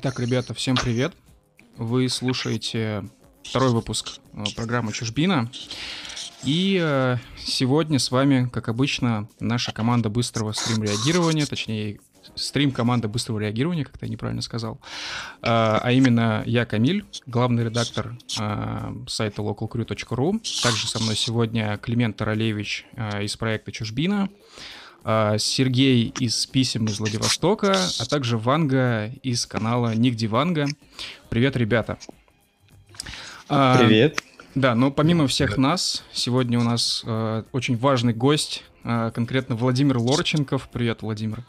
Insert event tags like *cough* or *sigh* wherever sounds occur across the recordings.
Итак, ребята, всем привет. Вы слушаете второй выпуск э, программы «Чужбина». И э, сегодня с вами, как обычно, наша команда быстрого стрим-реагирования, точнее, стрим команда быстрого реагирования, как-то я неправильно сказал. А, а именно я, Камиль, главный редактор сайта localcrew.ru. Также со мной сегодня Климент Таралевич из проекта «Чужбина», Сергей из «Писем из Владивостока», а также Ванга из канала Нигде Ванга. Привет, ребята. А, Привет. Да, но помимо всех нас, сегодня у нас э, очень важный гость, э, конкретно Владимир Лорченков. Привет, Владимир.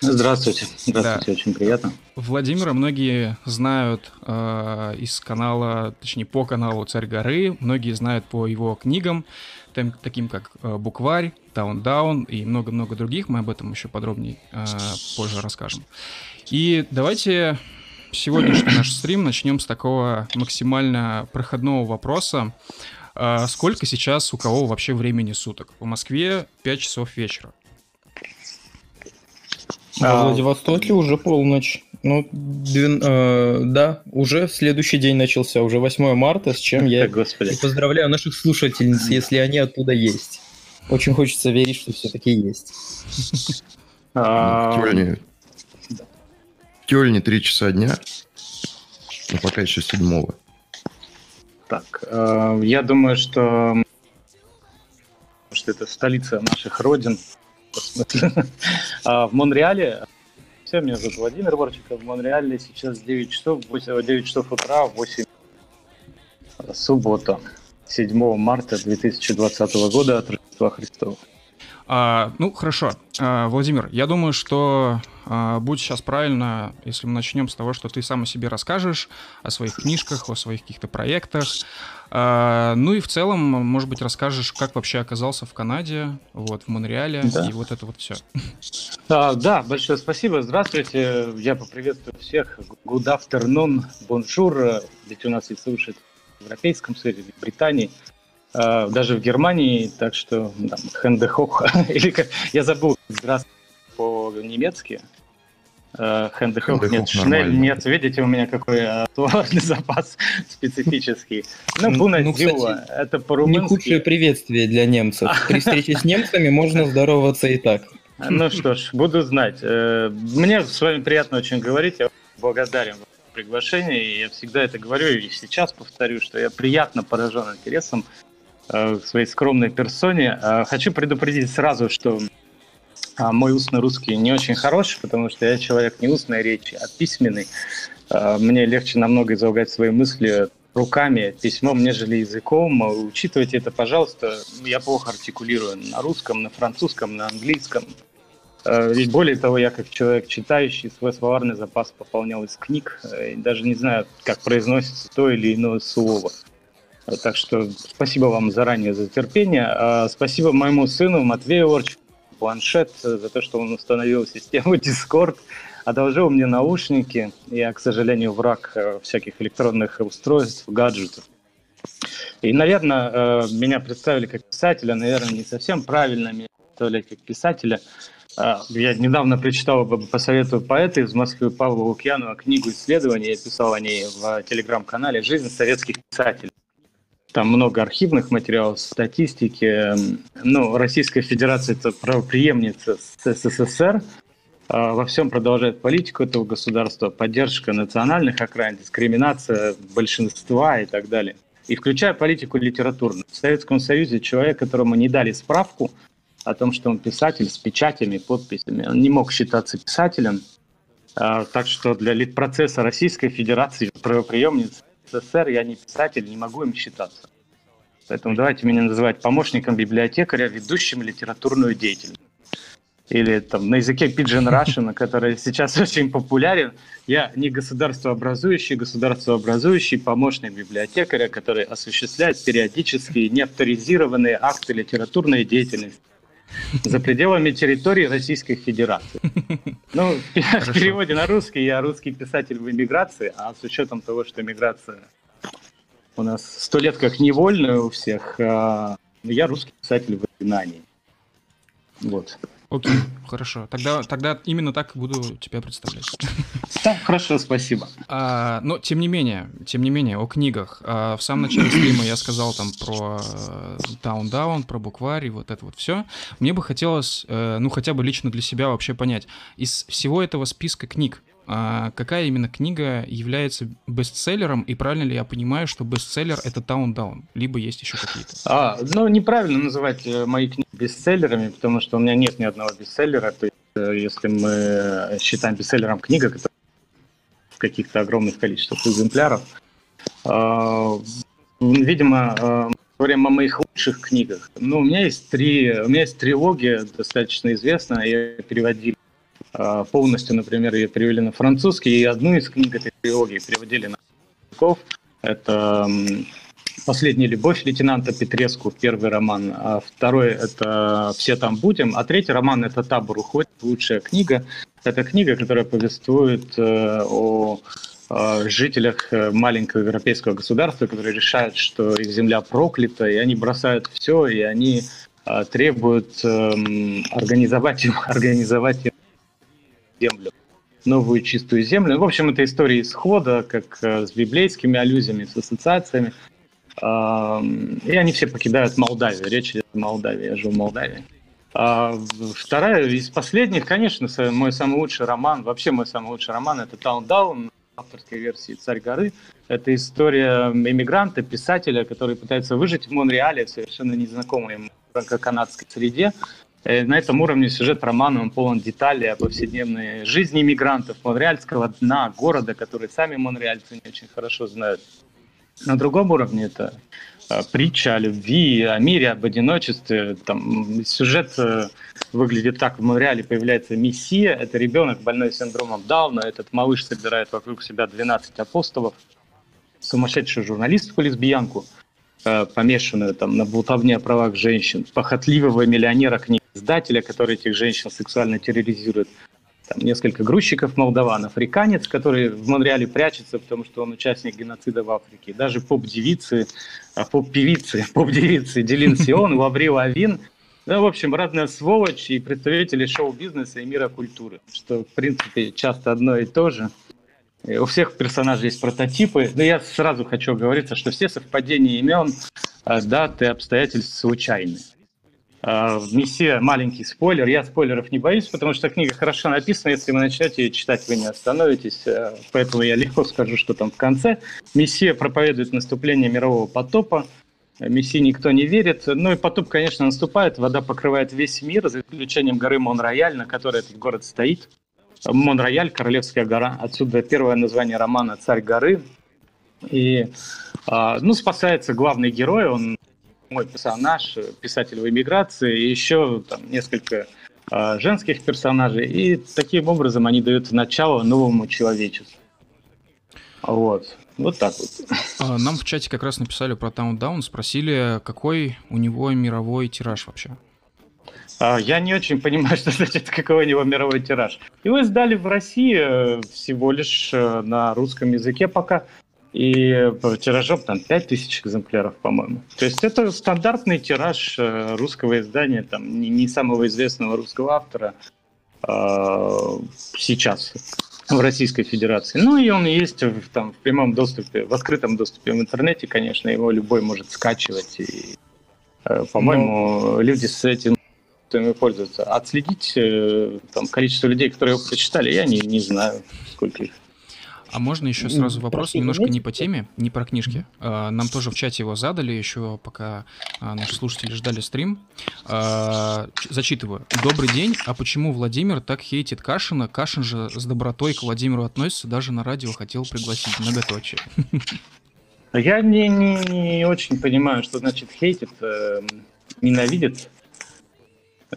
Здравствуйте. Здравствуйте, да. очень приятно. Владимира многие знают э, из канала, точнее по каналу Царь горы, многие знают по его книгам, там, таким как э, Букварь, Down Down и много-много других. Мы об этом еще подробнее э, позже расскажем. И давайте сегодняшний наш стрим начнем с такого максимально проходного вопроса. Э, сколько сейчас у кого вообще времени суток? В Москве 5 часов вечера. А в Владивостоке уже полночь. Ну, двен... э, да, уже следующий день начался, уже 8 марта, с чем я Господи. поздравляю наших слушательниц, если они оттуда есть. Очень хочется верить, что все-таки есть. В Кёльне. В Кёльне 3 часа дня, но пока еще седьмого. Так, э, я думаю, что что это столица наших родин, а в Монреале, все, меня зовут Владимир Ворчиков, в Монреале сейчас 9 часов, 8, 9 часов утра, 8 суббота, 7 марта 2020 года от Рождества Христова. А, ну, хорошо. А, Владимир, я думаю, что а, будет сейчас правильно, если мы начнем с того, что ты сам о себе расскажешь, о своих книжках, о своих каких-то проектах. А, ну и в целом, может быть, расскажешь, как вообще оказался в Канаде, вот, в Монреале, да. и вот это вот все. А, да, большое спасибо. Здравствуйте. Я поприветствую всех. Good afternoon, bonjour. Ведь у нас есть слушают в Европейском Союзе, в Британии. А, даже в Германии, так что там, хендехох, *laughs* или как, я забыл, здравствуйте по-немецки. А, хендехох, нет, шнель, нет, видите, у меня какой словарный *laughs* запас специфический. Ну, буна ну, кстати, это по-румынски. Не худшее приветствие для немцев. При встрече с немцами можно здороваться и так. Ну что ж, буду знать. Э, мне с вами приятно очень говорить, я благодарен приглашение, и я всегда это говорю, и сейчас повторю, что я приятно поражен интересом Э, в своей скромной персоне. Э, хочу предупредить сразу, что а, мой устный русский не очень хороший, потому что я человек не устной речи, а письменный. Э, мне легче намного излагать свои мысли руками, письмом, нежели языком. Учитывайте это, пожалуйста. Я плохо артикулирую на русском, на французском, на английском. И более того, я как человек читающий свой словарный запас пополнял из книг, даже не знаю, как произносится то или иное слово. Так что спасибо вам заранее за терпение. А, спасибо моему сыну Матвею Орчику, планшет, за то, что он установил систему *laughs* Discord, одолжил мне наушники. Я, к сожалению, враг э, всяких электронных устройств, гаджетов. И, наверное, э, меня представили как писателя, наверное, не совсем правильно меня представляли как писателя. А, я недавно прочитал по совету поэта из Москвы Павла Лукьянова книгу исследований, я писал о ней в телеграм-канале «Жизнь советских писателей». Там много архивных материалов, статистики. Ну, Российская Федерация – это правоприемница СССР, а во всем продолжает политику этого государства, поддержка национальных окраин, дискриминация большинства и так далее. И включая политику литературную. В Советском Союзе человек, которому не дали справку о том, что он писатель с печатями, подписями, он не мог считаться писателем. А, так что для процесса Российской Федерации правоприемницы СССР, я не писатель, не могу им считаться. Поэтому давайте меня называть помощником библиотекаря, ведущим литературную деятельность. Или там на языке Pidgin Russian, *laughs* который сейчас очень популярен. Я не государствообразующий, государствообразующий помощник библиотекаря, который осуществляет периодические неавторизированные акты литературной деятельности *laughs* за пределами территории Российской Федерации. *laughs* Ну, в переводе на русский, я русский писатель в эмиграции, а с учетом того, что эмиграция у нас сто лет как невольная у всех, а, я русский писатель в изгнании. Вот. Окей, хорошо. Тогда, тогда именно так буду тебя представлять. Да, хорошо, спасибо. А, но тем не менее, тем не менее, о книгах. А, в самом начале стрима я сказал там про Down Down, про букварь и вот это вот все. Мне бы хотелось, э, ну хотя бы лично для себя вообще понять, из всего этого списка книг, какая именно книга является бестселлером, и правильно ли я понимаю, что бестселлер — это Down, либо есть еще какие-то? А, ну, неправильно называть э, мои книги бестселлерами, потому что у меня нет ни одного бестселлера, то есть э, если мы считаем бестселлером книга, которая в каких-то огромных количествах экземпляров, а, видимо, э, говорим о моих лучших книгах. Ну, у меня есть три, у меня есть трилогия достаточно известная, я переводил а, полностью, например, ее перевели на французский, и одну из книг этой трилогии переводили на языков. Это «Последняя любовь» лейтенанта Петреску, первый роман. А второй – это «Все там будем». А третий роман – это «Табор уходит», лучшая книга. Это книга, которая повествует э, о жителях э, маленького европейского государства, которые решают, что их земля проклята, и они бросают все, и они э, требуют эм, организовать *laughs* организовать землю, новую чистую землю. В общем, это история исхода, как э, с библейскими аллюзиями, с ассоциациями. И они все покидают Молдавию. Речь идет о Молдавии. Я живу в Молдавии. А вторая из последних, конечно, мой самый лучший роман, вообще мой самый лучший роман, это «Таун Даун», авторской версии «Царь горы». Это история эмигранта, писателя, который пытается выжить в Монреале, совершенно незнакомой ему канадской среде. Э, на этом уровне сюжет романа он полон деталей о повседневной жизни иммигрантов монреальского дна, города, который сами монреальцы не очень хорошо знают. На другом уровне это э, притча о любви, о мире, об одиночестве. Там сюжет э, выглядит так. В Монреале появляется Мессия. Это ребенок, больной синдромом Дауна. Этот малыш собирает вокруг себя 12 апостолов. Сумасшедшую журналистку-лесбиянку, помешанную там, на болтовне о правах женщин, похотливого миллионера книг издателя, который этих женщин сексуально терроризирует. Там несколько грузчиков молдаван, африканец, который в Монреале прячется, потому что он участник геноцида в Африке. Даже поп-девицы, а, поп-певицы, *laughs* поп-девицы Делин Сион, Лаврил Авин. Ну, в общем, разная сволочь и представители шоу-бизнеса и мира культуры, что, в принципе, часто одно и то же. У всех персонажей есть прототипы, но я сразу хочу говорить, что все совпадения имен, а, даты, обстоятельств случайны. А, Мессия маленький спойлер. Я спойлеров не боюсь, потому что книга хорошо написана. Если вы начнете ее читать, вы не остановитесь. Э, поэтому я легко скажу, что там в конце. Мессия проповедует наступление мирового потопа. Мессии никто не верит. Ну и потоп, конечно, наступает. Вода покрывает весь мир, за исключением горы Монрояль, на которой этот город стоит. Монрояль, Королевская гора. Отсюда первое название романа «Царь горы». И а, ну, спасается главный герой, он мой персонаж, писатель в эмиграции, и еще там несколько э, женских персонажей, и таким образом они дают начало новому человечеству. Вот. Вот так вот. А, нам в чате как раз написали про Town Down, спросили, какой у него мировой тираж вообще. А, я не очень понимаю, *laughs* что значит, какой у него мировой тираж. Его издали в России э, всего лишь э, на русском языке пока и тиражом там 5000 экземпляров, по-моему. То есть это стандартный тираж э, русского издания, там не, не самого известного русского автора э, сейчас в Российской Федерации. Ну и он есть в, там, в прямом доступе, в открытом доступе в интернете, конечно, его любой может скачивать. И, э, по-моему, Но... люди с этим пользуются. Отследить э, там, количество людей, которые его прочитали, я не, не знаю, сколько их. А можно еще сразу вопрос немножко не по теме, не про книжки. А, нам тоже в чате его задали, еще пока а, наши слушатели ждали стрим. А, зачитываю. Добрый день. А почему Владимир так хейтит Кашина? Кашин же с добротой к Владимиру относится, даже на радио хотел пригласить. Многоточие. Я не, не, не очень понимаю, что значит хейтит, э, ненавидит.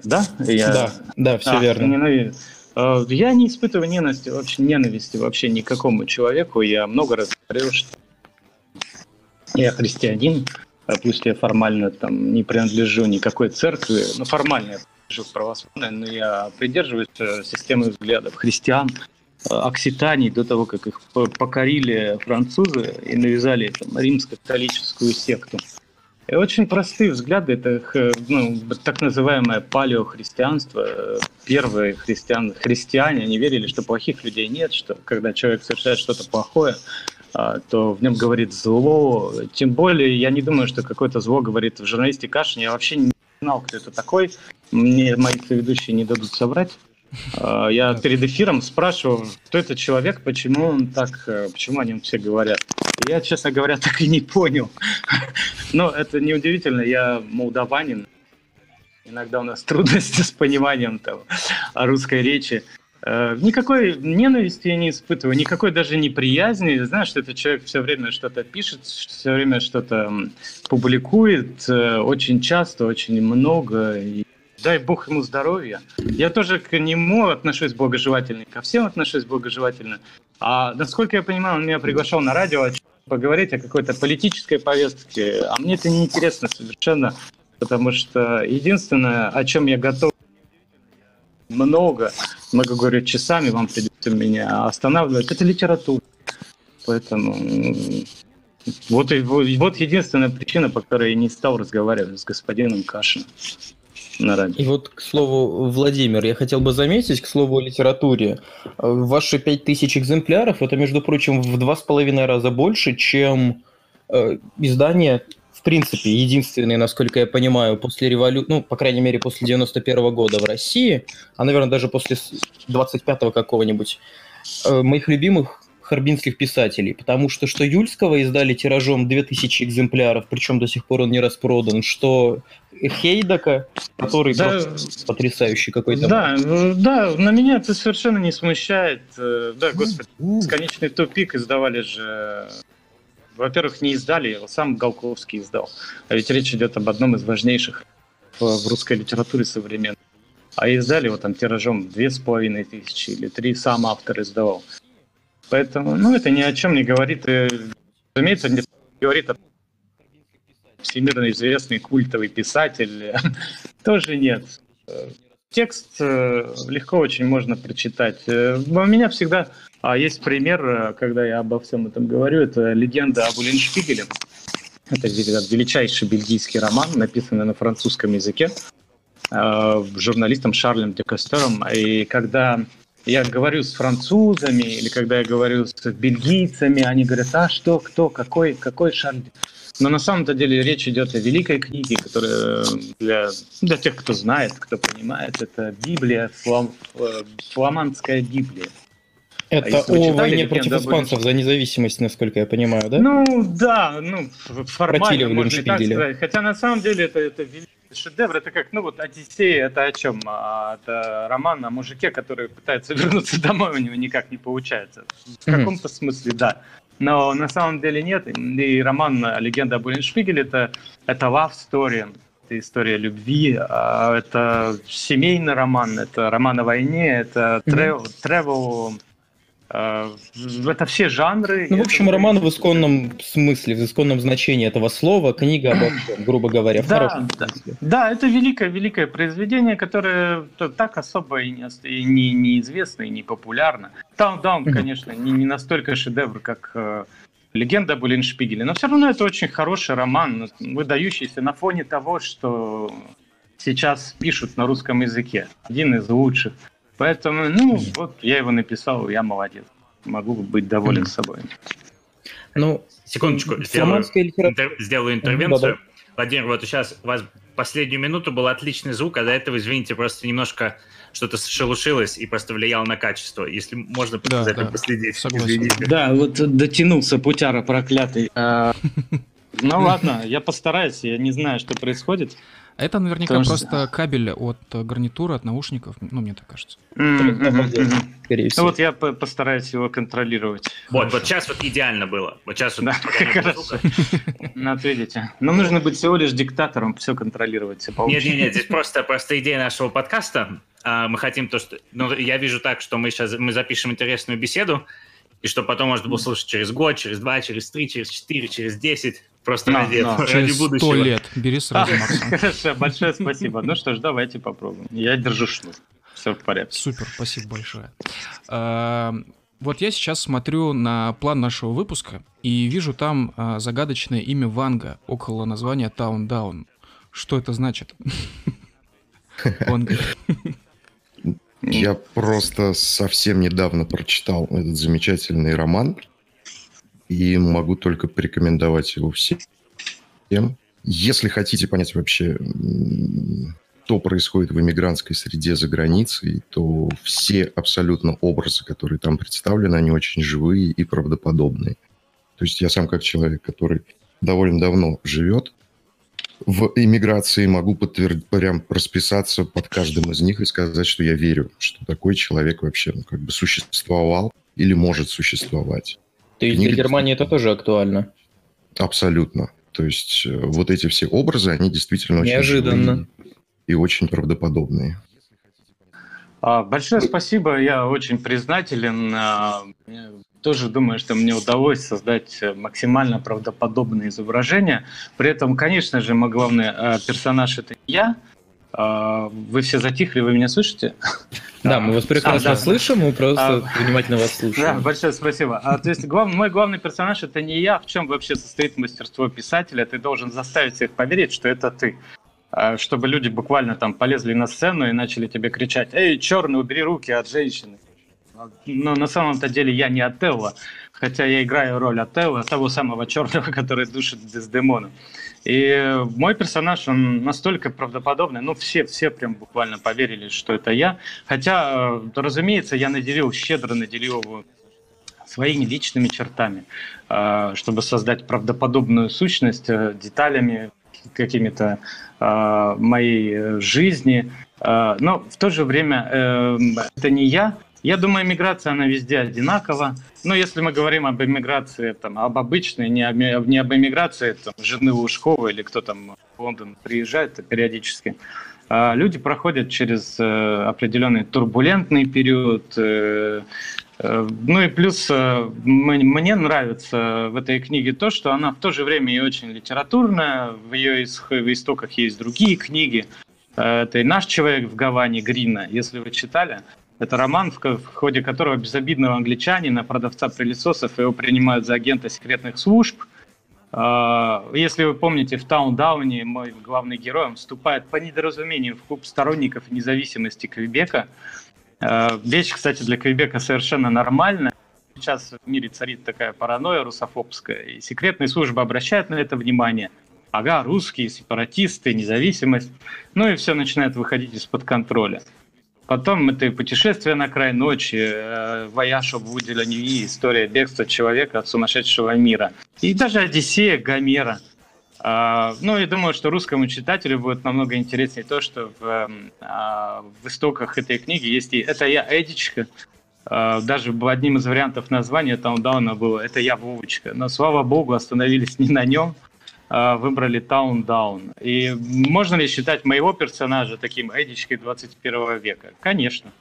Да? Я... Да, да, все а, верно. Ненавидит. Э, я не испытываю ненависти, вообще ненависти вообще никакому человеку. Я много раз говорил, что я христианин, а пусть я формально там не принадлежу никакой церкви, но формально я принадлежу православной, но я придерживаюсь э, системы взглядов христиан, э, окситаний до того, как их покорили французы и навязали там, римско-католическую секту. Очень простые взгляды. Это ну, так называемое палеохристианство. Первые христиан, христиане, они верили, что плохих людей нет, что когда человек совершает что-то плохое, а, то в нем говорит зло. Тем более, я не думаю, что какое-то зло говорит в журналисте Кашин. Я вообще не знал, кто это такой. Мне мои ведущие не дадут соврать. А, я перед эфиром спрашивал, кто этот человек, почему он так, э, почему о нем все говорят. Я, честно говоря, *laughs* так и не понял. Но это неудивительно, я молдаванин. Иногда у нас трудности *laughs* с пониманием того, русской речи. Э, никакой ненависти я не испытываю, никакой даже неприязни. Знаешь, что этот человек все время что-то пишет, все время что-то публикует, э, очень часто, очень много. И дай бог ему здоровья. Я тоже к нему отношусь благожелательно, ко всем отношусь благожелательно. А насколько я понимаю, он меня приглашал на радио поговорить о какой-то политической повестке, а мне это неинтересно совершенно, потому что единственное, о чем я готов много, много говорю часами, вам придется меня останавливать, это литература. Поэтому вот, вот, единственная причина, по которой я не стал разговаривать с господином Кашиным на радио. И вот, к слову, Владимир, я хотел бы заметить, к слову о литературе, ваши 5000 экземпляров, это, между прочим, в два с половиной раза больше, чем э, издание в принципе, единственные, насколько я понимаю, после революции, ну, по крайней мере, после 91 -го года в России, а, наверное, даже после 25-го какого-нибудь, э, моих любимых харбинских писателей, потому что что Юльского издали тиражом 2000 экземпляров, причем до сих пор он не распродан, что Хейдака, который да, потрясающий какой-то. Да, да, на меня это совершенно не смущает. Э, да, господи, бесконечный тупик издавали же во-первых, не издали, его сам Голковский издал. А ведь речь идет об одном из важнейших в русской литературе современной. А издали его там тиражом две с половиной тысячи или три сам автор издавал. Поэтому, ну, это ни о чем не говорит. И, разумеется, не говорит о всемирно известный культовый писатель. *laughs* Тоже нет. Текст э, легко очень можно прочитать. Э, у меня всегда а есть пример, э, когда я обо всем этом говорю, это легенда об Уллиншпигеле. Это величайший бельгийский роман, написанный на французском языке журналистом Шарлем Декастером. И когда я говорю с французами или когда я говорю с бельгийцами, они говорят, а что, кто, какой, какой Шарль но на самом-то деле речь идет о великой книге, которая для, для тех, кто знает, кто понимает, это Библия, флам, э, фламандская Библия. Это а о войне против испанцев будет... за независимость, насколько я понимаю, да? Ну да, ну формально можно и так сказать. Хотя на самом деле это, это великий шедевр, это как, ну вот Одиссея, это о чем? А, это роман о мужике, который пытается *laughs* вернуться домой, у него никак не получается. В каком-то смысле, да. Но на самом деле нет. И роман «Легенда об Уллиншпигеле» это, это love story, это история любви, а это семейный роман, это роман о войне, это travel, travel это все жанры. Ну, в общем, это... роман в исконном смысле, в исконном значении этого слова, книга обо всем, грубо говоря, в да, хорошем да. смысле. Да, это великое-великое произведение, которое так особо и, не, и не, неизвестно, и не популярно. Там, да, он, конечно, не, не настолько шедевр, как э, «Легенда об Уллиншпигеле», но все равно это очень хороший роман, выдающийся на фоне того, что сейчас пишут на русском языке. Один из лучших. Поэтому, ну, вот я его написал, я молодец. Могу быть доволен собой. Ну, секундочку, сделаю, интер, сделаю интервенцию. Да, да. Владимир, вот сейчас у вас последнюю минуту был отличный звук, а до этого, извините, просто немножко что-то шелушилось и просто влияло на качество. Если можно да, за этим да. последить. Извините. Да, вот дотянулся путяра проклятый. А, ну ладно, я постараюсь, я не знаю, что происходит. Это наверняка Потому просто что... кабель от гарнитуры, от наушников, ну, мне так кажется. Mm-hmm. Ну вот я постараюсь его контролировать. Вот, вот сейчас вот идеально было. Вот сейчас вот... Да, хорошо. Ну, вот видите. Нам нужно быть всего лишь диктатором, все контролировать. Нет, нет, нет, здесь просто, просто идея нашего подкаста. А, мы хотим то, что... Ну, я вижу так, что мы сейчас мы запишем интересную беседу, и что потом можно было слушать через год, через два, через три, через четыре, через десять. Просто на ради, ради Через будущего. Сто лет. Бери сразу, *laughs* а, Хорошо, большое спасибо. Ну что ж, давайте попробуем. Я держу шнур. Все в порядке. Супер, спасибо большое. А, Вот я сейчас смотрю на план нашего выпуска и вижу там а, загадочное имя Ванга около названия Town Down. Что это значит? *laughs* Я просто совсем недавно прочитал этот замечательный роман и могу только порекомендовать его всем. Если хотите понять вообще, что происходит в иммигрантской среде за границей, то все абсолютно образы, которые там представлены, они очень живые и правдоподобные. То есть я сам как человек, который довольно давно живет в иммиграции, могу подтвердить, прям расписаться под каждым из них и сказать, что я верю, что такой человек вообще ну, как бы существовал или может существовать. То есть для Германии это тоже актуально? Абсолютно. То есть э, вот эти все образы, они действительно очень Неожиданно. и очень правдоподобные. А, большое спасибо, я очень признателен. А, тоже думаю, что мне удалось создать максимально правдоподобное изображение. При этом, конечно же, мой главный а, персонаж это я. Вы все затихли, вы меня слышите? Да, мы вас прекрасно а, да. слышим, мы просто а, внимательно вас *laughs* слушаем. Да, большое спасибо. А, то есть глав, мой главный персонаж это не я. В чем вообще состоит мастерство писателя? Ты должен заставить всех поверить, что это ты. А, чтобы люди буквально там полезли на сцену и начали тебе кричать «Эй, черный, убери руки от женщины!» Но на самом-то деле я не Отелло, хотя я играю роль Отелло, того самого черного, *laughs* который душит Дездемона. И мой персонаж, он настолько правдоподобный, ну все, все прям буквально поверили, что это я. Хотя, э, разумеется, я наделил, щедро наделил его своими личными чертами, э, чтобы создать правдоподобную сущность э, деталями какими-то моей жизни. Но в то же время это не я, я думаю, миграция, она везде одинакова. Но если мы говорим об иммиграции, там, об обычной, не об, не об иммиграции там, жены Лужкова или кто там в Лондон приезжает периодически, а люди проходят через э, определенный турбулентный период. Э, э, ну и плюс мне нравится в этой книге то, что она в то же время и очень литературная, в ее истоках есть другие книги. Это и «Наш человек в Гаване» Грина, если вы читали – это роман, в ходе которого безобидного англичанина, продавца прилесосов, его принимают за агента секретных служб. А, если вы помните, в Таун-Дауне мой главный герой вступает по недоразумению в клуб сторонников независимости Квебека. А, вещь, кстати, для Квебека совершенно нормальная. Сейчас в мире царит такая паранойя русофобская, и секретные службы обращают на это внимание. Ага, русские, сепаратисты, независимость. Ну и все начинает выходить из-под контроля. Потом это и путешествие на край ночи, э, вояж об Вуделя история бегства человека от сумасшедшего мира. И даже Одиссея Гомера. А, ну, я думаю, что русскому читателю будет намного интереснее то, что в, эм, а, в истоках этой книги есть и «Это я, Эдичка», а, даже одним из вариантов названия Таундауна было «Это я, Вовочка». Но, слава богу, остановились не на нем, выбрали Town Down. И можно ли считать моего персонажа таким Эдичкой 21 века? Конечно.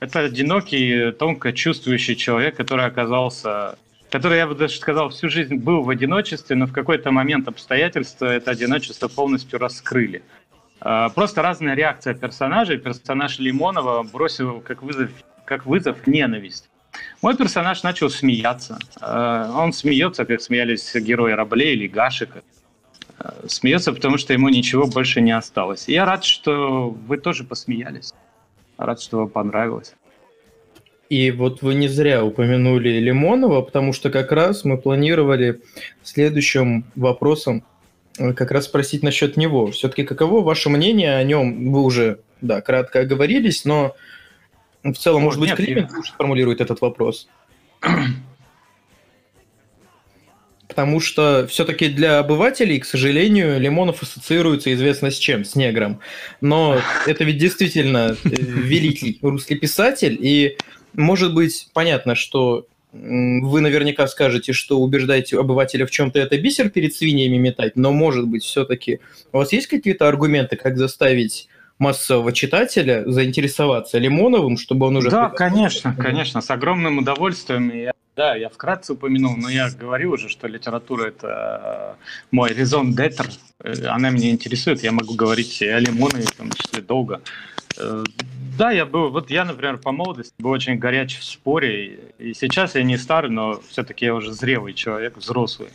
Это одинокий, тонко чувствующий человек, который оказался который, я бы даже сказал, всю жизнь был в одиночестве, но в какой-то момент обстоятельства это одиночество полностью раскрыли. А, просто разная реакция персонажей. Персонаж Лимонова бросил как вызов, как вызов ненависть. Мой персонаж начал смеяться. А, он смеется, как смеялись герои Рабле или Гашика смеется, потому что ему ничего больше не осталось. я рад, что вы тоже посмеялись. Рад, что вам понравилось. И вот вы не зря упомянули Лимонова, потому что как раз мы планировали следующим вопросом э, как раз спросить насчет него. Все-таки каково ваше мнение о нем? Вы уже, да, кратко оговорились, но в целом, О, может быть, Климент я... формулирует этот вопрос. *clears throat* Потому что все-таки для обывателей, к сожалению, Лимонов ассоциируется известно с чем? С негром. Но это ведь действительно э, великий русский писатель, и может быть понятно, что вы наверняка скажете, что убеждаете обывателя в чем-то это бисер перед свиньями метать, но может быть все-таки у вас есть какие-то аргументы, как заставить массового читателя заинтересоваться Лимоновым, чтобы он уже... Да, конечно, конечно, с огромным удовольствием. Я Да, я вкратце упомянул, но я говорил уже, что литература – это мой резон детр. Она меня интересует, я могу говорить о Лимоне, в том числе, долго. Да, я был, вот я, например, по молодости был очень горяч в споре, и сейчас я не старый, но все-таки я уже зрелый человек, взрослый.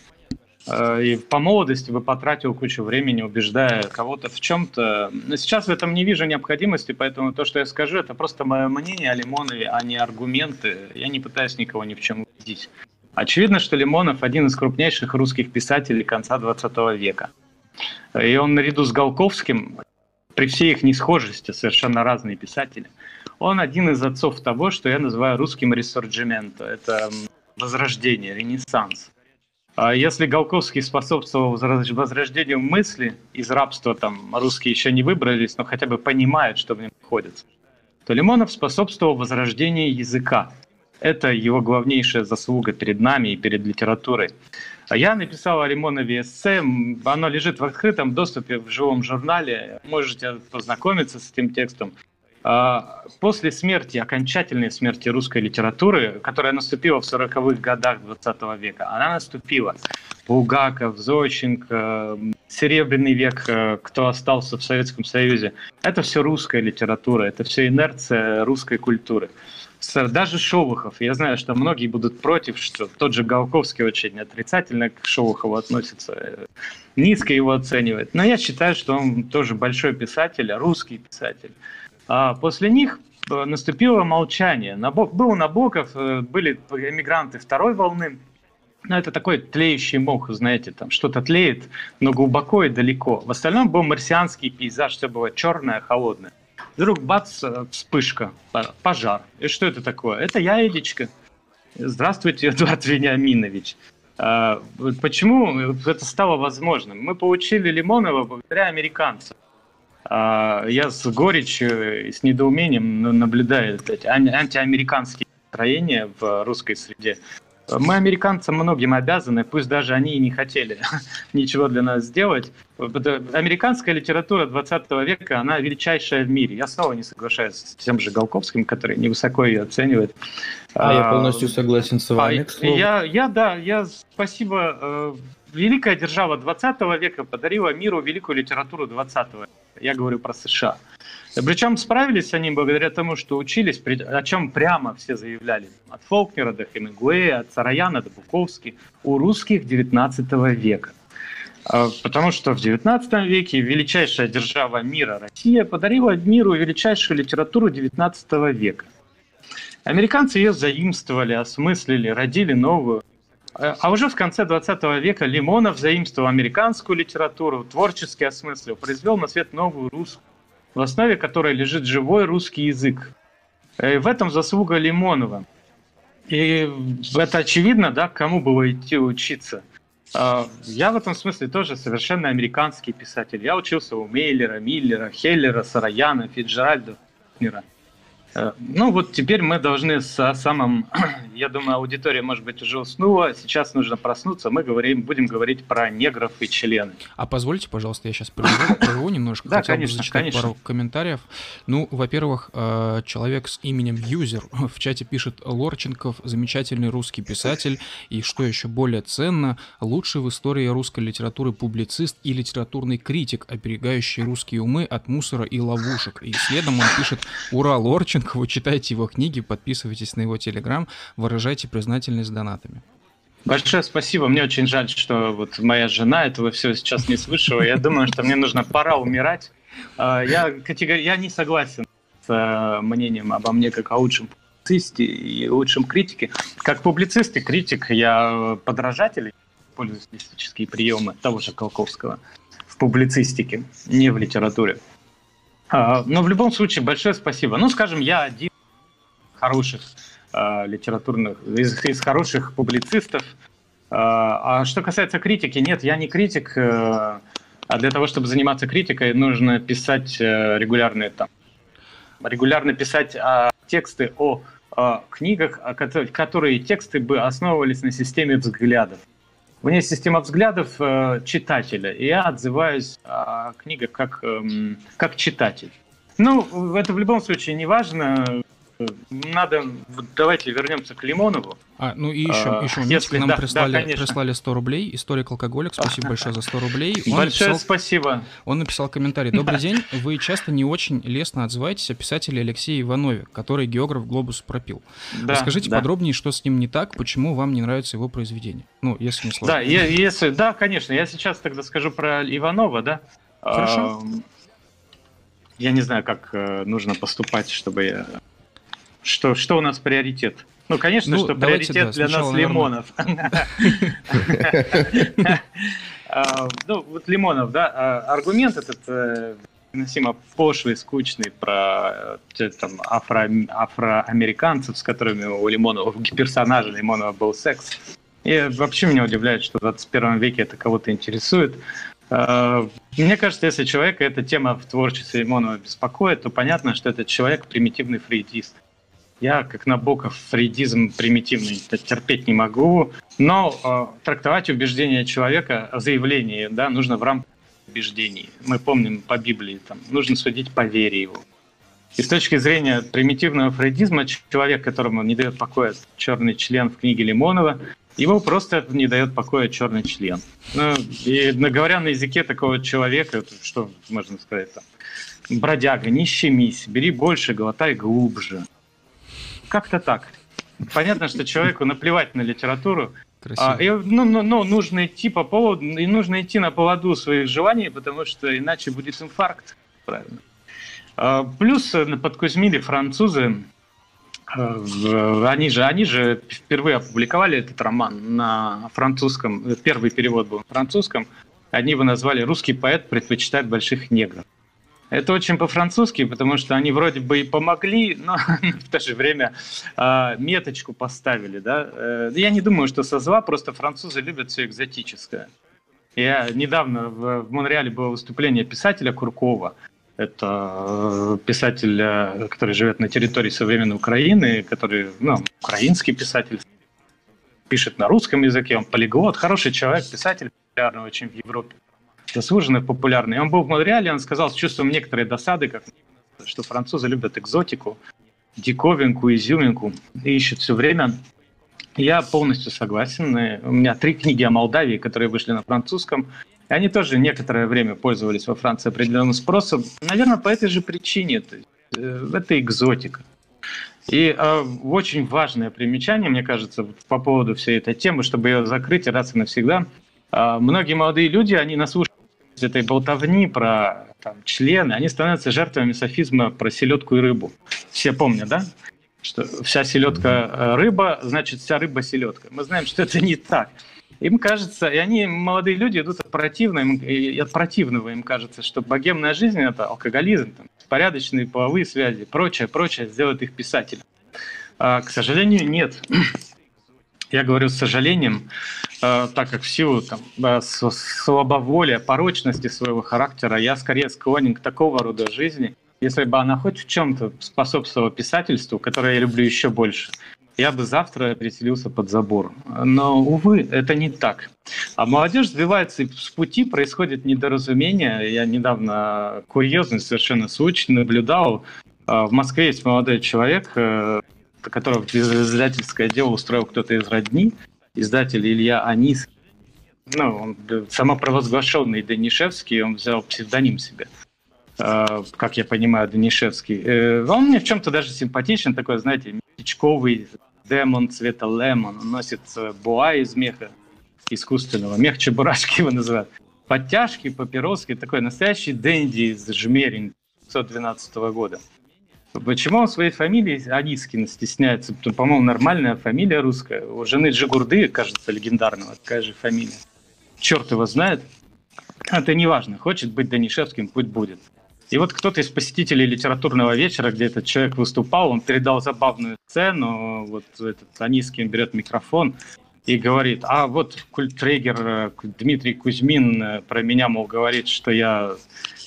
Э, и по молодости бы потратил кучу времени, убеждая кого-то в чем-то. Сейчас в этом не вижу необходимости, поэтому то, что я скажу, это просто мое мнение о Лимонове, а не аргументы. Я не пытаюсь никого ни в чем убедить. Очевидно, что Лимонов один из крупнейших русских писателей конца 20 века. И он наряду с Голковским, при всей их несхожести, совершенно разные писатели, он один из отцов того, что я называю русским ресорджименто. Это возрождение, ренессанс. А если Голковский способствовал возрождению мысли, из рабства там русские еще не выбрались, но хотя бы понимают, что в нем находится, то Лимонов способствовал возрождению языка. Это его главнейшая заслуга перед нами и перед литературой. А я написал о Лимонове эссе, оно лежит в открытом доступе в живом журнале, можете познакомиться с этим текстом. А, после смерти, окончательной смерти русской литературы, которая наступила в 40-х годах 20 века, она наступила. Булгаков, Зощенко, Серебряный век, э, кто остался в Советском Союзе. Это все русская литература, это все инерция русской культуры. Даже Шолохов. Я знаю, что многие будут против, что тот же Голковский очень отрицательно к Шолохову относится, э, низко его оценивает. Но я считаю, что он тоже большой писатель, русский писатель. А после них э, наступило молчание. Был Набоков, э, были эмигранты второй волны, но это такой тлеющий мох, знаете, там что-то тлеет, но глубоко и далеко. В остальном был марсианский пейзаж, все было черное, холодное. Вдруг бац, э, вспышка, пожар. И что это такое? Это я, Элечка. Здравствуйте, *laughs* Эдуард Вениаминович. А, почему это стало возможным? Мы получили Лимонова благодаря американцам. А, я с горечью и с недоумением наблюдаю эти антиамериканские настроения в русской среде. Мы американцам многим обязаны, пусть даже они и не хотели *laughs* ничего для нас сделать. Американская литература 20 века, она величайшая в мире. Я снова не соглашаюсь с тем же Голковским, который невысоко ее оценивает. А, а я полностью согласен с вами. А, я, я, да, я спасибо. Великая держава 20 века подарила миру великую литературу 20 века. Я говорю про США. Причем справились они благодаря тому, что учились, о чем прямо все заявляли. От Фолкнера до Хемингуэя, от Сараяна до Буковски. У русских 19 века. А, потому что в 19 веке величайшая держава мира Россия подарила миру величайшую литературу 19 века. Американцы ее заимствовали, осмыслили, родили новую. Э, а уже в конце 20 века Лимонов заимствовал американскую литературу, творчески осмыслил, произвел на свет новую русскую, в основе которой лежит живой русский язык. И э, в этом заслуга Лимонова. И это очевидно, да, кому было идти учиться. А, я в этом смысле тоже совершенно американский писатель. Я учился у Мейлера, Миллера, Хеллера, Сараяна, Фиджеральда, Фитнера – ну вот теперь мы должны с самым, *clears throat* я думаю, аудитория, может быть, уже уснула, сейчас нужно проснуться, мы говорим, будем говорить про негров и члены. А позвольте, пожалуйста, я сейчас прерву, *laughs* прерву немножко, да, хотел конечно, бы зачитать конечно. пару комментариев. Ну, во-первых, э, человек с именем Юзер *laughs* в чате пишет Лорченков, замечательный русский писатель, и что еще более ценно, лучший в истории русской литературы публицист и литературный критик, оберегающий русские умы от мусора и ловушек. И следом он пишет «Ура, Лорченков!» Вы читайте его книги, подписывайтесь на его телеграм, выражайте признательность донатами. Большое спасибо. Мне очень жаль, что вот моя жена этого все сейчас не слышала. Я думаю, что мне нужно пора умирать. А, я, категори... я не согласен с э, мнением обо мне как о лучшем публицисте и лучшем критике. Как публицист и критик я подражатель, использую стилистические приемы того же Колковского в публицистике, не в литературе. А, но в любом случае большое спасибо. Ну, скажем, я один из хороших э, литературных, из, из хороших публицистов. Э, а что касается критики, нет, я не критик. Э, а для того, чтобы заниматься критикой, нужно писать э, регулярные там, регулярно писать э, тексты о э, книгах, которые, которые тексты бы основывались на системе взглядов. У есть система взглядов э, читателя, и я отзываюсь о книгах как, э, как читатель. Ну, это в любом случае не важно. Надо, давайте вернемся к Лимонову. А, ну и еще, а, еще *laughs* если, нам да, прислали, да, прислали 100 рублей. Историк Алкоголик, спасибо *laughs* большое за 100 рублей. Он Большое написал, спасибо. Он написал комментарий. Добрый день. Вы часто не очень лестно отзываетесь о писателе Алексее Иванове, который географ «Глобус» пропил. Да, Расскажите да. подробнее, что с ним не так, почему вам не нравится его произведение. Ну, если не сложно. Да, если, да, конечно. Я сейчас тогда скажу про Иванова, да. Хорошо. Я не знаю, как э, нужно поступать, чтобы я... Что, что у нас приоритет? Ну, конечно, ну, что давайте, приоритет да, для нас Лимонов. А, ну, вот Лимонов, да, а, аргумент этот э, невыносимо пошлый, скучный про э, там, афро, афроамериканцев, с которыми у Лимонова, у персонажа Лимонова был секс. И вообще меня удивляет, что в 21 веке это кого-то интересует. А, мне кажется, если человека эта тема в творчестве Лимонова беспокоит, то понятно, что этот человек примитивный фрейдист. Я, как Набоков, фрейдизм примитивный терпеть не могу, но э, трактовать убеждения человека, заявление, да, нужно в рамках убеждений. Мы помним по Библии, там, нужно судить по вере его. И с точки зрения примитивного фрейдизма, человек, которому не дает покоя черный член в книге Лимонова, его просто не дает покоя черный член. Ну, и говоря на языке такого человека, что можно сказать там, бродяга, не щемись, бери больше, глотай глубже. Как-то так. Понятно, что человеку наплевать на литературу. А, и, ну, ну, ну, нужно идти по поводу, и нужно идти на поводу своих желаний, потому что иначе будет инфаркт. Правильно. А, плюс э, подкузмили французы. А, они же, они же впервые опубликовали этот роман на французском. Первый перевод был на французском. Они его назвали «Русский поэт предпочитает больших негров». Это очень по-французски, потому что они вроде бы и помогли, но *laughs* в то же время э, меточку поставили. Да? Э, я не думаю, что со зла, просто французы любят все экзотическое. Я недавно в, в Монреале было выступление писателя Куркова. Это э, писатель, э, который живет на территории современной Украины, который, ну, украинский писатель, пишет на русском языке, он полиглот, хороший человек, писатель, популярный очень в Европе заслуженно популярный. Он был в Монреале, он сказал с чувством некоторой досады, как, что французы любят экзотику, диковинку, изюминку и ищут все время. Я полностью согласен. У меня три книги о Молдавии, которые вышли на французском. И они тоже некоторое время пользовались во Франции определенным спросом. Наверное, по этой же причине. Э, это экзотика. И э, очень важное примечание, мне кажется, по поводу всей этой темы, чтобы ее закрыть раз и навсегда. Э, многие молодые люди, они наслушались этой болтовни про там, члены, они становятся жертвами софизма про селедку и рыбу. Все помнят, да? Что вся селедка э, рыба, значит, вся рыба селедка. Мы знаем, что это не так. Им кажется, и они, молодые люди, идут от противного, и от противного им кажется, что богемная жизнь – это алкоголизм, там, порядочные половые связи, прочее, прочее, сделает их писателем. А, к сожалению, нет. Я говорю с сожалением, э, так как в силу там, слабоволия, порочности своего характера, я скорее склонен к такого рода жизни. Если бы она хоть в чем-то способствовала писательству, которое я люблю еще больше, я бы завтра переселился под забор. Но, увы, это не так. А молодежь сбивается с пути, происходит недоразумение. Я недавно курьезный совершенно случай наблюдал. Э, в Москве есть молодой человек, э, которого издательское дело устроил кто-то из родни, издатель Илья Анис. Ну, он самопровозглашенный Данишевский, он взял псевдоним себе. Uh, как я понимаю, Данишевский. Uh, он мне в чем-то даже симпатичен, такой, знаете, местечковый демон цвета лемон. Он носит буа из меха искусственного, мех чебурашки его называют. Подтяжки, папироски, такой настоящий дэнди из Жмерин 1912 года. Почему он своей фамилии Анискина стесняется? По-моему, нормальная фамилия русская. У жены Джигурды, кажется, легендарного, такая же фамилия. Черт его знает. Это не важно. Хочет быть Данишевским, путь будет. И вот кто-то из посетителей литературного вечера, где этот человек выступал, он передал забавную сцену. Вот этот Анискин берет микрофон и говорит, а вот культрегер э, Дмитрий Кузьмин э, про меня, мол, говорит, что я,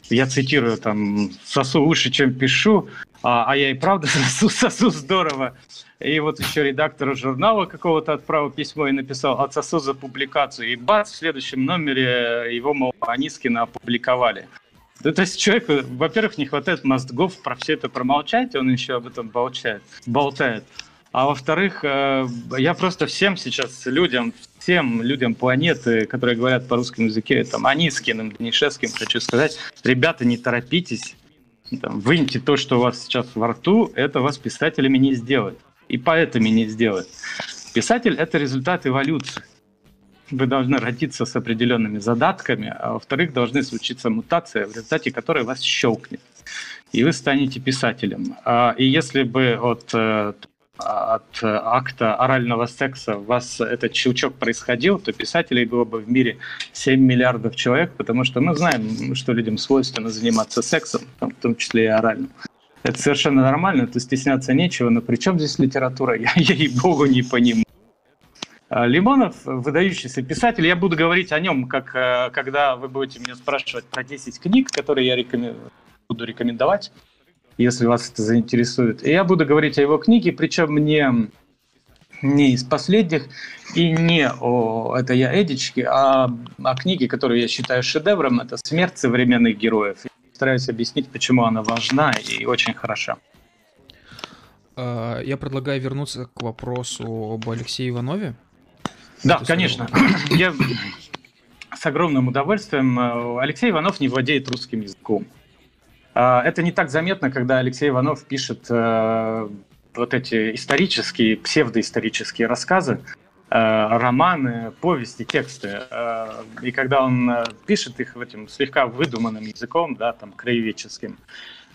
я цитирую, там, сосу уши, чем пишу, а, а я и правда *laughs* сосу, сосу здорово. И вот еще редактору журнала какого-то отправил письмо и написал «Отсосу за публикацию». И бац, в следующем номере его, мол, Анискина опубликовали. Да, то есть человеку, во-первых, не хватает мозгов про все это промолчать, он еще об этом болтает. болтает. А во-вторых, э, я просто всем сейчас людям, всем людям планеты, которые говорят по русскому языке, там, Анискиным, Данишевским, хочу сказать, ребята, не торопитесь, там, выньте то, что у вас сейчас во рту, это вас писателями не сделает. И поэтами не сделает. Писатель – это результат эволюции. Вы должны родиться с определенными задатками, а во-вторых, должны случиться мутация, в результате которой вас щелкнет и вы станете писателем. А, и если бы от э, от акта орального секса у вас этот щелчок происходил, то писателей было бы в мире 7 миллиардов человек, потому что мы знаем, что людям свойственно заниматься сексом, в том числе и оральным. Это совершенно нормально, то стесняться нечего, но при чем здесь литература, *laughs* я ей-богу не понимаю. А, Лимонов, выдающийся писатель, я буду говорить о нем, как э, когда вы будете меня спрашивать про 10 книг, которые я рекомен... буду рекомендовать если вас это заинтересует. И я буду говорить о его книге, причем не, не из последних и не о это я Эдичке, а о книге, которую я считаю шедевром. Это «Смерть современных героев». Я стараюсь объяснить, почему она важна и очень хороша. А, я предлагаю вернуться к вопросу об Алексее Иванове. Да, Это конечно. Я с огромным удовольствием. Э, Алексей Иванов не владеет русским языком. А, это не так заметно, когда Алексей Иванов пишет э, вот эти исторические, псевдоисторические рассказы, э, романы, повести, тексты. Э, и когда он пишет их этим слегка выдуманным языком, да, там, краеведческим,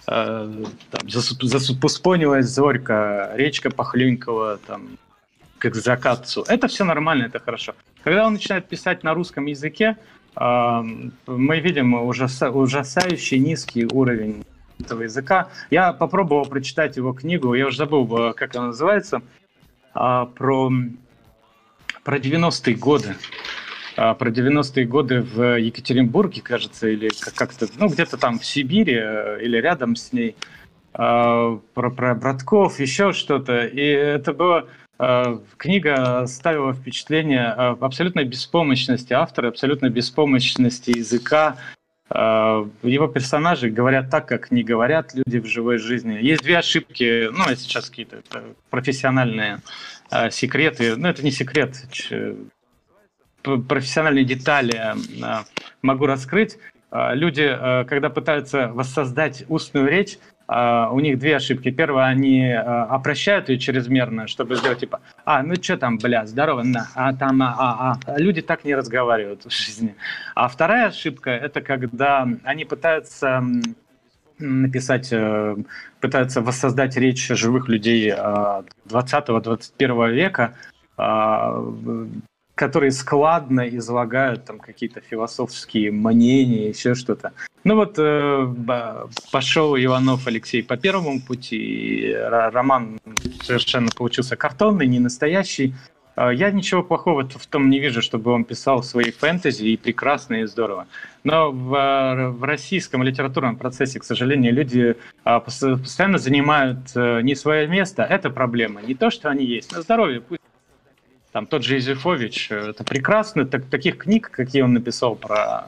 там, заспуспонилась зорька, речка похлюнькала, там, как закатцу. Это все нормально, это хорошо. Когда он начинает писать на русском языке, мы видим ужаса, ужасающий низкий уровень этого языка. Я попробовал прочитать его книгу, я уже забыл, э, как она называется, а, про, про 90-е годы. А, про 90-е годы в Екатеринбурге, кажется, или как-то, ну, где-то там в Сибири э, или рядом с ней, а, про, про братков, еще что-то. И это было книга оставила впечатление э, абсолютной беспомощности автора, абсолютной беспомощности языка. Э, его персонажи говорят так, как не говорят люди в живой жизни. Есть две ошибки, ну, это сейчас какие-то профессиональные секреты. Ну, это не секрет, профессиональные детали могу раскрыть. Люди, когда пытаются воссоздать устную речь, у них две ошибки. Первое, они uh, опрощают ее чрезмерно, чтобы сделать типа, а, ну что там, бля, здорово, на, а там, а, а, а. Люди так не разговаривают в жизни. А вторая ошибка, это когда они пытаются написать, э, пытаются воссоздать речь живых людей 20-21 века, которые складно излагают там какие-то философские мнения, еще что-то. Ну вот э, пошел Иванов Алексей по первому пути, роман совершенно получился картонный, не настоящий. Э, я ничего плохого в том не вижу, чтобы он писал свои фэнтези, и прекрасно, и здорово. Но в, в российском литературном процессе, к сожалению, люди э, постоянно занимают э, не свое место. Это проблема. Не то, что они есть. На здоровье пусть там тот же Изюфович, э, это прекрасно. Так, таких книг, какие он написал про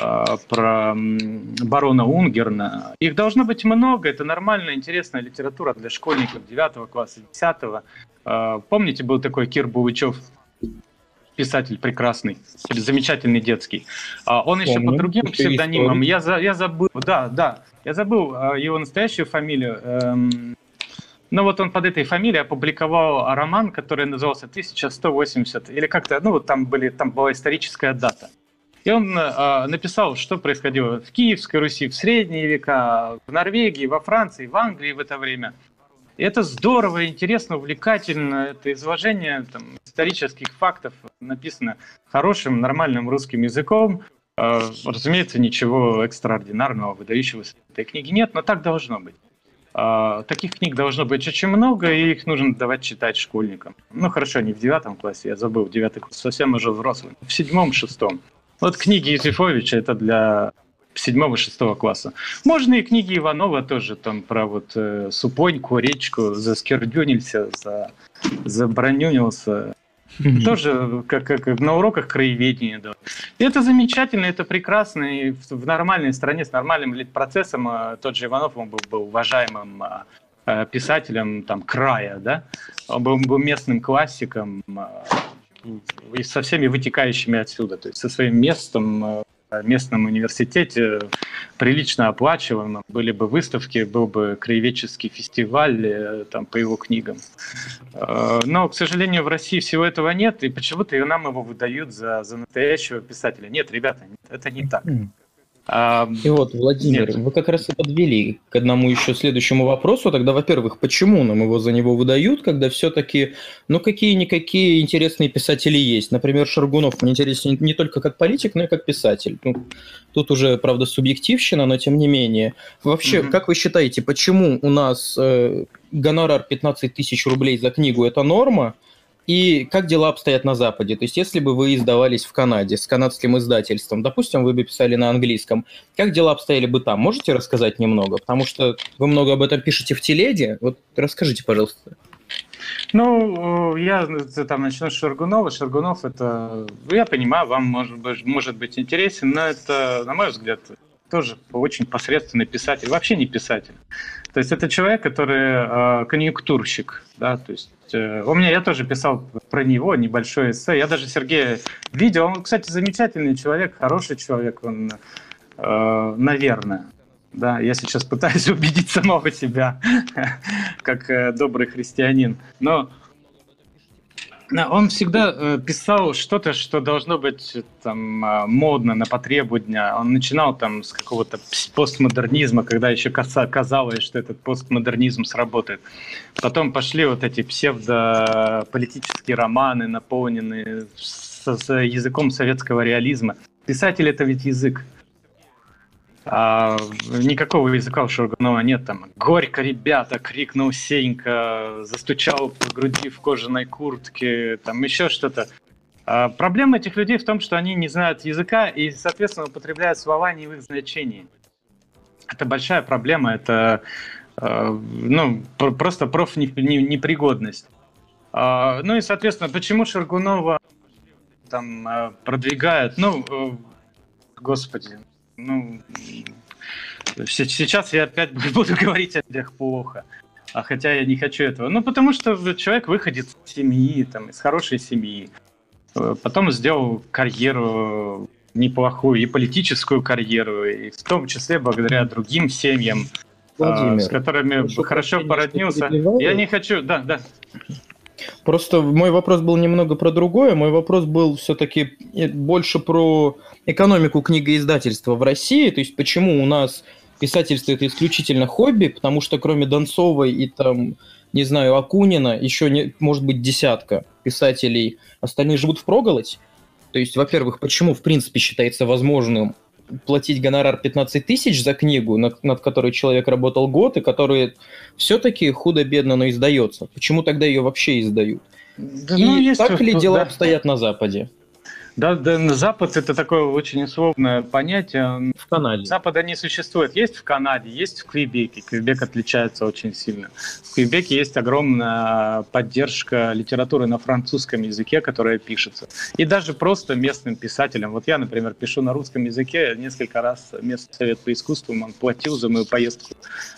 э, про барона Унгерна. Их должно быть много, это нормальная, интересная литература для школьников 9 класса, 10 э, Помните, был такой Кир Булычев, писатель прекрасный, замечательный детский. А он еще Помню, под другим псевдонимом, я, за, я забыл, да, да, я забыл его настоящую фамилию. Ну вот он под этой фамилией опубликовал роман, который назывался 1180, или как-то, ну вот там, были, там была историческая дата. И он э, написал, что происходило в Киевской Руси, в средние века, в Норвегии, во Франции, в Англии в это время. И это здорово, интересно, увлекательно. Это изложение там, исторических фактов написано хорошим, нормальным русским языком. Э, разумеется, ничего экстраординарного, выдающегося в этой книге нет, но так должно быть. А, таких книг должно быть очень много, и их нужно давать читать школьникам. Ну хорошо, не в девятом классе, я забыл, девятый класс совсем уже взрослый. В седьмом, шестом. Вот книги Юзефовича это для седьмого, шестого класса. Можно и книги Иванова тоже, там про вот э, Супоньку, речку, заскердюнился, за, забронюнился. Тоже как, как на уроках краеведения. Да. Это замечательно, это прекрасно. И в, в нормальной стране с нормальным процессом а, тот же Иванов он был, был уважаемым а, э, писателем там края, да, он был, был местным классиком и со всеми вытекающими отсюда, то есть со своим местом местном университете, прилично оплачиваемом, были бы выставки, был бы краеведческий фестиваль э, там, по его книгам. Э, но, к сожалению, в России всего этого нет, и почему-то нам его выдают за, за настоящего писателя. Нет, ребята, это не так. И вот, Владимир, Нет. вы как раз и подвели к одному еще следующему вопросу. Тогда, во-первых, почему нам его за него выдают, когда все-таки, ну, какие-никакие интересные писатели есть. Например, Шаргунов мне интересен не только как политик, но и как писатель. Ну, тут уже, правда, субъективщина, но тем не менее. Вообще, mm-hmm. как вы считаете, почему у нас э, гонорар 15 тысяч рублей за книгу – это норма, и как дела обстоят на Западе? То есть, если бы вы издавались в Канаде с канадским издательством, допустим, вы бы писали на английском, как дела обстояли бы там? Можете рассказать немного? Потому что вы много об этом пишете в телеге. Вот расскажите, пожалуйста. Ну, я там начну с Шаргунова. Шаргунов это, я понимаю, вам может быть, может быть интересен, но это, на мой взгляд, тоже очень посредственный писатель, вообще не писатель. То есть это человек, который э, конъюнктурщик, да, то есть э, у меня я тоже писал про него небольшое эссе, я даже Сергея видел, он, кстати, замечательный человек, хороший человек, он, э, наверное, да, я сейчас пытаюсь *laughs* убедить самого себя, *laughs* как э, добрый христианин, но он всегда э, писал что-то, что должно быть там э, модно на потребу дня. Он начинал там с какого-то постмодернизма, когда еще казалось, что этот постмодернизм сработает. Потом пошли вот эти псевдополитические романы, наполненные с, с языком советского реализма. Писатель — это ведь язык. А, никакого языка у Шурганова нет. Там «Горько, ребята!» — крикнул Сенька, застучал по груди в кожаной куртке, там еще что-то. А, проблема этих людей в том, что они не знают языка и, соответственно, употребляют слова не в их значении. Это большая проблема, это а, ну, просто профнепригодность. А, ну и, соответственно, почему Шаргунова там а, продвигают? Ну, э, господи, ну, сейчас я опять *laughs* буду говорить о людях плохо. А хотя я не хочу этого. Ну, потому что человек выходит из семьи, там, из хорошей семьи. Э, потом сделал карьеру неплохую, и политическую карьеру, и в том числе благодаря другим семьям, Владимир, с которыми хорошо породнился. Я не хочу, да, да. Просто мой вопрос был немного про другое. Мой вопрос был все-таки больше про экономику книгоиздательства в России. То есть почему у нас писательство это исключительно хобби, потому что кроме Донцовой и там, не знаю, Акунина, еще не, может быть десятка писателей, остальные живут в проголодь. То есть, во-первых, почему в принципе считается возможным платить гонорар 15 тысяч за книгу, над, над которой человек работал год, и которая все-таки худо-бедно, но издается. Почему тогда ее вообще издают? Да, и ну, так ли дела да. обстоят на Западе? Да, да, Запад это такое очень условное понятие. В Канаде. Запада не существует. Есть в Канаде, есть в Квебеке. Квебек отличается очень сильно. В Квебеке есть огромная поддержка литературы на французском языке, которая пишется. И даже просто местным писателям. Вот я, например, пишу на русском языке. Несколько раз местный совет по искусству он платил за мою поездку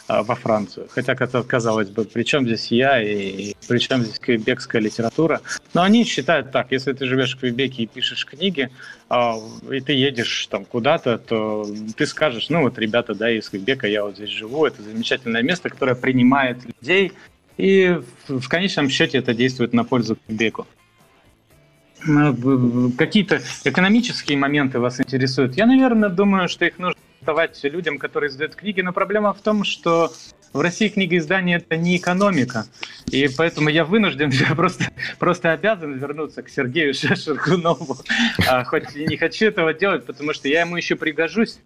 а, во Францию. Хотя, казалось бы, при чем здесь я и при чем здесь квебекская литература. Но они считают так, если ты живешь в Квебеке и пишешь книги, а, и ты едешь там куда-то, то ты скажешь, ну вот, ребята, да, из Квебека я вот здесь живу, это замечательное место, которое принимает людей, и в конечном счете это действует на пользу Квебеку. Ну, какие-то экономические моменты вас интересуют? Я, наверное, думаю, что их нужно давать людям, которые издают книги, но проблема в том, что в России книгоиздание это не экономика, и поэтому я вынужден, *laughs* я просто, просто обязан вернуться к Сергею Шеркунову, а, хоть и не хочу этого делать, потому что я ему еще пригожусь,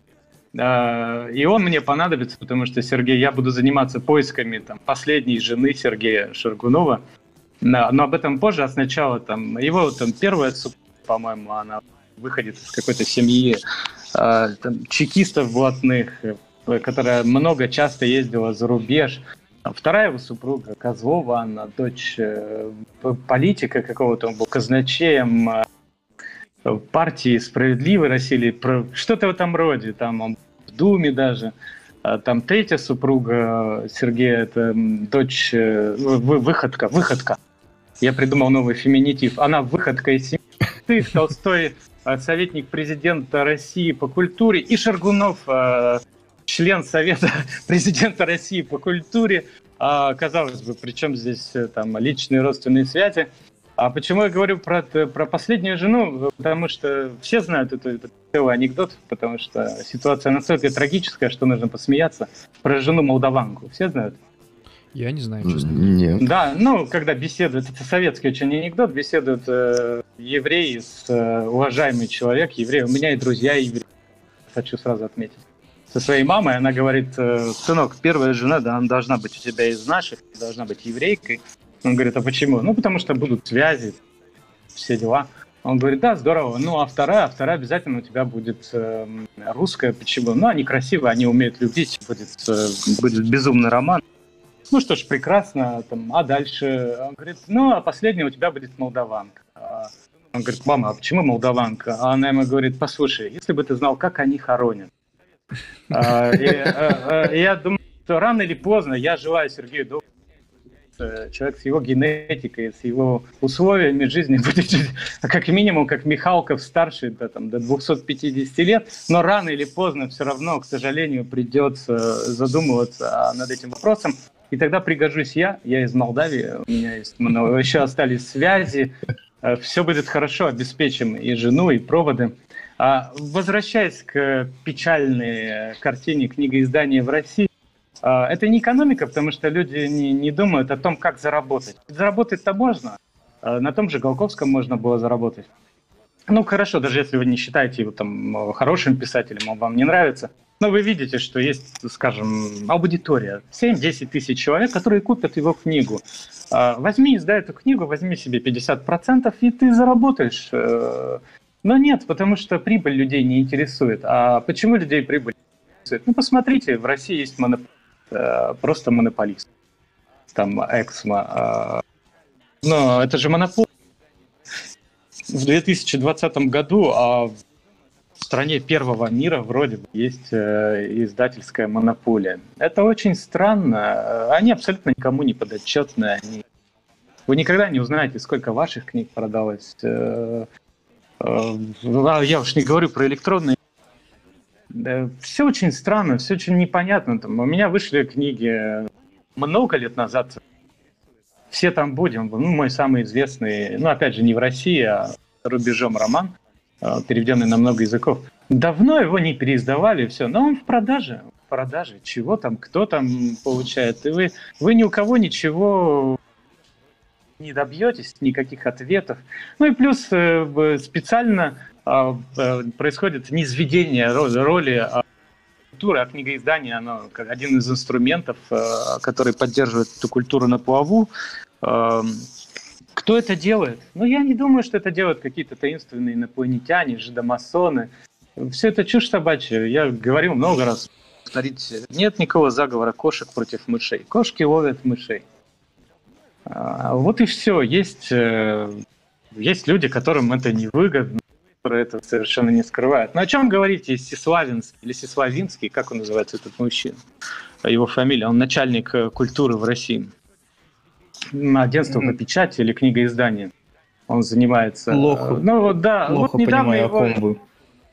а, и он мне понадобится, потому что, Сергей, я буду заниматься поисками там, последней жены Сергея Шаргунова, но, об этом позже, а сначала там, его там первая по-моему, она выходит из какой-то семьи э, там, чекистов блатных, которая много часто ездила за рубеж. Вторая его супруга Козлова, она дочь э, политика какого-то, он был казначеем э, партии «Справедливой России», что-то в этом роде, там он в Думе даже. А там третья супруга Сергея, это дочь, э, выходка, выходка. Я придумал новый феминитив. Она выходка из семьи. Ты, Толстой, э, советник президента России по культуре, и Шаргунов, э, член Совета *laughs* президента России по культуре. А, казалось бы, причем здесь там личные родственные связи. А почему я говорю про, про последнюю жену? Потому что все знают эту, этот целый анекдот, потому что ситуация настолько трагическая, что нужно посмеяться. Про жену молдаванку. Все знают? Я не знаю, честно. Нет. Да, ну, когда беседуют, это советский очень анекдот, беседуют э, евреи с э, уважаемый человек, еврей. У меня и друзья евреи, хочу сразу отметить. Со своей мамой она говорит, э, сынок, первая жена, да, она должна быть у тебя из наших, должна быть еврейкой. Он говорит, а почему? Ну, потому что будут связи, все дела. Он говорит, да, здорово. Ну, а вторая, а вторая обязательно у тебя будет э, русская. Почему? Ну, они красивые, они умеют любить, будет, э, будет безумный роман. Ну что ж, прекрасно. Там, а дальше? Он говорит, ну, а последняя у тебя будет молдаванка. А он говорит, мама, а почему молдаванка? А она ему говорит, послушай, если бы ты знал, как они хоронят. А, э, э, я думаю, что рано или поздно я желаю Сергею долго Э, человек с его генетикой, с его условиями жизни *laughs* будет как минимум, как Михалков старший, да, там, до 250 лет, но рано или поздно все равно, к сожалению, придется задумываться над этим вопросом. И тогда пригожусь я, я из Молдавии, у меня есть много, еще остались связи, все будет хорошо, обеспечим и жену, и проводы. А возвращаясь к печальной картине книгоиздания в России, а, это не экономика, потому что люди не, не думают о том, как заработать. Заработать-то можно. А, на том же Голковском можно было заработать. Ну, хорошо, даже если вы не считаете его там хорошим писателем, он вам не нравится. Но вы видите, что есть, скажем, аудитория. 7-10 тысяч человек, которые купят его книгу. Возьми, издай эту книгу, возьми себе 50%, и ты заработаешь. Но нет, потому что прибыль людей не интересует. А почему людей прибыль интересует? Ну, посмотрите, в России есть монополия Э, просто монополист. Там Эксмо. Э, но это же монополия. В 2020 году а в стране первого мира вроде бы есть э, издательская монополия. Это очень странно. Они абсолютно никому не подотчетны. Вы никогда не узнаете, сколько ваших книг продалось. Я уж не говорю про электронные все очень странно, все очень непонятно. Там, у меня вышли книги много лет назад. Все там будем. Ну, мой самый известный, ну, опять же, не в России, а рубежом роман, а, переведенный на много языков. Давно его не переиздавали, все, но он в продаже. В продаже. Чего там, кто там получает? И вы, вы ни у кого ничего не добьетесь, никаких ответов. Ну и плюс э, специально а, э, происходит низведение роли а, культуры, а книгоиздание, оно как один из инструментов, э, который поддерживает эту культуру на плаву. Кто это делает? Ну, я не думаю, что это делают какие-то таинственные инопланетяне, жидомасоны. Все это чушь собачья. Я говорил много раз. Повторить, нет никакого заговора кошек против мышей. Кошки ловят мышей. Вот и все. Есть, э, есть люди, которым это невыгодно которые это совершенно не скрывают. Но о чем говорите Сеславинский или Сеславинский, как он называется, этот мужчина? Его фамилия, он начальник э, культуры в России. Агентство по печати или книгоиздание. Он занимается... Плохо. Ну вот да, Плохо вот недавно понимаю, его... о ком вы.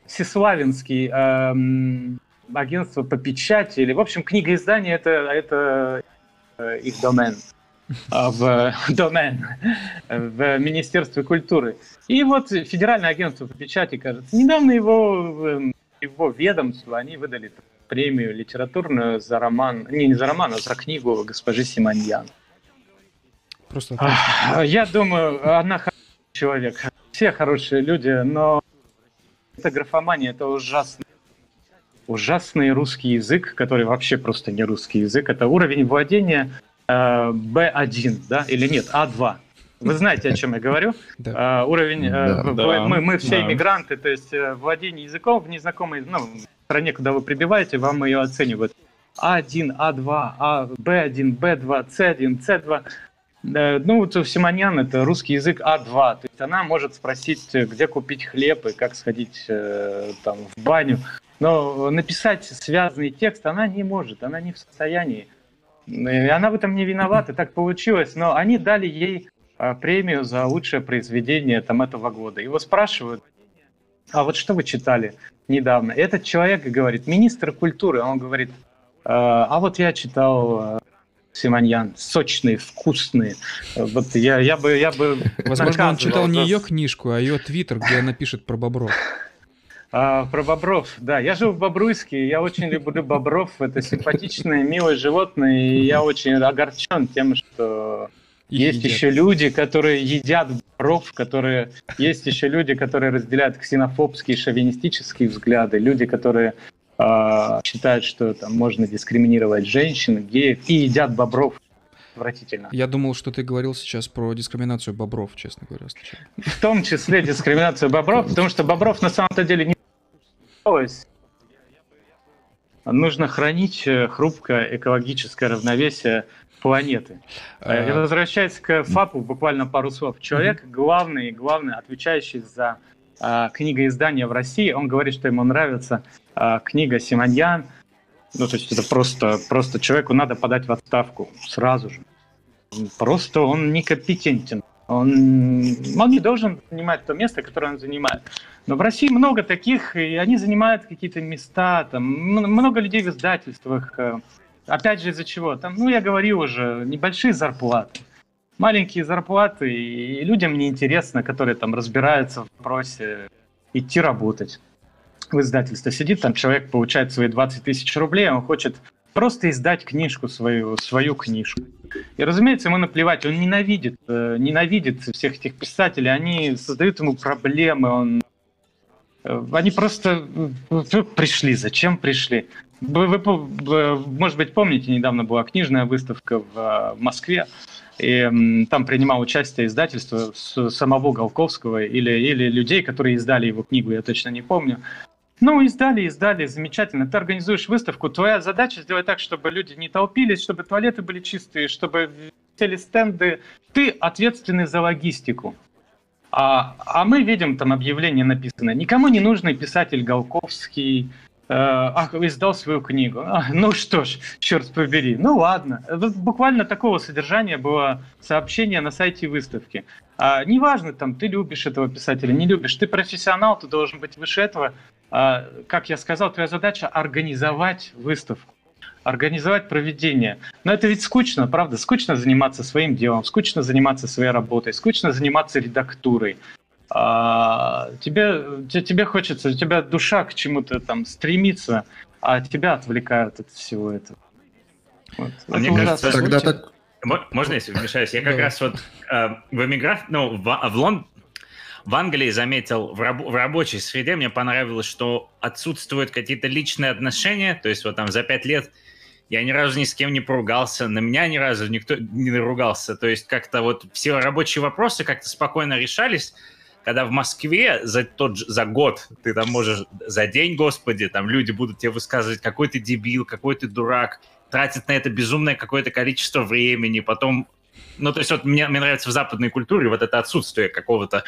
Сеславинский, эм, агентство по печати, или, в общем, книгоиздание это, это э, их домен. А, в домен, в Министерстве культуры. И вот Федеральное агентство по печати, кажется, недавно его, эм, его ведомство, они выдали премию литературную за роман, не, не за роман, а за книгу госпожи Симоньян. Просто Я думаю, она хороший человек. Все хорошие люди, но это графомания, это ужасно. Ужасный русский язык, который вообще просто не русский язык. Это уровень владения B1, э, да, или нет, А2. Вы знаете, о чем я говорю? *laughs* Да. Uh, уровень, uh, да, мы, мы все да. иммигранты, то есть uh, владение языком в незнакомой ну, стране, куда вы прибиваете, вам ее оценивают. А1, А2, А, Б1, Б2, С1, С2. Uh, ну, вот у Симонян это русский язык А2, то есть она может спросить, где купить хлеб и как сходить uh, там в баню. Но написать связанный текст она не может, она не в состоянии. И она в этом не виновата, так получилось. Но они дали ей а, премию за лучшее произведение там, этого года. Его спрашивают, а вот что вы читали недавно? Этот человек говорит, министр культуры, он говорит, а, а вот я читал а, Симоньян, сочные, вкусные. Вот я, я бы, я бы Возможно, он читал не ее книжку, а ее твиттер, где она пишет про бобров. А, про бобров, да. Я жил в Бобруйске, я очень люблю бобров. Это симпатичные, милые животные, и я очень огорчен тем, что Их есть едят. еще люди, которые едят бобров, которые... Есть еще люди, которые разделяют ксенофобские, шовинистические взгляды, люди, которые э, считают, что там можно дискриминировать женщин, геев, и едят бобров отвратительно. Я думал, что ты говорил сейчас про дискриминацию бобров, честно говоря, сначала. В том числе дискриминацию бобров, потому что бобров на самом-то деле не Нужно хранить э, хрупкое экологическое равновесие планеты. Э, возвращаясь к ФАПу, буквально пару слов. Человек, главный, главный, отвечающий за э, книгоиздание в России, он говорит, что ему нравится э, книга Симоньян. Ну, то есть это просто, просто человеку надо подать в отставку сразу же. Просто он некомпетентен. Он, он не должен занимать то место, которое он занимает. Но в России много таких, и они занимают какие-то места, там много людей в издательствах. Э, опять же, из-за чего? Там, ну, я говорил уже, небольшие зарплаты. Маленькие зарплаты, и людям неинтересно, которые там разбираются в вопросе идти работать в издательство. Сидит там человек, получает свои 20 тысяч рублей, он хочет просто издать книжку свою, свою книжку. И, разумеется, ему наплевать, он ненавидит, э, ненавидит всех этих писателей, они создают ему проблемы, он... Э, они просто э, пришли, зачем пришли? Вы, вы, может быть, помните, недавно была книжная выставка в Москве, и там принимал участие издательство самого Голковского или, или людей, которые издали его книгу, я точно не помню. Ну, издали, издали, замечательно. Ты организуешь выставку, твоя задача сделать так, чтобы люди не толпились, чтобы туалеты были чистые, чтобы висели стенды. Ты ответственный за логистику. А, а мы видим там объявление написано. Никому не нужный писатель Голковский, э, ах, издал свою книгу. А, ну что ж, черт побери. Ну ладно. Буквально такого содержания было сообщение на сайте выставки. А, неважно, там, ты любишь этого писателя, не любишь, ты профессионал, ты должен быть выше этого. А, как я сказал, твоя задача организовать выставку, организовать проведение. Но это ведь скучно, правда? Скучно заниматься своим делом, скучно заниматься своей работой, скучно заниматься редактурой. А, тебе, тебе хочется, у тебя душа к чему-то там стремится, а тебя отвлекают от всего этого. Вот. А мне кажется, тогда так... Можно, если вмешаюсь? Я как раз вот э, в эмиграции, ну, в, в, Лон, в Англии заметил, в, раб, в рабочей среде мне понравилось, что отсутствуют какие-то личные отношения, то есть вот там за пять лет я ни разу ни с кем не поругался, на меня ни разу никто не наругался, то есть как-то вот все рабочие вопросы как-то спокойно решались, когда в Москве за тот за год ты там можешь за день, господи, там люди будут тебе высказывать, какой ты дебил, какой ты дурак, тратят на это безумное какое-то количество времени, потом ну, то есть вот мне, мне нравится в западной культуре вот это отсутствие какого-то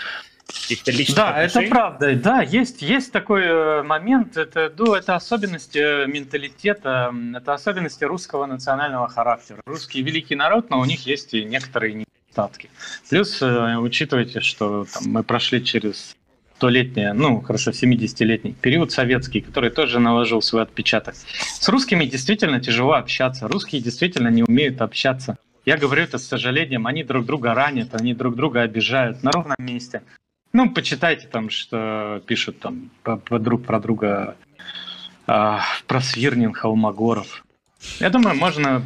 каких-то личных Да, отношений. это правда. Да, есть, есть такой э, момент. Это, ну, это особенности э, менталитета, это особенности русского национального характера. Русский великий народ, но у них есть и некоторые недостатки. Плюс э, учитывайте, что там, мы прошли через столетний, ну, хорошо, 70-летний период советский, который тоже наложил свой отпечаток. С русскими действительно тяжело общаться. Русские действительно не умеют общаться. Я говорю это с сожалением. Они друг друга ранят, они друг друга обижают на ровном месте. Ну, почитайте там, что пишут там друг про друга э, про Свирнин, Холмогоров. Я думаю, можно,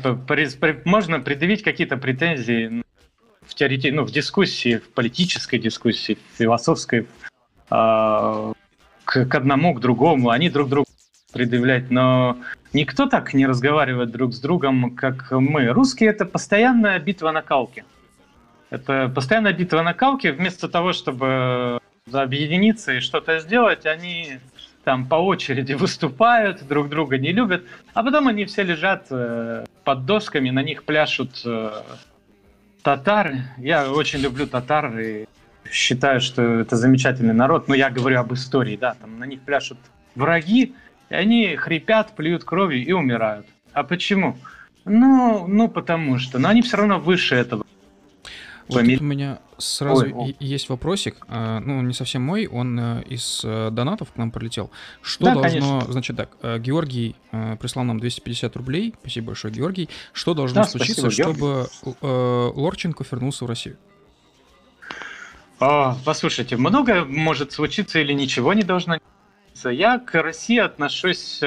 можно предъявить какие-то претензии в теорете, ну, в дискуссии, в политической дискуссии, в философской э, к, к одному, к другому. Они друг другу предъявлять, но никто так не разговаривает друг с другом, как мы. Русские — это постоянная битва на калке. Это постоянная битва на калке. Вместо того, чтобы объединиться и что-то сделать, они там по очереди *laughs* выступают, друг друга не любят, а потом они все лежат э, под досками, на них пляшут э, татары. Я очень люблю татар и считаю, что это замечательный народ, но я говорю об истории, да, там на них пляшут враги, И они хрипят, плюют кровью и умирают. А почему? Ну, ну потому что. Но они все равно выше этого. Вот у меня сразу Ой, есть вопросик, а, ну, не совсем мой, он э, из э, донатов к нам прилетел. Что да, должно, конечно. значит так, э, Георгий прислал нам 250 рублей, спасибо большое, Георгий. Что должно да, случиться, спасибо, чтобы Георгий. Лорченко вернулся в Россию? О, послушайте, много может случиться или ничего не должно Я к России отношусь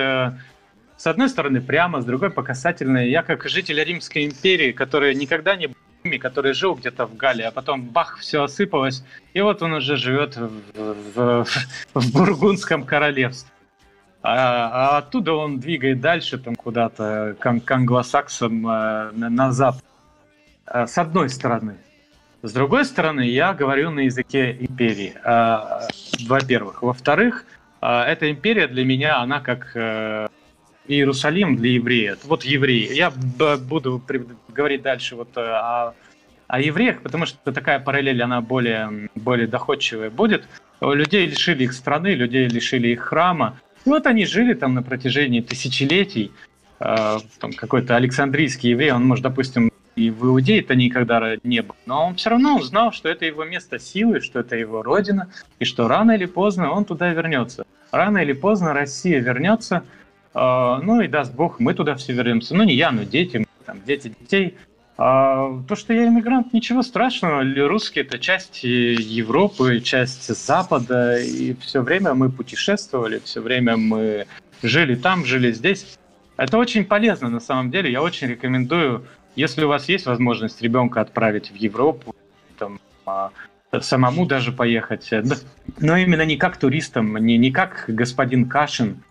с одной стороны прямо, с другой по касательной. Я как житель Римской империи, который никогда не был который жил где-то в Галлии, а потом бах, все осыпалось, и вот он уже живет в, в, в Бургундском королевстве. А, а оттуда он двигает дальше там куда-то к, к англосаксам э, на, на запад. А, с одной стороны. С другой стороны, я говорю на языке империи. А, во-первых. Во-вторых, а, эта империя для меня, она как э, Иерусалим для еврея. Вот евреи. Я буду говорить дальше вот э, о, о евреях, потому что такая параллель, она более, более доходчивая будет. Людей лишили их страны, людей лишили их храма. И вот они жили там на протяжении тысячелетий. Э, там какой-то Александрийский еврей, он, может, допустим, и в Иудее-то никогда не был. Но он все равно узнал, что это его место силы, что это его родина, и что рано или поздно он туда вернется. Рано или поздно Россия вернется – ну и даст бог, мы туда все вернемся. Ну не я, но дети, там, дети детей. А, то, что я иммигрант, ничего страшного. Русские это часть Европы, часть Запада, и все время мы путешествовали, все время мы жили там, жили здесь. Это очень полезно на самом деле. Я очень рекомендую, если у вас есть возможность ребенка отправить в Европу, там, а, самому даже поехать, но именно не как туристом, не, не как господин Кашин, а,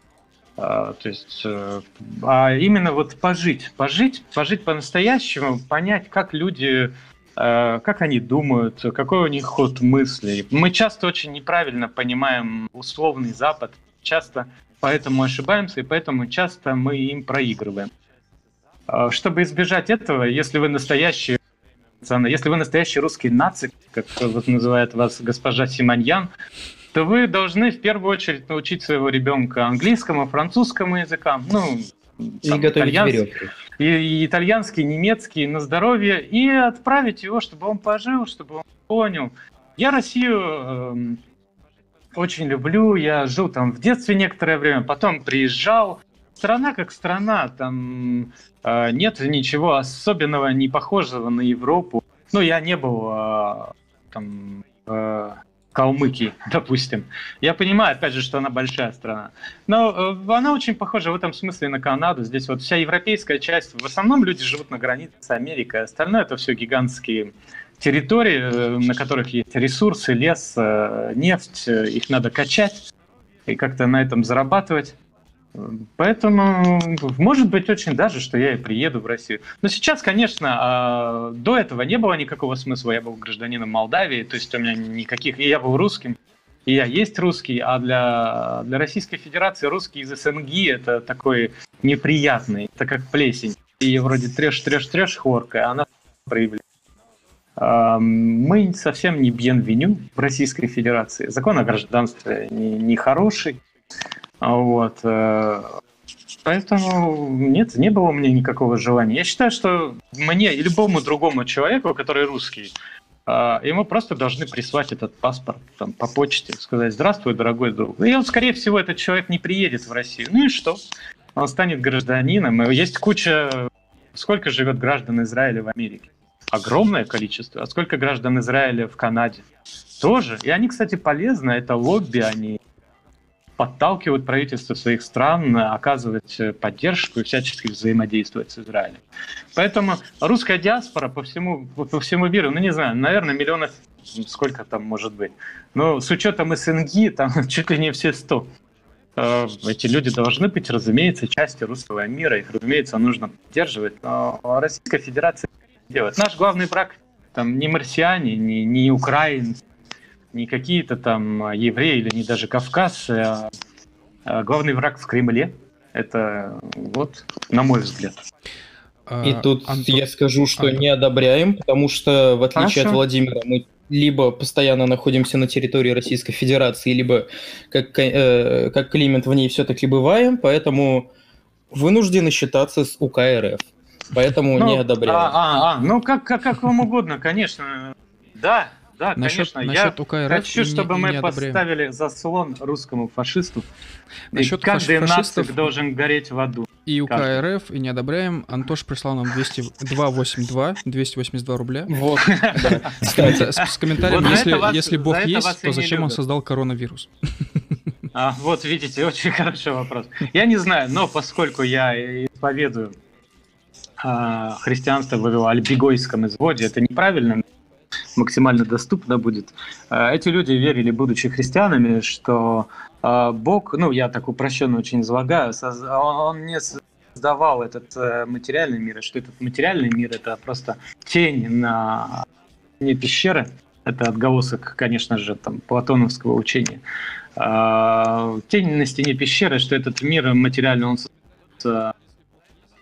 то есть, э, а именно вот пожить, пожить, пожить по-настоящему, понять, как люди, э, как они думают, какой у них ход мыслей. Мы часто очень неправильно понимаем условный Запад, часто поэтому ошибаемся, и поэтому часто мы им проигрываем. А, чтобы избежать этого, если вы настоящий если вы настоящий русский нацик, как называет вас госпожа Симоньян, то вы должны в первую очередь научить своего ребенка английскому, французскому языкам, ну, и там, итальянский, и, и итальянский, немецкий на здоровье, и отправить его, чтобы он пожил, чтобы он понял. Я Россию э, очень люблю, я жил там в детстве некоторое время, потом приезжал. Страна как страна, там э, нет ничего особенного, не похожего на Европу. Ну, я не был э, там э, Калмыкии, *laughs* допустим. Я понимаю, опять же, что она большая страна. Но э, она очень похожа в этом смысле на Канаду. Здесь вот вся европейская часть, в основном люди живут на границе с Америкой. Остальное это все гигантские территории, э, на которых есть ресурсы, лес, э, нефть. Их надо качать и как-то на этом зарабатывать. Поэтому может быть очень даже, что я и приеду в Россию. Но сейчас, конечно, а, до этого не было никакого смысла. Я был гражданином Молдавии, то есть у меня никаких... И я был русским, и я есть русский, а для, для Российской Федерации русский из СНГ это такой неприятный, это как плесень. И вроде трешь-трешь-трешь хворка, а она проявляет. Мы совсем не бьенвеню в Российской Федерации. Закон о гражданстве не, не хороший. Вот. Э, поэтому нет, не было у меня никакого желания. Я считаю, что мне и любому другому человеку, который русский, э, ему просто должны прислать этот паспорт там, по почте, сказать «Здравствуй, дорогой друг». И он, скорее всего, этот человек не приедет в Россию. Ну и что? Он станет гражданином. Есть куча... Сколько живет граждан Израиля в Америке? Огромное количество. А сколько граждан Израиля в Канаде? Тоже. И они, кстати, полезны. Это лобби, они подталкивают правительства своих стран оказывать поддержку и всячески взаимодействовать с Израилем. Поэтому русская диаспора по всему, по всему миру, ну не знаю, наверное, миллионов, сколько там может быть, но с учетом СНГ, там *laughs* чуть ли не все 100. Э, эти люди должны быть, разумеется, частью русского мира, их, разумеется, нужно поддерживать, но Российская Федерация делает. Наш главный враг там не марсиане, не, не украинцы, не какие-то там евреи или не даже Кавказ, а, а главный враг в Кремле. Это вот, на мой взгляд. И а, тут Антон... я скажу, что не одобряем, потому что, в отличие Хорошо. от Владимира, мы либо постоянно находимся на территории Российской Федерации, либо как, э, как Климент в ней все-таки бываем, поэтому вынуждены считаться с УК РФ. Поэтому ну, не одобряю. А, а, а, ну как, как, как вам угодно, конечно. Да, да, насчет, конечно. Насчет я УКРФ хочу, чтобы не, мы не поставили заслон русскому фашисту. Насчет и каждый фашистов... нацик должен гореть в аду. И УКРФ, и не одобряем. Антош прислал нам 200, 282, 282 рубля. Вот. *laughs* С комментарием, если Бог есть, то зачем он создал коронавирус? *laughs* А, вот видите, очень хороший вопрос. Я не знаю, но поскольку я исповедую а, христианство в альбегойском изводе, это неправильно, максимально доступно будет. А, эти люди верили, будучи христианами, что а, Бог, ну я так упрощенно очень излагаю, он не создавал этот э, материальный мир, что этот материальный мир это просто тень на не пещеры, это отголосок, конечно же, там платоновского учения. Тень на стене пещеры, что этот мир материальный, он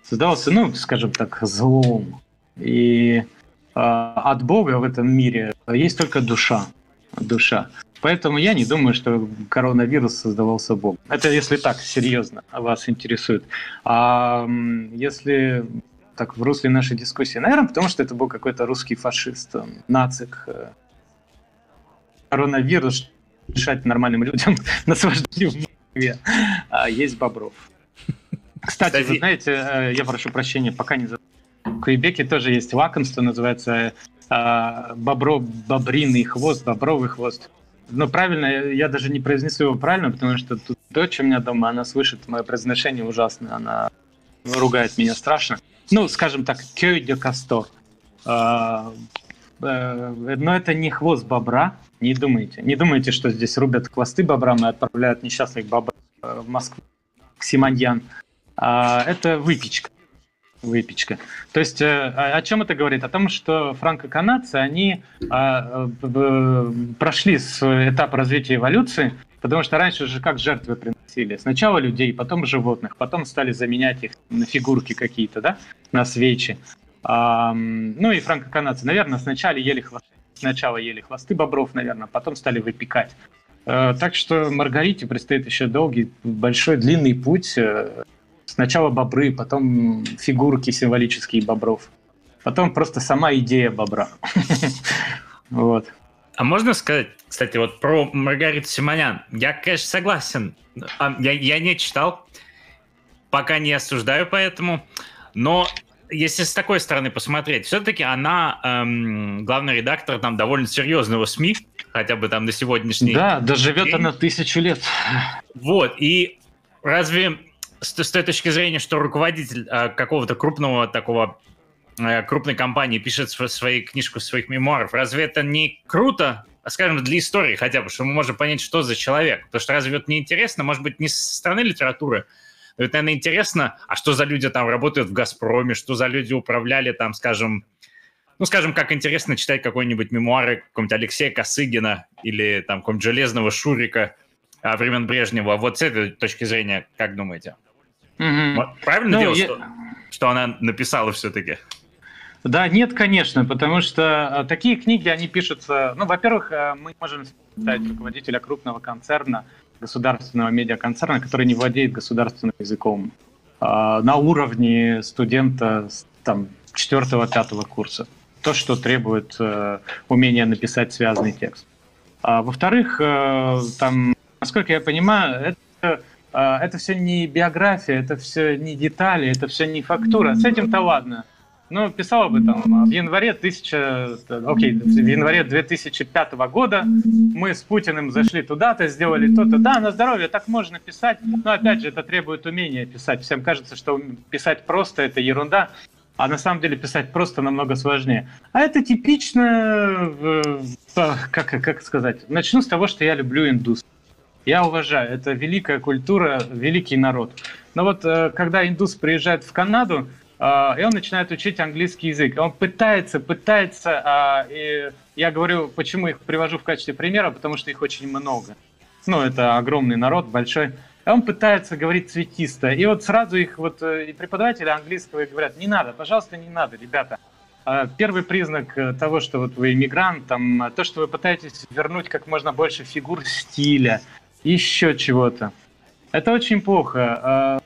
создавался, ну, скажем так, злом. И а, от Бога в этом мире есть только душа. Душа. Поэтому я не думаю, что коронавирус создавался Богом. Это если так серьезно вас интересует. А если так в русле нашей дискуссии, наверное, потому что это был какой-то русский фашист, нацик. Э, коронавирус решать нормальным людям *laughs* наслаждение в Москве. А есть Бобров. Кстати, вы знаете, э, я прошу прощения, пока не забыл в Квебеке тоже есть лакомство, называется э, бобро, бобриный хвост, бобровый хвост. Но правильно, я даже не произнесу его правильно, потому что тут дочь у меня дома, она слышит мое произношение ужасное, она ругает меня страшно. Ну, скажем так, кёй де кастор. Э, э, но это не хвост бобра, не думайте. Не думайте, что здесь рубят хвосты бобрам и отправляют несчастных бобров в Москву, к Симоньян. А, это выпечка выпечка. То есть э, о чем это говорит? О том, что франко-канадцы, они а, э, прошли с этап развития эволюции, потому что раньше же как жертвы приносили? Сначала людей, потом животных, потом стали заменять их на фигурки какие-то, да, на свечи. Ну и франко-канадцы, наверное, сначала ели хвосты, сначала ели хвосты бобров, наверное, потом стали выпекать. Э, так что Маргарите предстоит еще долгий, большой, длинный путь Сначала бобры, потом фигурки символические бобров. Потом просто сама идея бобра. *laughs* Вот. А можно сказать, кстати, вот про Маргариту Симонян? Я, конечно, согласен. А, я, я не читал, пока не осуждаю поэтому. Но если с такой стороны посмотреть, все-таки она эм, главный редактор там довольно серьезного СМИ, хотя бы там на сегодняшний Да, доживет день. она тысячу лет. Вот, и разве с, с той точки зрения, что руководитель э, какого-то крупного такого э, крупной компании пишет свою книжку своих мемуаров, разве это не круто, а, скажем, для истории хотя бы, что мы можем понять, что за человек? Потому что разве это не интересно, может быть, не со стороны литературы, но это, наверное, интересно, а что за люди там работают в «Газпроме», что за люди управляли там, скажем, ну, скажем, как интересно читать какой-нибудь мемуары какого-нибудь Алексея Косыгина или там какого-нибудь Железного Шурика времен Брежнева. Вот с этой точки зрения, как думаете? Угу. Правильно ну, дело, я... что, что она написала все-таки? Да, нет, конечно, потому что а, такие книги, они пишутся... Ну, во-первых, а, мы можем стать руководителя крупного концерна, государственного медиаконцерна, который не владеет государственным языком а, на уровне студента там, 4-5 курса. То, что требует э, умения написать связанный текст. А, во-вторых, э, там, насколько я понимаю, это это все не биография, это все не детали, это все не фактура. С этим-то ладно. Ну, писал об этом в январе 1000, окей, в январе 2005 года мы с Путиным зашли туда-то, сделали то-то. Да, на здоровье так можно писать, но опять же это требует умения писать. Всем кажется, что писать просто это ерунда, а на самом деле писать просто намного сложнее. А это типично, как, как сказать, начну с того, что я люблю индустрию. Я уважаю, это великая культура, великий народ. Но вот э, когда индус приезжает в Канаду, э, и он начинает учить английский язык, он пытается, пытается, а, и я говорю, почему их привожу в качестве примера, потому что их очень много. Ну, это огромный народ, большой. И он пытается говорить цветисто. И вот сразу их вот э, преподаватели английского говорят, не надо, пожалуйста, не надо, ребята. а, первый признак того, что вот вы иммигрант, там, то, что вы пытаетесь вернуть как можно больше фигур стиля, еще чего-то. Это очень плохо. А,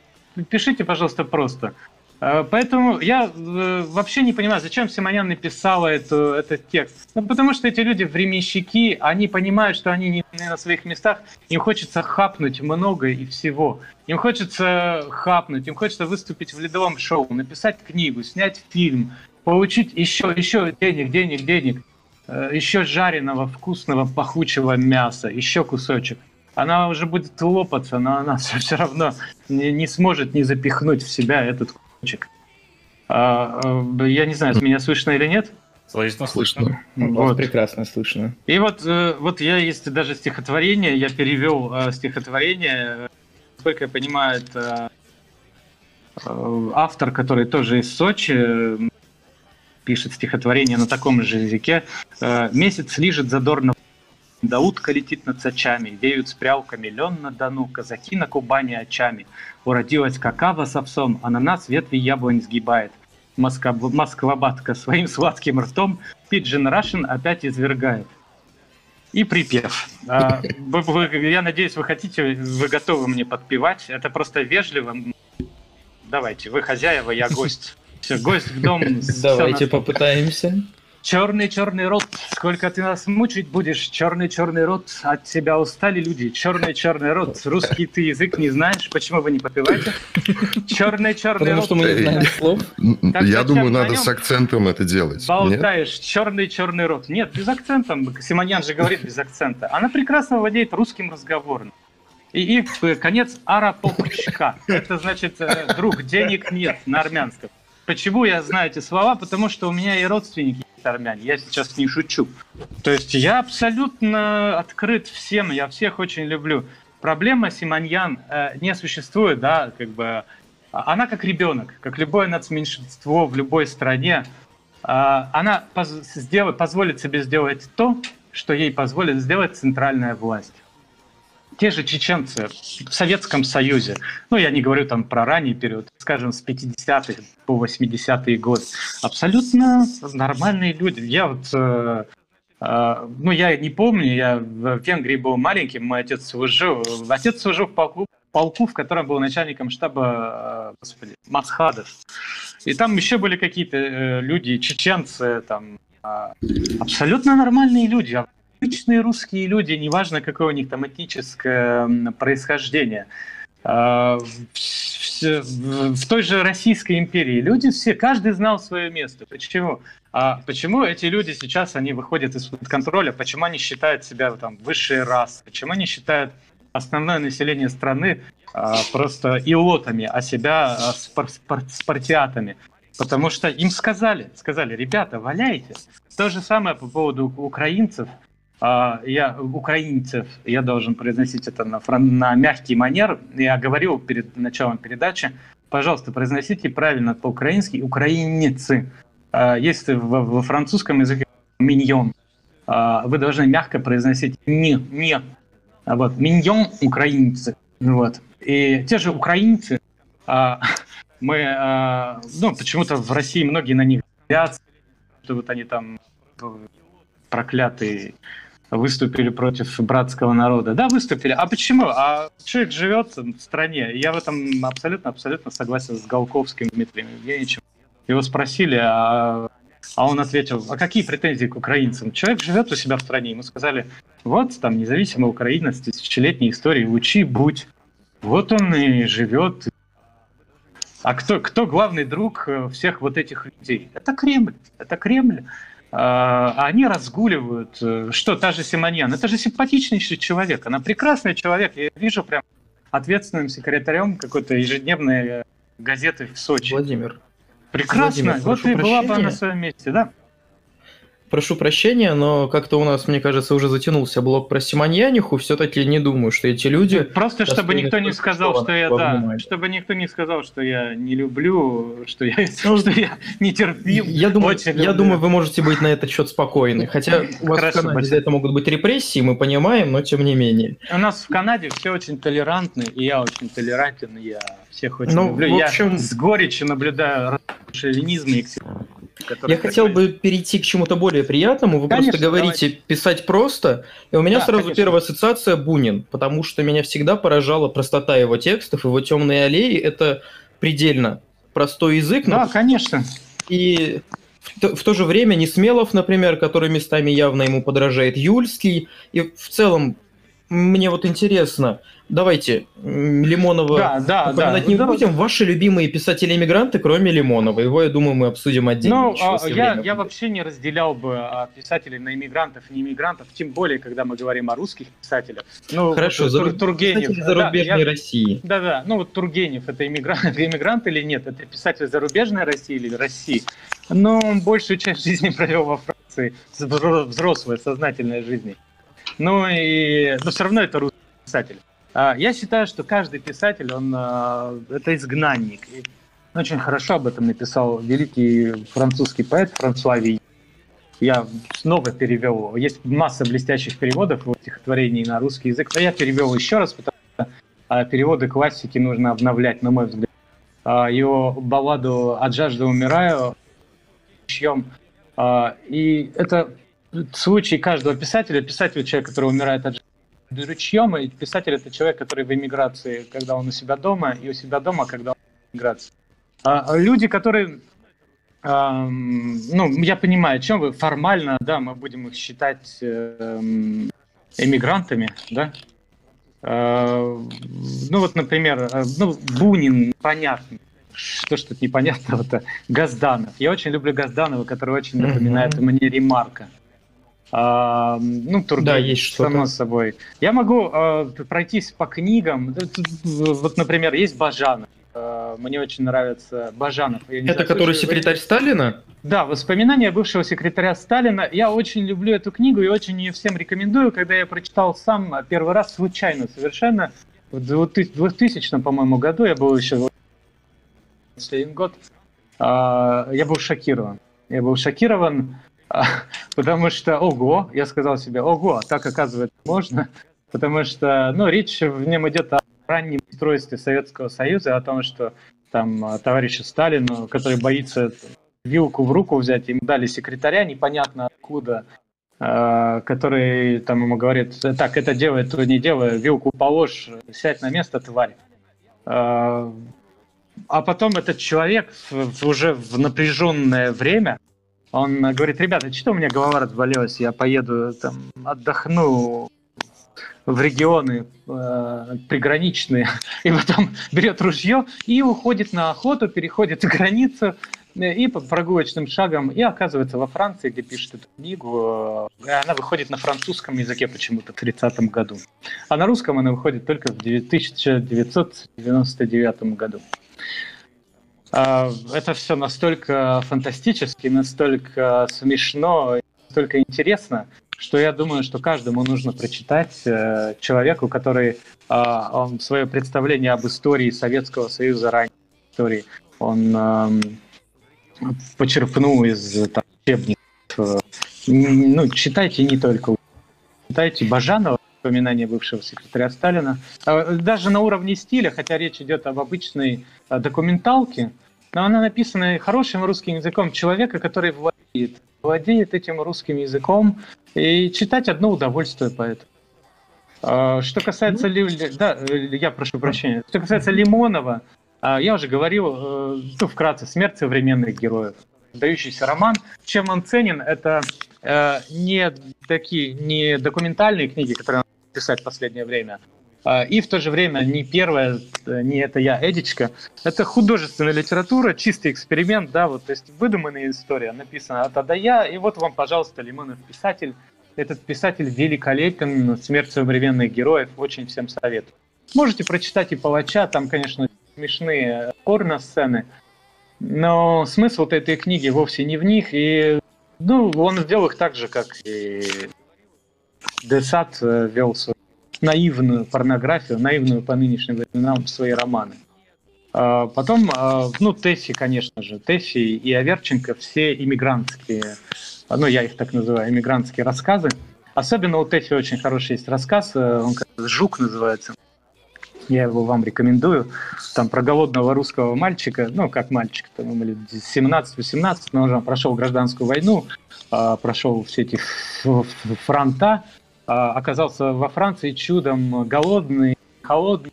пишите, пожалуйста, просто. А, поэтому я э, вообще не понимаю, зачем Симонян написала эту, этот текст. Ну, потому что эти люди временщики, они понимают, что они не на своих местах, им хочется хапнуть много и всего. Им хочется хапнуть, им хочется выступить в ледовом шоу, написать книгу, снять фильм, получить еще, еще денег, денег, денег, э, еще жареного, вкусного, пахучего мяса, еще кусочек. Она уже будет лопаться, но она *laughs* все, все равно не, не сможет не запихнуть в себя этот кусочек. А, а, я не знаю, меня слышно или нет? Слышно, слышно. Вот. Прекрасно слышно. И вот, э, вот я есть даже стихотворение, я перевел э, стихотворение, насколько я понимаю, это автор, который тоже из Сочи, пишет стихотворение на таком же языке. Э, «Месяц лежит задорно да утка летит над сачами, веют с прялками лен на Дону, казаки на Кубани очами. Уродилась какава с овсом, а на нас ветви яблонь сгибает. Москва, Москва-батка своим сладким ртом Пиджин Рашин опять извергает. И припев. А, я надеюсь, вы хотите, вы готовы мне подпевать. Это просто вежливо. Давайте, вы хозяева, я гость. Все, гость в дом. Давайте попытаемся. Черный-черный рот, сколько ты нас мучить будешь, черный-черный рот, от тебя устали люди, черный-черный рот, русский ты язык не знаешь, почему вы не попиваете? Черный-черный рот. Потому что мы не знаем слов. Я думаю, надо с акцентом это делать. Болтаешь, черный-черный рот. Нет, без акцента, Симоньян же говорит без акцента. Она прекрасно владеет русским разговором. И, и конец арапопчка. Это значит, э, друг, денег нет на армянском. Почему я знаю эти слова? Потому что у меня и родственники армяне. Я сейчас не шучу. То есть я абсолютно открыт всем, я всех очень люблю. Проблема Симоньян э, не существует, да, как бы она как ребенок, как любое нацменьшинство в любой стране. Э, она поз сделает, позволит себе сделать то, что ей позволит сделать центральная власть те же чеченцы в Советском Союзе, ну, я не говорю там про ранний период, скажем, с 50-х по 80-е годы, абсолютно нормальные люди. Я вот, э, э, ну, я не помню, я в Венгрии был маленьким, мой отец служил, отец служил в полку, полку, в котором был начальником штаба, э, господи, Масхадов. И там еще были какие-то э, люди, чеченцы, там, э, абсолютно нормальные люди, обычные русские люди, неважно, какое у них там этническое происхождение. А, в той же Российской империи люди все, каждый знал свое место. Почему? А почему эти люди сейчас, они выходят из-под контроля? Почему они считают себя там высшей расы? Почему они считают основное население страны а, просто илотами, а себя а, спар спар спартиатами? Потому что им сказали, сказали, ребята, валяйте. То же самое по поводу украинцев. А, я украинцев, я должен произносить это на, на мягкий манер. Я говорил перед началом передачи, пожалуйста, произносите правильно по-украински украинцы. А, если во, во французском языке миньон, а, вы должны мягко произносить не, не. Вот, миньон украинцы. Вот. И те же украинцы, *laughs* мы, ну, почему-то в России многие на них что вот они там проклятые выступили против братского народа. Да, выступили. А почему? А человек живет в стране. Я в этом абсолютно-абсолютно согласен с Голковским Дмитрием Евгеньевичем. Его спросили, а, а он ответил, а какие претензии к украинцам? Человек живет у себя в стране. Ему сказали, вот там независимая Украина с тысячелетней историей, учи, будь. Вот он и живет. А кто, кто главный друг всех вот этих людей? Это Кремль. Это Кремль. А, они разгуливают. Э, что, та же Симоньян, это же симпатичнейший человек, она прекрасный человек. Я вижу прям ответственным секретарем какой-то ежедневной э, газеты в Сочи. Владимир. Прекрасно, Владимир, вот и была бы на своем месте, да. Прошу прощения, но как-то у нас, мне кажется, уже затянулся блок про Симоньяниху. Все-таки не думаю, что эти люди... Просто чтобы никто не сказал, что я... Да, чтобы никто не сказал, что я не люблю, что я, ну, *laughs* что я не терпим. Я думаю, я думаю, вы можете быть на этот счет спокойны. Хотя у вас Хорошо, в Канаде за это могут быть репрессии, мы понимаем, но тем не менее. У нас в Канаде все очень толерантны, и я очень толерантен, и я всех очень ну, люблю. В общем... Я с горечью наблюдаю шовинизм и Я хотел бы перейти к чему-то более приятному. Вы конечно, просто говорите давайте. писать просто, и у меня да, сразу конечно. первая ассоциация Бунин, потому что меня всегда поражала простота его текстов, его темные аллеи. Это предельно простой язык. Да, но... конечно. И в, в то же время Несмелов, например, который местами явно ему подражает, Юльский, и в целом мне вот интересно, давайте Лимонова да, да, упоминать да. не будем. Ваши любимые писатели-иммигранты, кроме Лимонова. Его, я думаю, мы обсудим отдельно. Ну, а, я, я вообще не разделял бы а, писателей на иммигрантов и не иммигрантов, тем более, когда мы говорим о русских писателях. Ну, Хорошо, вот, Тур, Тургенев. зарубежной да, России. Да-да, ну вот Тургенев, это иммигрант, *laughs* иммигрант или нет? Это писатель зарубежной России или России? Но он большую часть жизни *laughs* провел во Франции, взрослой, сознательной жизни. Ну и но все равно это русский писатель. А, я считаю, что каждый писатель, он а, это изгнанник. И очень хорошо об этом написал великий французский поэт Франсуа Ви. Я снова перевел. Есть масса блестящих переводов его стихотворений на русский язык, но я перевел еще раз, потому что а, переводы классики нужно обновлять, на мой взгляд. Его балладу «От жажды умираю» чьем. И это случай каждого писателя. Писатель – человек, который умирает от ручьем, и писатель – это человек, который в эмиграции, когда он у себя дома, и у себя дома, когда он в эмиграции. А, а люди, которые ну, я понимаю, о чем вы. Формально, да, мы будем их считать эм, эмигрантами, да. Э, ну, вот, например, э, ну, Бунин, понятно. Что ж тут непонятного-то? Газданов. Я очень люблю Газданова, который очень напоминает mm-hmm. мне Ремарка. А, ну, Тургенев, да, есть что само собой. Я могу а, пройтись по книгам. Вот, например, есть Бажанов. А, мне очень нравится Бажанов. Это который секретарь Сталина? Да, воспоминания бывшего секретаря Сталина. Я очень люблю эту книгу и очень ее всем рекомендую. Когда я прочитал сам первый раз случайно совершенно, в 2000, по-моему, году, я был еще последний год, а, я был шокирован. Я был шокирован потому что, ого, я сказал себе, ого, так оказывается можно, потому что, ну, речь в нем идет о раннем устройстве Советского Союза, о том, что там а, товарищу Сталину, который боится вилку в руку взять, ему дали секретаря, непонятно откуда, а, который там ему говорит, так, это делай, то не делай, вилку положь, сядь на место, тварь. А, а потом этот человек уже в напряженное время он говорит, ребята, что у меня голова разболелась, я поеду там отдохну в регионы э, приграничные, *laughs* и потом берет ружье и уходит на охоту, переходит *laughs* границу э, и по прогулочным шагам, и оказывается во Франции, где пишет эту книгу. Э, она выходит на французском языке почему-то в 30 году. А на русском она выходит только в 1999 году. А, это все настолько фантастически, настолько смешно, настолько интересно, что я думаю, что каждому нужно прочитать э, человеку, который а, он свое представление об истории Советского Союза ранней истории, он почерпнул из там, учебников. Э, ну, читайте не только читайте Бажанова, воспоминания бывшего секретаря Сталина. А, даже на уровне стиля, хотя речь идет об обычной а, документалке, но она написана хорошим русским языком человека, который владеет, владеет этим русским языком, и читать одно удовольствие поэтому. А, что касается... Ну... Да, э, я прошу прощения. Что касается Лимонова, я уже говорил, э, ну, вкратце, «Смерть современных героев». Дающийся роман. Чем он ценен, это э, не такие, не документальные книги, которые надо писать в последнее время, а, и в то же время не первая, не это я, Эдичка. Это художественная литература, чистый эксперимент, да, вот, то есть выдуманная история, написана от А Я. И вот вам, пожалуйста, Лимонов писатель. Этот писатель великолепен, смерть современных героев, очень всем советую. Можете прочитать и Палача, там, конечно, смешные порно-сцены, но смысл этой книги вовсе не в них, и ну, он сделал их так же, как и Десад э, вел свою наивную порнографию, наивную по нынешним временам свои романы. А, потом, а, ну, Тесси, конечно же, Тесси и Аверченко, все иммигрантские, ну, я их так называю, иммигрантские рассказы. Особенно у Тесси очень хороший есть рассказ, э, он как «Жук» называется. Я его вам рекомендую. Там про голодного русского мальчика, ну, как мальчик, там ему лет 17-18, но он прошел гражданскую войну, а, прошел все эти фронта, а, оказался во Франции чудом голодный, холодный,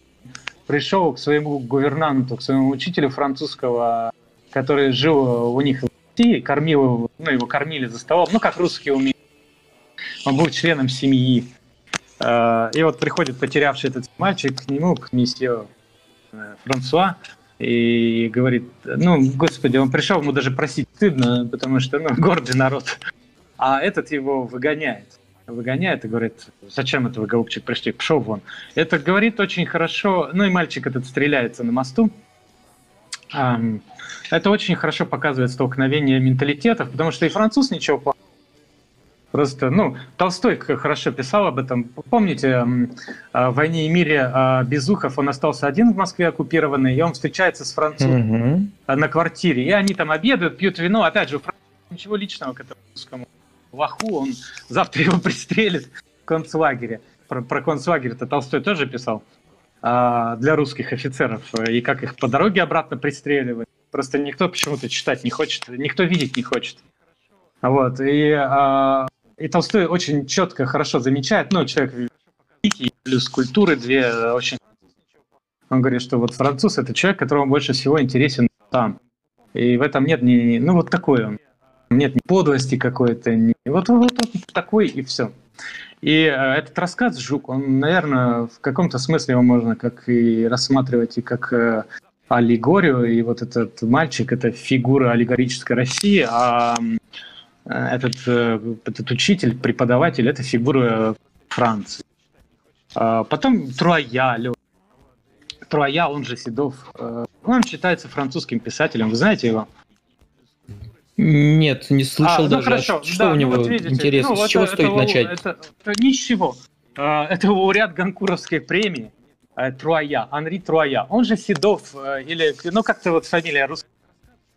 пришел к своему гувернанту, к своему учителю французского, который жил у них в России, кормил его, ну, его кормили за столом, ну, как русские умеют. Он был членом семьи. А, и вот приходит потерявший этот мальчик к нему, к месье э, Франсуа, и говорит, ну, господи, он пришел, ему даже просить стыдно, потому что, ну, *laughs* гордый народ. А этот его выгоняет. Выгоняет и говорит, зачем это вы, голубчик, пришли, пошел вон. Это говорит очень хорошо, ну и мальчик этот стреляется на мосту. Это очень хорошо показывает столкновение менталитетов, потому что и француз ничего плохого Просто, ну, Толстой хорошо писал об этом. Помните, в «Войне и мире» а, Безухов, он остался один в Москве оккупированный, и он встречается с французом mm-hmm. на квартире. И они там обедают, пьют вино. Опять же, у француза ничего личного к этому русскому лоху. Он завтра его пристрелит в концлагере. Про, про концлагерь это Толстой тоже писал а, для русских офицеров. И как их по дороге обратно пристреливать. Просто никто почему-то читать не хочет, никто видеть не хочет. Вот. И а, и Толстой очень четко, хорошо замечает, ну, человек плюс культуры две э, очень... Он говорит, что вот француз – это человек, которому больше всего интересен там. И в этом нет ни... Ну, вот такой он. Нет ни подлости какой-то, ни... Вот, вот, вот такой, и все. И э, этот рассказ «Жук», он, наверное, в каком-то смысле его можно как и рассматривать и как э, аллегорию, и вот этот мальчик – это фигура аллегорической России, а этот, э, этот учитель, преподаватель, это фигура Франции. А потом Труая, Труая, он же Седов, э, он считается французским писателем. Вы знаете его? Нет, не слышал а, ну даже. Хорошо. Что да, у него ну, вот видите, интересно? Ну, С чего это, стоит это, начать? Это, это, ничего. Это лауреат Ганкуровской премии Труая, Анри Труая. Он же Седов, или, ну, как-то вот фамилия русская.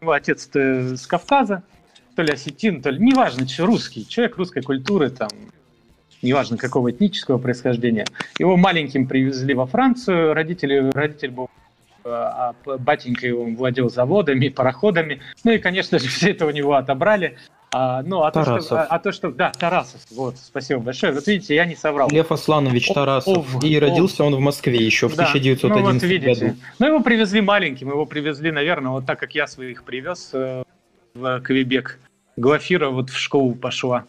Его отец с Кавказа, то ли осетин, то ли... Неважно, что русский, человек русской культуры, там, неважно какого этнического происхождения. Его маленьким привезли во Францию, родители, родитель был э, а батенька его владел заводами, пароходами. Ну и, конечно же, *laughs* все это у него отобрали. А, ну, а то, что, а, а то, что... Да, Тарасов. Вот, спасибо большое. Вот видите, я не соврал. Лев Асланович Тарасов. Ов, и родился ов. он в Москве еще в да. 1911 ну, вот видите. году. Ну, его привезли маленьким. Его привезли, наверное, вот так, как я своих привез э, в Квебек. Глафира вот в школу пошла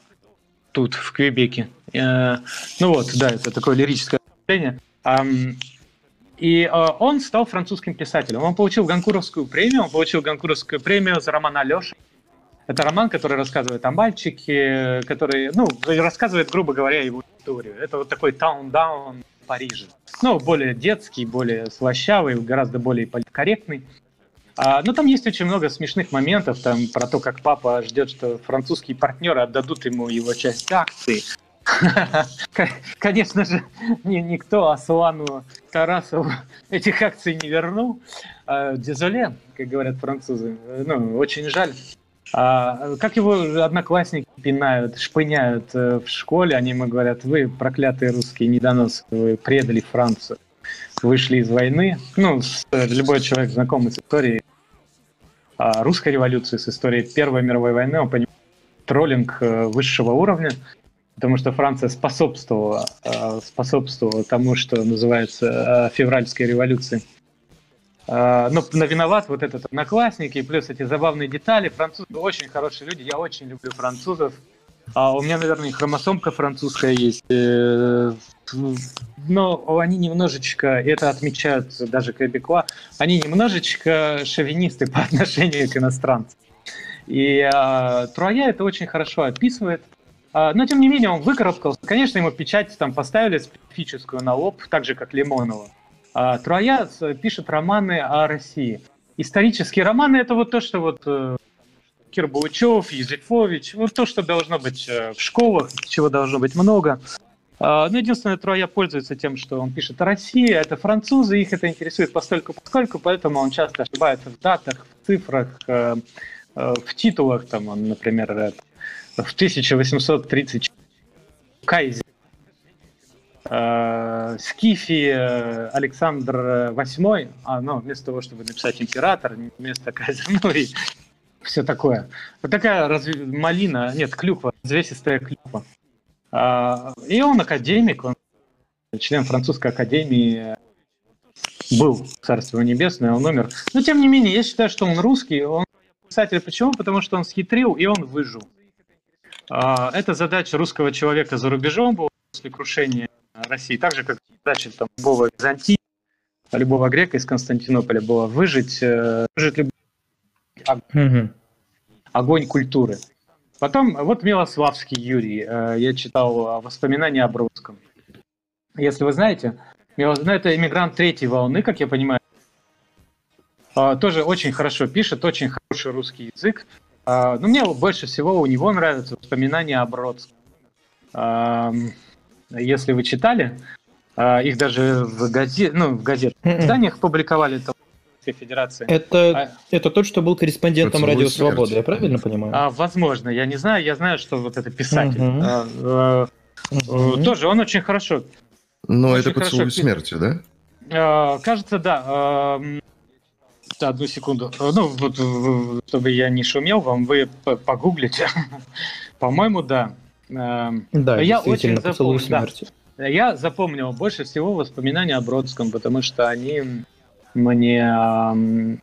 тут, в Квебеке. Э, ну вот, да, это такое лирическое отступление. И э, он стал французским писателем. Он получил Ганкуровскую премию, он получил Ганкуровскую премию за роман Алеша. Это роман, который рассказывает о мальчике, который, ну, рассказывает, грубо говоря, его историю. Это вот такой таун-даун Парижа. Ну, более детский, более слащавый, гораздо более политкорректный. А, ну, там есть очень много смешных моментов, там про то, как папа ждет, что французские партнеры отдадут ему его часть акций. *laughs* Конечно же, никто Аслану Тарасову этих акций не вернул. А, Дезоле, как говорят французы. Ну, очень жаль. А, как его одноклассники пинают, шпыняют э, в школе, они ему говорят, вы, проклятые русские недоносы, вы предали Францию, вышли из войны. Ну, любой человек, знакомый с историей, русской революции, с историей Первой мировой войны, он понимает троллинг э, высшего уровня, потому что Франция способствовала, э, способствовала тому, что называется э, февральской революцией. Но на виноват вот этот одноклассник и плюс эти забавные детали. Французы очень хорошие люди, я очень люблю французов. А у меня, наверное, хромосомка французская есть. Но они немножечко, это отмечают даже Квебекуа, они немножечко шовинисты по *laughs* отношению к иностранцам. И а, Труая это очень хорошо описывает. А, но, тем не менее, он выкарабкался. Конечно, ему печать там поставили специфическую на лоб, так же, как Лимонова. А, Труая пишет романы о России. Исторические романы – это вот то, что вот э, Кирбаучев, Езефович, вот то, что должно быть э, в школах, чего должно быть много. А, ну, единственное, Троя пользуется тем, что он пишет о России, это французы, их это интересует постольку поскольку, поэтому он часто ошибается в датах, в цифрах, э, э, в титулах, там он, например, в 1830 Кайзе Скифи Александр VIII, а, ну, вместо того, чтобы написать император, вместо Кайзер, ну и все такое. Вот такая разве... малина, нет, клюква, развесистая клюква. А, и он академик, он член французской академии был, царство небесное, он умер. Но тем не менее, я считаю, что он русский, он писатель. Почему? Потому что он схитрил и он выжил. А, это задача русского человека за рубежом была после крушения России, так же, как задача там, любого Византии, любого грека из Константинополя была выжить, э, выжить любой огонь, огонь культуры. Потом, вот Милославский Юрий, э, я читал воспоминания о Бродском. Если вы знаете, ну, это иммигрант третьей волны, как я понимаю, а, тоже очень хорошо пишет, очень хороший русский язык. А, но мне больше всего у него нравятся воспоминания о Бродском. А, если вы читали, их даже в, газет, ну, в газетах, в изданиях публиковали, это Федерации. Это, а, это тот, что был корреспондентом Радио Свободы, я правильно понимаю? А, возможно, я не знаю, я знаю, что вот это писатель. Угу. А, а, угу. Тоже он очень хорошо. Но очень это поцелуй смерти, да? А, кажется, да. А, одну секунду. Ну, вот, чтобы я не шумел вам, вы погуглите. *laughs* По-моему, да. Да, я очень запомнил. смерти. Да. Я запомнил больше всего воспоминания о Бродском, потому что они мне...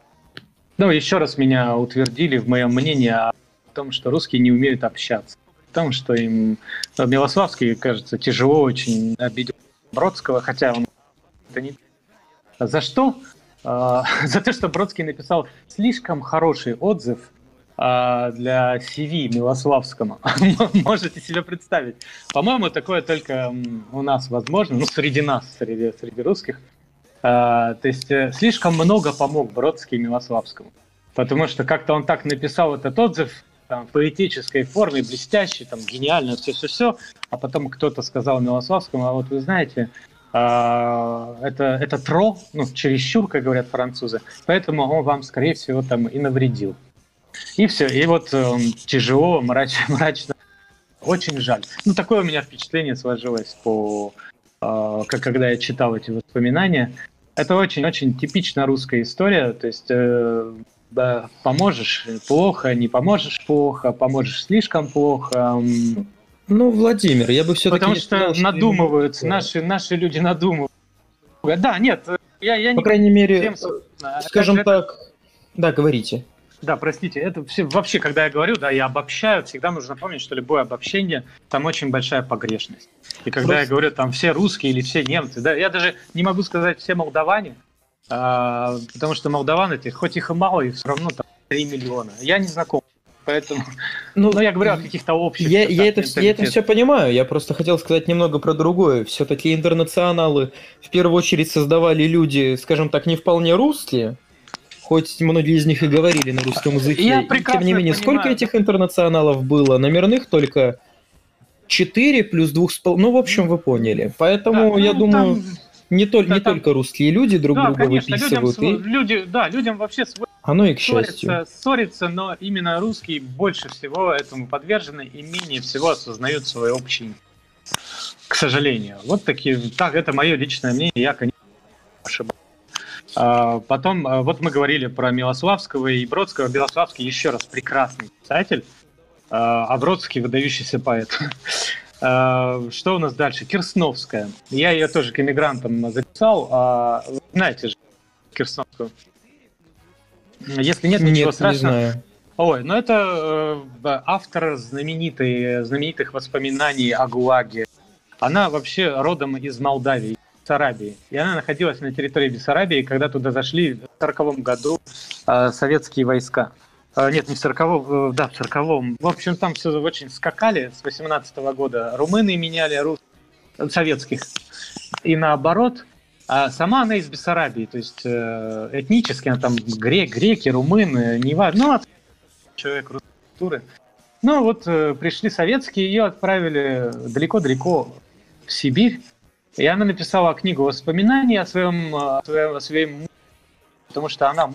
Ну, еще раз меня утвердили в моем мнении о том, что русские не умеют общаться. В том, что им... Ну, Милославский, кажется, тяжело очень обидел Бродского, хотя он это не... За что? А, *laughs* за то, что Бродский написал слишком хороший отзыв а, для CV Милославскому. *laughs* Можете себе представить. По-моему, такое только у нас возможно, ну, среди нас, среди, среди русских. А, то есть э, слишком много помог Бродский Милославскому. Потому что как-то он так написал этот отзыв, там, в поэтической форме, блестящий, там, гениально, все-все-все, а потом кто-то сказал Милославскому, а вот вы знаете, а, это, это тро, ну, чересчур, как говорят французы, поэтому он вам, скорее всего, там и навредил. И все, и вот он эм, тяжело, мрачно, *laughs* мрачно. Очень жаль. Ну, такое у меня впечатление сложилось по, э, когда я читал эти воспоминания. Это очень-очень типично русская история, то есть э, да, поможешь плохо, не поможешь плохо, поможешь слишком плохо. Ну, Владимир, я бы все-таки... Потому что сказал, надумываются, что... наши, наши люди надумывают. Да, нет, я, я По не... крайней мере, всем... скажем так... Это... Да, говорите. Да, простите, это все, вообще, когда я говорю, да, я обобщаю, всегда нужно помнить, что любое обобщение, там очень большая погрешность. И когда Просто... я говорю, там все русские или все немцы, да, я даже не могу сказать все молдаване, а, потому что молдаван этих, хоть их и мало, и все равно там 3 миллиона. Я не знаком. Поэтому, *laughs* ну, ну я говорю о каких-то общих. Я, я, это, я это все понимаю. Я просто хотел сказать немного про другое. Все-таки интернационалы в первую очередь создавали люди, скажем так, не вполне русские, хоть многие из них и говорили на русском языке. Я и, тем не менее, понимаю. сколько этих интернационалов было? Номерных только 4 плюс 2,5. Ну, в общем, вы поняли. Поэтому да, ну, я думаю. Там не, тол- не только русские люди друг да, друга конечно, выписывают. Людям, и... люди, да, людям вообще свой... Оно и к счастью. Ссорится, но именно русские больше всего этому подвержены и менее всего осознают свой общий к сожалению. Вот такие, так, это мое личное мнение, я, конечно, ошибаюсь. А, потом, а, вот мы говорили про Милославского и Бродского. Милославский еще раз прекрасный писатель, а, а Бродский выдающийся поэт. *laughs* Что у нас дальше? Кирсновская. Я ее тоже к иммигрантам записал. А, знаете же Кирсновскую? Если нет, ничего нет, страшного. Не знаю. Ой, ну это э, автор знаменитой, знаменитых воспоминаний о ГУЛАГе. Она вообще родом из Молдавии, Бессарабии. И она находилась на территории Бессарабии, когда туда зашли в 1940 году э, советские войска. А, нет, не в 40 да, в 40 В общем, там все очень скакали с 18 -го года. Румыны меняли рус... советских. И наоборот. А сама она из Бессарабии, то есть э, этнически она там грек, греки, румыны, не важно. Ну, человек русской культуры. Ну вот э, пришли советские, ее отправили далеко-далеко в Сибирь. И она написала книгу воспоминаний о своем, о своем, о своем потому что она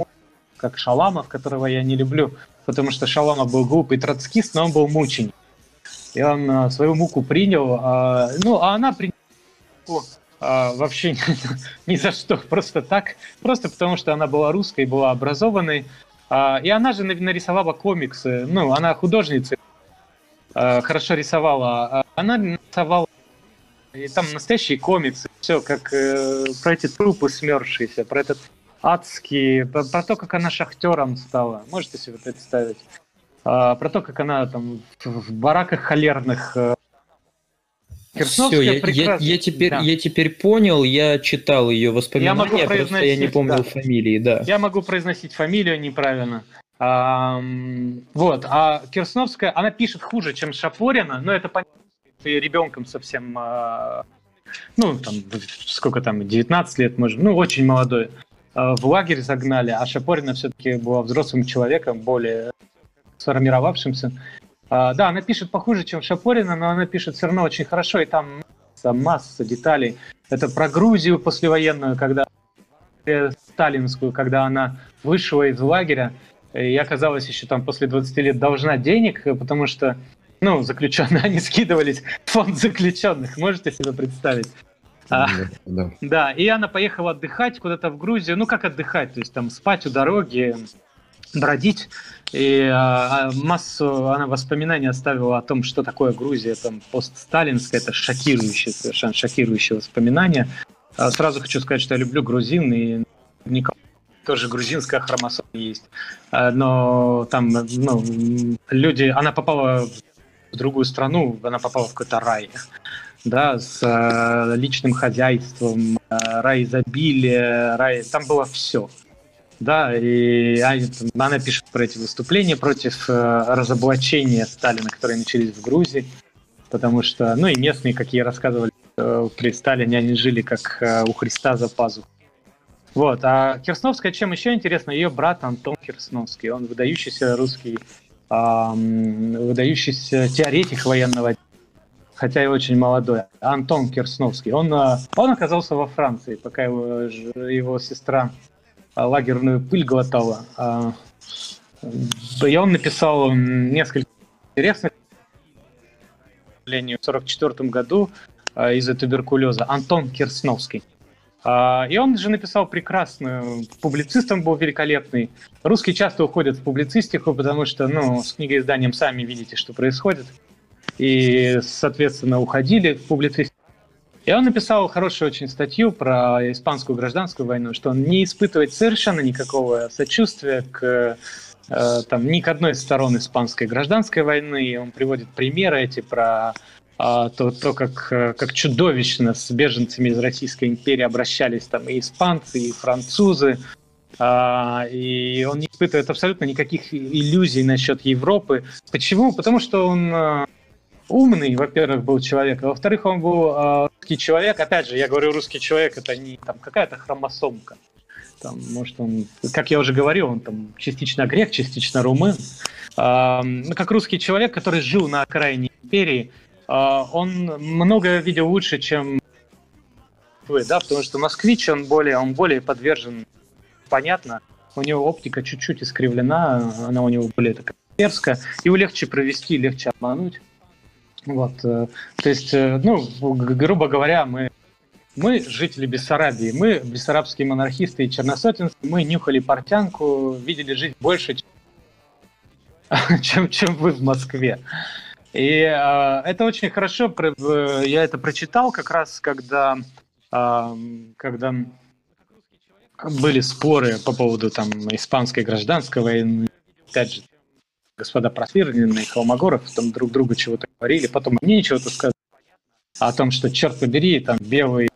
как Шаламов, которого я не люблю, потому что Шаламов был глупый троцкист, но он был мученик. И он а, свою муку принял, а, ну, а она приняла а, вообще *laughs* ни за что, просто так, просто потому что она была русской, была образованной, а, и она же нарисовала комиксы, ну, она художница, а, хорошо рисовала, а она нарисовала и там настоящие комиксы, все как э, про эти трупы смерзшиеся, про этот адский, про, про то, как она шахтером стала, можете себе представить, а, про то, как она там в, бараках холерных э, все, я, я, я, теперь, да. я теперь понял, я читал ее воспоминания, я могу просто я не помнил да. фамилии, да. Я могу произносить фамилию неправильно. А, вот, а Кирсновская, она пишет хуже, чем Шапорина, но это понятно, ты ребенком совсем, а, ну, там, сколько там, 19 лет, может, ну, очень молодой, а, в лагерь загнали, а Шапорина все-таки была взрослым человеком, более сформировавшимся. А, да, она пишет похуже, чем Шапорина, но она пишет все равно очень хорошо, и там масса, масса деталей. Это про Грузию послевоенную, когда э, сталинскую, когда она вышла из лагеря, и оказалась еще там после 20 лет должна денег, потому что, ну, заключенные, *laughs* они скидывались в фонд заключенных, можете себе представить? Да, да. *laughs* да, и она поехала отдыхать куда-то в Грузию, ну как отдыхать, то есть там спать у дороги, бродить. И а, а, массу она воспоминаний оставила о том, что такое Грузия, там постсталинская, это шокирующее, совершенно шокирующее воспоминание. А сразу хочу сказать, что я люблю грузин, и никого тоже грузинская хромосома есть. А, но там, ну, люди, она попала в другую страну, она попала в какой-то рай, да, с э, личным хозяйством, э, рай изобилия, рай, там было все да, и она пишет про эти выступления против э, разоблачения Сталина, которые начались в Грузии, потому что, ну и местные, какие рассказывали, э, при Сталине они жили как э, у Христа за пазухой. Вот, а Кирсновская, чем еще интересно, ее брат Антон Кирсновский, он выдающийся русский, выдающийся теоретик военного хотя и очень молодой, Антон Кирсновский. Он, э, он оказался во Франции, пока его, его сестра а, лагерную пыль глотала. А, и он написал несколько интересных в 1944 году а, из-за туберкулеза Антон Кирсновский. И он же написал прекрасную, публицистом был великолепный. Русские часто уходят в публицистику, потому что, ну, с книгоизданием сами видите, что происходит. И, соответственно, уходили в публицистику. И он написал хорошую очень статью про испанскую гражданскую войну, что он не испытывает совершенно никакого сочувствия к э, там, ни к одной из сторон испанской гражданской войны. И он приводит примеры эти про а, то, то как, как чудовищно с беженцами из Российской империи обращались там и испанцы, и французы. А, и он не испытывает абсолютно никаких иллюзий насчет Европы. Почему? Потому что он э, умный, во-первых, был человек, а во-вторых, он был э, русский человек. Опять же, я говорю, русский человек это не там какая-то хромосомка. Там, может, он, как я уже говорил, он там частично грек, частично румын. Э, как русский человек, который жил на окраине империи, э, он много видел лучше, чем вы, да, потому что москвич, он более, он более подвержен, понятно, у него оптика чуть-чуть искривлена, она у него более такая мерзкая, его легче провести, легче обмануть. Вот, э, то есть, э, ну, грубо говоря, мы, мы жители Бессарабии, мы бессарабские монархисты и черносотенцы, мы нюхали портянку, видели жизнь больше, чем, *laughs* чем вы в Москве. И э, это очень хорошо, я это прочитал как раз, когда, э, когда были споры по поводу там испанской гражданской войны, опять же, господа Просвирнин и Холмогоров там друг другу чего-то говорили, потом мне чего-то сказали о том, что, черт побери, там белый,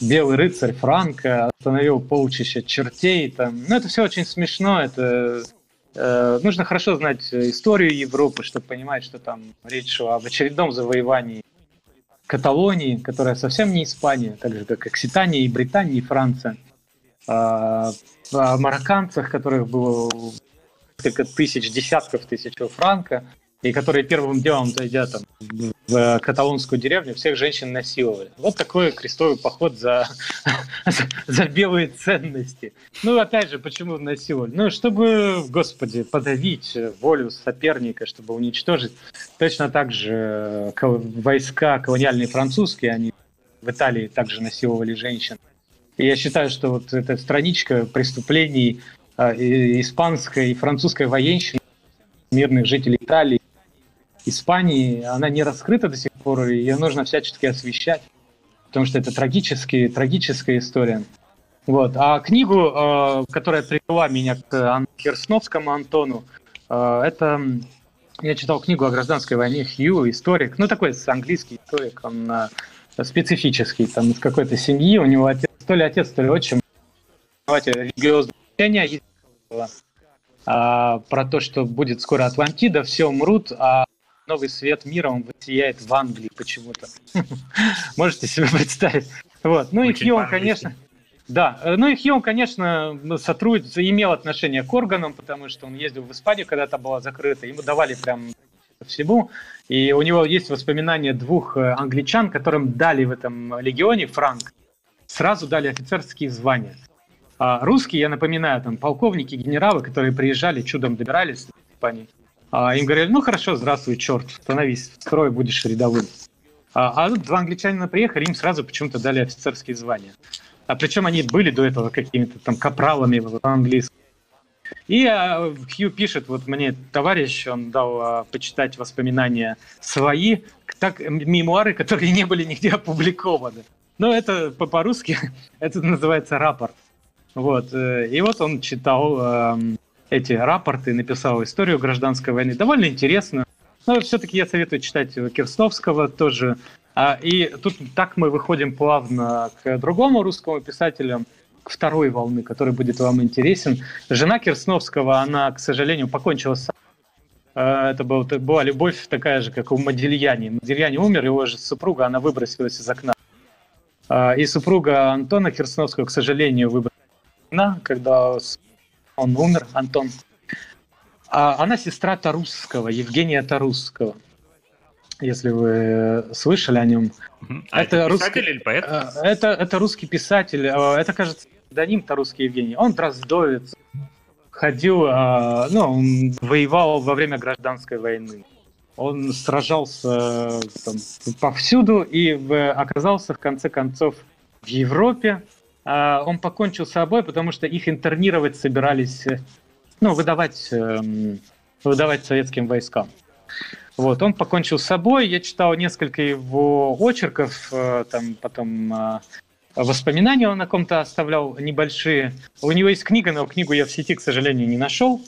белый рыцарь Франко остановил полчища чертей. Там. Ну, это все очень смешно, это э, нужно хорошо знать историю Европы, чтобы понимать, что там речь шла об очередном завоевании Каталонии, которая совсем не Испания, так же как Окситания и Британия и Франция. А, о марокканцах, которых было несколько тысяч, десятков тысяч франка, и которые первым делом, зайдя там в каталонскую деревню, всех женщин насиловали. Вот такой крестовый поход *laughs* за, за белые ценности. Ну, опять же, почему насиловали? Ну, чтобы, господи, подавить волю соперника, чтобы уничтожить. Точно так же войска колониальные французские, они в Италии также насиловали женщин. И я считаю, что вот эта страничка преступлений э, испанской и французской военщины мирных жителей Италии, Испании, она не раскрыта до сих пор, и ее нужно всячески освещать, потому что это трагические, трагическая история. Вот. А книгу, э, которая привела меня к Керсновскому Антону, э, это я читал книгу о гражданской войне Хью, историк, ну такой английский историк, он э, специфический, там из какой-то семьи, у него отец, то ли отец, то ли отчим, религиозное учение а, про то, что будет скоро Атлантида, все умрут, а новый свет мира, он высияет в Англии почему-то. *laughs* Можете себе представить? Вот. Ну и Хью, конечно... Да, ну и Хью, конечно, сотрудник, имел отношение к органам, потому что он ездил в Испанию, когда-то была закрыта, ему давали прям всему, и у него есть воспоминания двух э, англичан, которым дали в этом легионе франк, сразу дали офицерские звания. А русские, я напоминаю, там полковники, генералы, которые приезжали, чудом добирались в Испании, а им говорили, ну хорошо, здравствуй, черт, становись в строй, будешь рядовым. А, а тут два англичанина приехали, им сразу почему-то дали офицерские звания. А причем они были до этого какими-то там капралами в английском. И а, Хью пишет, вот мне товарищ, он дал а, почитать воспоминания свои, так, мемуары, которые не были нигде опубликованы. Но это по-русски, *laughs* это называется рапорт. Вот. Э, и вот он читал э, эти рапорты, написал историю гражданской войны. Довольно интересно. Но все-таки я советую читать Кирстовского тоже а, и тут так мы выходим плавно к другому русскому писателю, к второй волны, который будет вам интересен. Жена Кирсновского, она, к сожалению, покончила с а, это был, была любовь такая же, как у Модильяни. Модильяни умер, его же супруга, она выбросилась из окна. А, и супруга Антона Кирсновского, к сожалению, выбросилась из окна, когда он умер, Антон. Она сестра Тарусского, Евгения Тарусского если вы слышали о нем. А это, это русский, писатель или поэт? Э, это, это русский писатель. Э, это, кажется, псевдоним-то русский Евгений. Он дроздовец. Ходил, э, ну, он воевал во время гражданской войны. Он сражался там, повсюду и оказался, в конце концов, в Европе. Он покончил с собой, потому что их интернировать собирались, ну, выдавать, эм, выдавать советским войскам. Вот, он покончил с собой. Я читал несколько его очерков, э, там потом э, воспоминания он на ком-то оставлял небольшие. У него есть книга, но книгу я в сети, к сожалению, не нашел.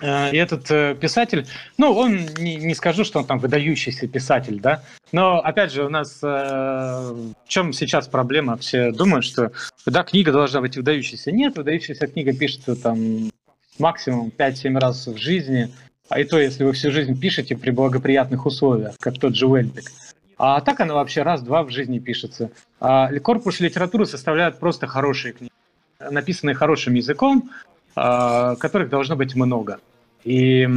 Э, и этот писатель, ну, он не, не скажу, что он там выдающийся писатель, да, но опять же у нас в чем сейчас проблема? Все думают, что да, книга должна быть выдающейся. Нет, выдающаяся книга пишется там максимум 5-7 раз в жизни, а и то, если вы всю жизнь пишете при благоприятных условиях, как тот же Уэльбек. А так она вообще раз-два в жизни пишется. А корпус литературы составляют просто хорошие книги, написанные хорошим языком, которых должно быть много. И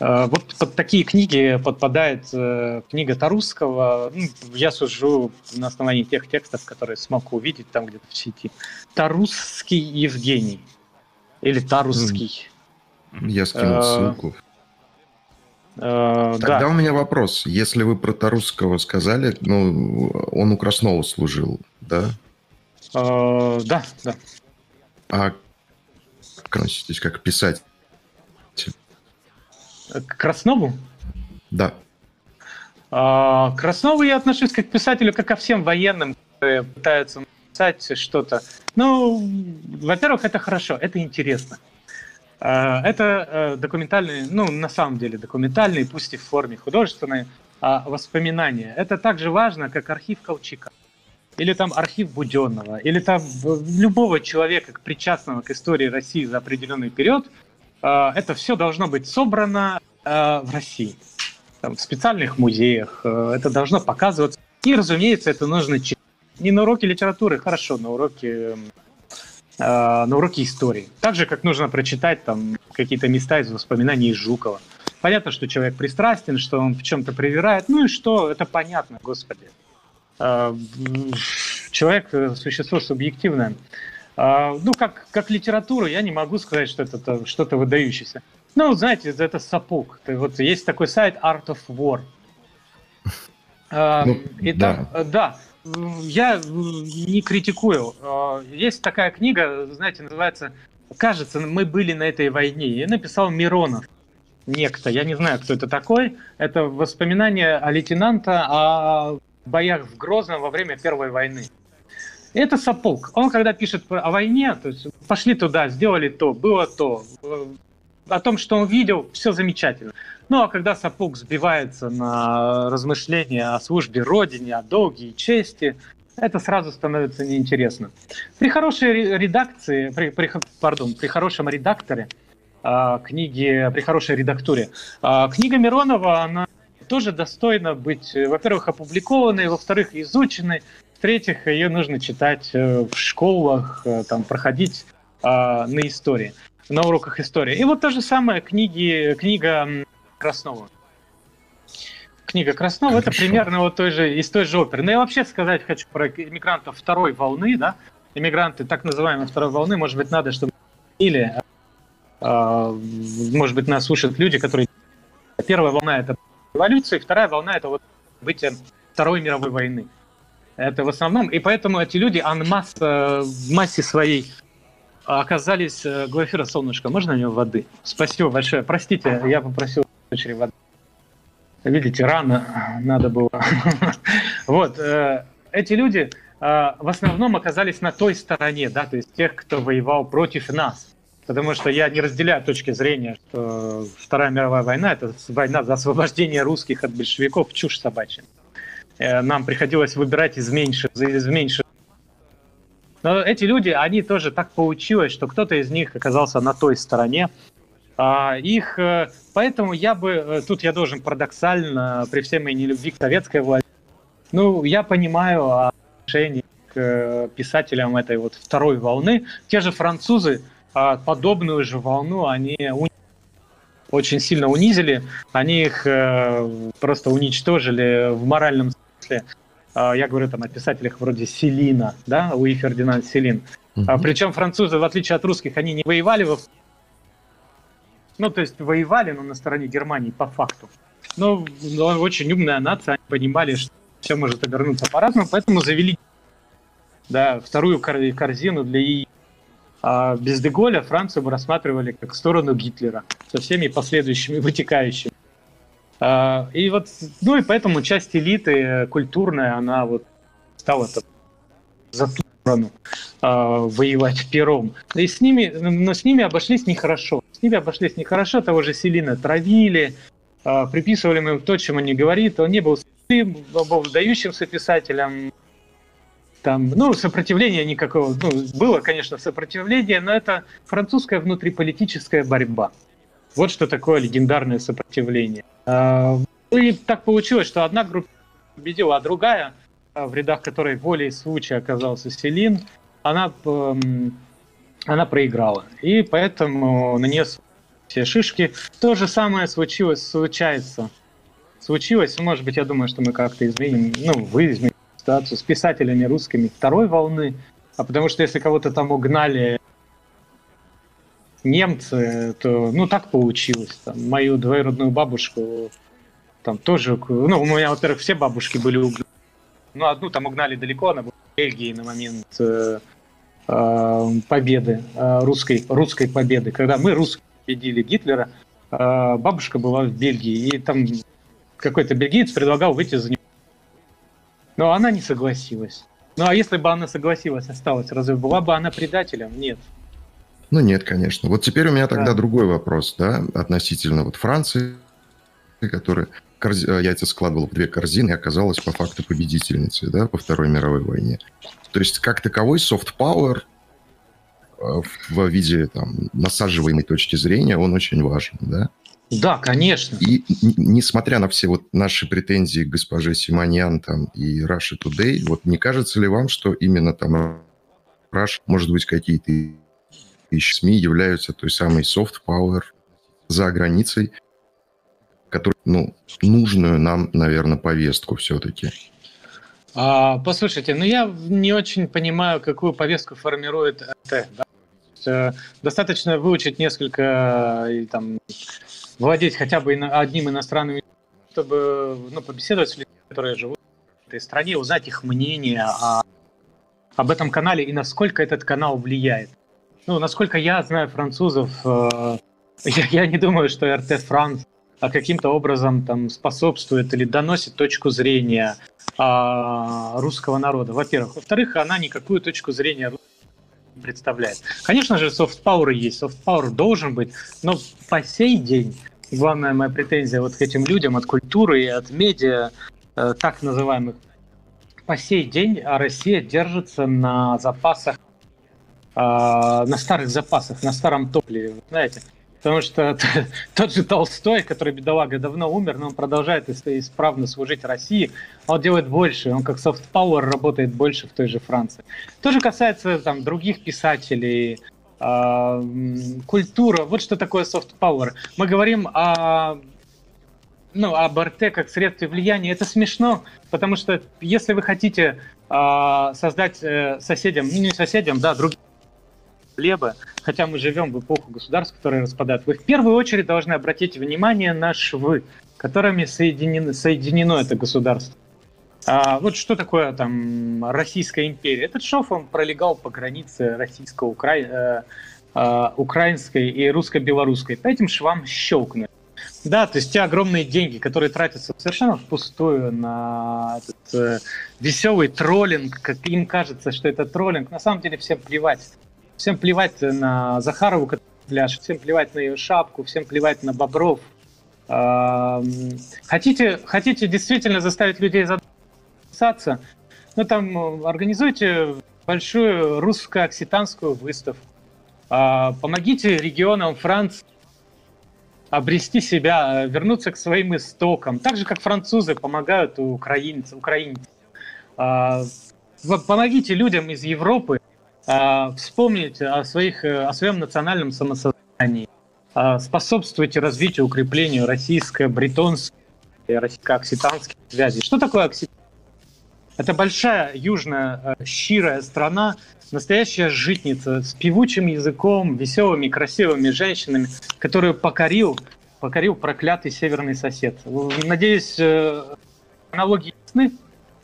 а, вот под такие книги подпадает э, книга Тарусского. Ну, я сужу на основании тех текстов, которые смог увидеть там где-то в сети. Тарусский Евгений. Или Тарусский. Я скинул э, ссылку. Э, Тогда у меня вопрос. Если вы про Тарусского сказали, ну, он у Краснова служил, да? Да, да. А относитесь как писать? К Краснову? Да. К Краснову я отношусь как к писателю, как ко всем военным, которые пытаются написать что-то. Ну, во-первых, это хорошо, это интересно. Э, это э, документальные, ну, на самом деле документальные, пусть и в форме художественной, а, воспоминания. Это так же важно, как архив Колчака. Или там архив Буденного, или там любого человека, причастного к истории России за определенный период. Э, это все должно быть собрано в России. Там, в специальных музеях. Это должно показываться. И, разумеется, это нужно читать. Не на уроке литературы, хорошо, на уроке на уроке истории. Так же, как нужно прочитать там какие-то места из воспоминаний Жукова. Понятно, что человек пристрастен, что он в чем-то привирает. Ну и что, это понятно, господи. Э, человек – существо субъективное. Э, ну, как, как литература, я не могу сказать, что это что-то выдающееся. Ну, знаете, это сапог. Вот есть такой сайт Art of War. *laughs* А, ну, Итак, да. да, я не критикую. А, есть такая книга, знаете, называется «Кажется, мы были на этой войне». И написал Миронов некто, я не знаю, кто это такой. Это воспоминания о лейтенанта о боях в Грозном во время Первой войны. Это Сапог. Он когда пишет о войне, то есть пошли туда, сделали то, было то, о том, что он видел, все замечательно. Ну а когда Сапог сбивается на размышления о службе Родине, о долге и чести, это сразу становится неинтересно. При хорошей редакции, при, при, пардон, при хорошем редакторе э, книги, при хорошей редактуре, э, книга Миронова, она тоже достойна быть, во-первых, опубликованной, во-вторых, изученной, в-третьих, ее нужно читать э, в школах, э, там, проходить э, на истории, на уроках истории. И вот то же самое книги, книга Краснова. Книга Краснова это примерно вот той же, из той же оперы. Но я вообще сказать хочу про иммигрантов второй волны, да, иммигранты так называемой второй волны, может быть, надо, чтобы или, э, может быть, нас слушают люди, которые... Первая волна — это революция, вторая волна — это вот событие Второй мировой войны. Это в основном, и поэтому эти люди анмасс, э, в массе своей оказались... Э, Глафира, солнышко, можно у него воды? Спасибо большое. Простите, я попросил дочери воды. Видите, рано надо было. *laughs* Вот, э, эти люди в основном оказались на той стороне, да, то есть тех, кто воевал против нас. Потому что я не разделяю точки зрения, что Вторая мировая война – это война за освобождение русских от большевиков, чушь собачья. Э, нам приходилось выбирать из меньших, из меньших. Но эти люди, они тоже так получилось, что кто-то из них оказался на той стороне. А их, э, поэтому я бы, э, тут я должен парадоксально, при всей моей нелюбви к советской власти, ну, я понимаю отношение к писателям этой вот второй волны. Те же французы а, подобную же волну, они очень сильно унизили, они их просто уничтожили в моральном смысле, а, я говорю там о писателях вроде Селина, да, Луи Фердинанд Селин. Uh-huh. А, Причем французы, в отличие от русских, они не воевали во... Ну, то есть воевали, но на стороне Германии по факту. Но, но очень умная нация, они понимали, что все может обернуться по-разному, поэтому завели да, вторую корзину для. А без Деголя Францию бы рассматривали как сторону Гитлера со всеми последующими вытекающими. А, и вот, ну и поэтому часть элиты культурная, она вот стала за ту сторону а, воевать пером. И с ними, но с ними обошлись нехорошо. С ними обошлись нехорошо, того же Селина травили, а, приписывали ему то, чем он не говорит. Он не был святым, был выдающимся писателем. Там, ну, сопротивления никакого, ну, было, конечно, сопротивление, но это французская внутриполитическая борьба. Вот что такое легендарное сопротивление. А, и так получилось, что одна группа победила, а другая, а, в рядах которой волей случая оказался Селин, она, эм, она проиграла. И поэтому на нее все шишки. То же самое случилось, случается. Случилось, может быть, я думаю, что мы как-то изменим, ну, вы измените ситуацию с писателями русскими второй волны, а потому что если кого-то там угнали немцы, то, ну, так получилось. Там, мою двоюродную бабушку там тоже, ну, у меня, во-первых, все бабушки были угнаны. Ну, одну там угнали далеко, она была в Бельгии на момент э, э, победы, э, русской, русской победы. Когда мы, русские, победили Гитлера, э, бабушка была в Бельгии, и там какой-то бельгиец предлагал выйти за нее. Но она не согласилась. Ну, а если бы она согласилась, осталась, разве была бы она предателем? Нет. Ну нет, конечно. Вот теперь у меня тогда да. другой вопрос, да, относительно вот Франции, которая корз... Э, яйца складывала в две корзины и оказалась по факту победительницей, да, по Второй мировой войне. То есть как таковой soft power э, в виде там насаживаемой точки зрения, он очень важен, да? Да, конечно. И несмотря на все вот наши претензии к госпоже Симоньян там и Russia Today, вот не кажется ли вам, что именно там Rush, может быть, какие-то и СМИ являются той самой soft power за границей, которую, ну, нужную нам, наверное, повестку все-таки. А, послушайте, ну я не очень понимаю, какую повестку формирует РТ. Да? Э, достаточно выучить несколько, и, там, владеть хотя бы одним иностранным чтобы ну, побеседовать с людьми, которые живут этой стране, узнать их мнение о, об этом канале и насколько этот канал влияет. Ну, насколько я знаю французов, э, я, я не думаю, что РТ Франц а каким-то образом там способствует или доносит точку зрения э, русского народа. Во-первых. Во-вторых, она никакую точку зрения не представляет. Конечно же, power есть, power должен быть, но по сей день главная моя претензия вот к этим людям от культуры и от медиа, э, так называемых, по сей день Россия держится на запасах, э, на старых запасах, на старом топливе, знаете. Потому что *laughs* тот же Толстой, который, бедолага, давно умер, но он продолжает исправно служить России, он делает больше, он как soft power работает больше в той же Франции. То же касается там других писателей, культура, вот что такое soft power. Мы говорим о ну, об РТ как средстве влияния, это смешно, потому что если вы хотите э, создать э, соседям, ну не соседям, да, другим хлеба, хотя мы живем в эпоху государств, которые распадают, вы в первую очередь должны обратить внимание на швы, которыми соединено, соединено это государство. А, вот что такое там Российская империя? Этот шов, он пролегал по границе российско-укра... э, э, украинской и русско-белорусской. По этим швам щелкнули. Да, то есть те огромные деньги, которые тратятся совершенно впустую на этот э, веселый троллинг, как им кажется, что это троллинг, на самом деле всем плевать. Всем плевать на Захарову, пляж, всем плевать на ее шапку, всем плевать на Бобров. Хотите, хотите действительно заставить людей задаться? Ну там э, организуйте большую русско-окситанскую выставку. А, помогите регионам Франции обрести себя, вернуться к своим истокам. Так же, как французы помогают украинцам. украинцам. Помогите людям из Европы а, вспомнить о, своих, э, о своем национальном самосознании, а, способствуйте развитию, укреплению российско-бретонской, российско-окситанских связей. Что такое Окситан? Это большая южная э, щирая страна, настоящая житница с певучим языком, веселыми, красивыми женщинами, которую покорил, покорил проклятый северный сосед. Надеюсь, э, аналогии ясны?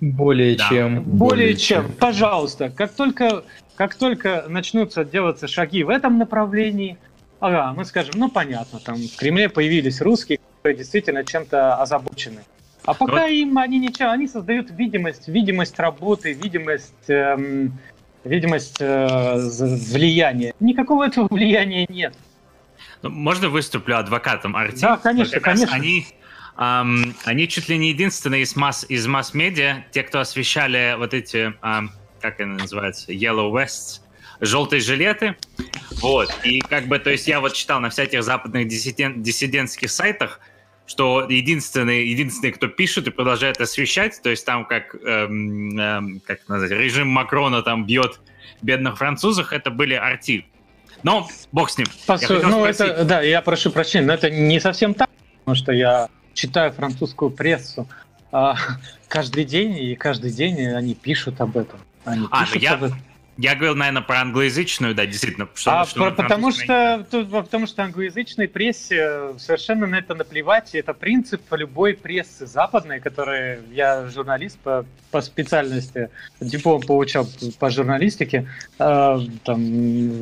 Более да. чем. Более, Более чем. чем. Пожалуйста, как только как только начнутся делаться шаги в этом направлении, ага, мы скажем, ну понятно, там в Кремле появились русские, которые действительно чем-то озабочены. А пока вот. им они ничего, они создают видимость, видимость работы, видимость, эм, видимость э, влияния. Никакого этого влияния нет. Ну, можно выступлю адвокатом Арти? Да, конечно, конечно. Они, эм, они чуть ли не единственные из масс из масс-медиа, те, кто освещали вот эти эм, как она называется, Yellow Vests, желтые жилеты. Вот. И как бы, то есть я вот читал на всяких западных диссидент, диссидентских сайтах, что единственный, единственный, кто пишет и продолжает освещать, то есть там как, эм, эм, как назвать, режим Макрона там бьет бедных французов, это были арти. Но бог с ним. По ну, это, да, я прошу прощения, но это не совсем так, потому что я читаю французскую прессу а, *laughs* каждый день, и каждый день они пишут об этом. Они а, ну я, я говорил, наверное, про англоязычную, да, действительно. Что, а, что про, потому, что, потому что англоязычной прессе совершенно на это наплевать. И это принцип любой прессы западной, которая я журналист по, по специальности, диплом получал по журналистике. Э, там,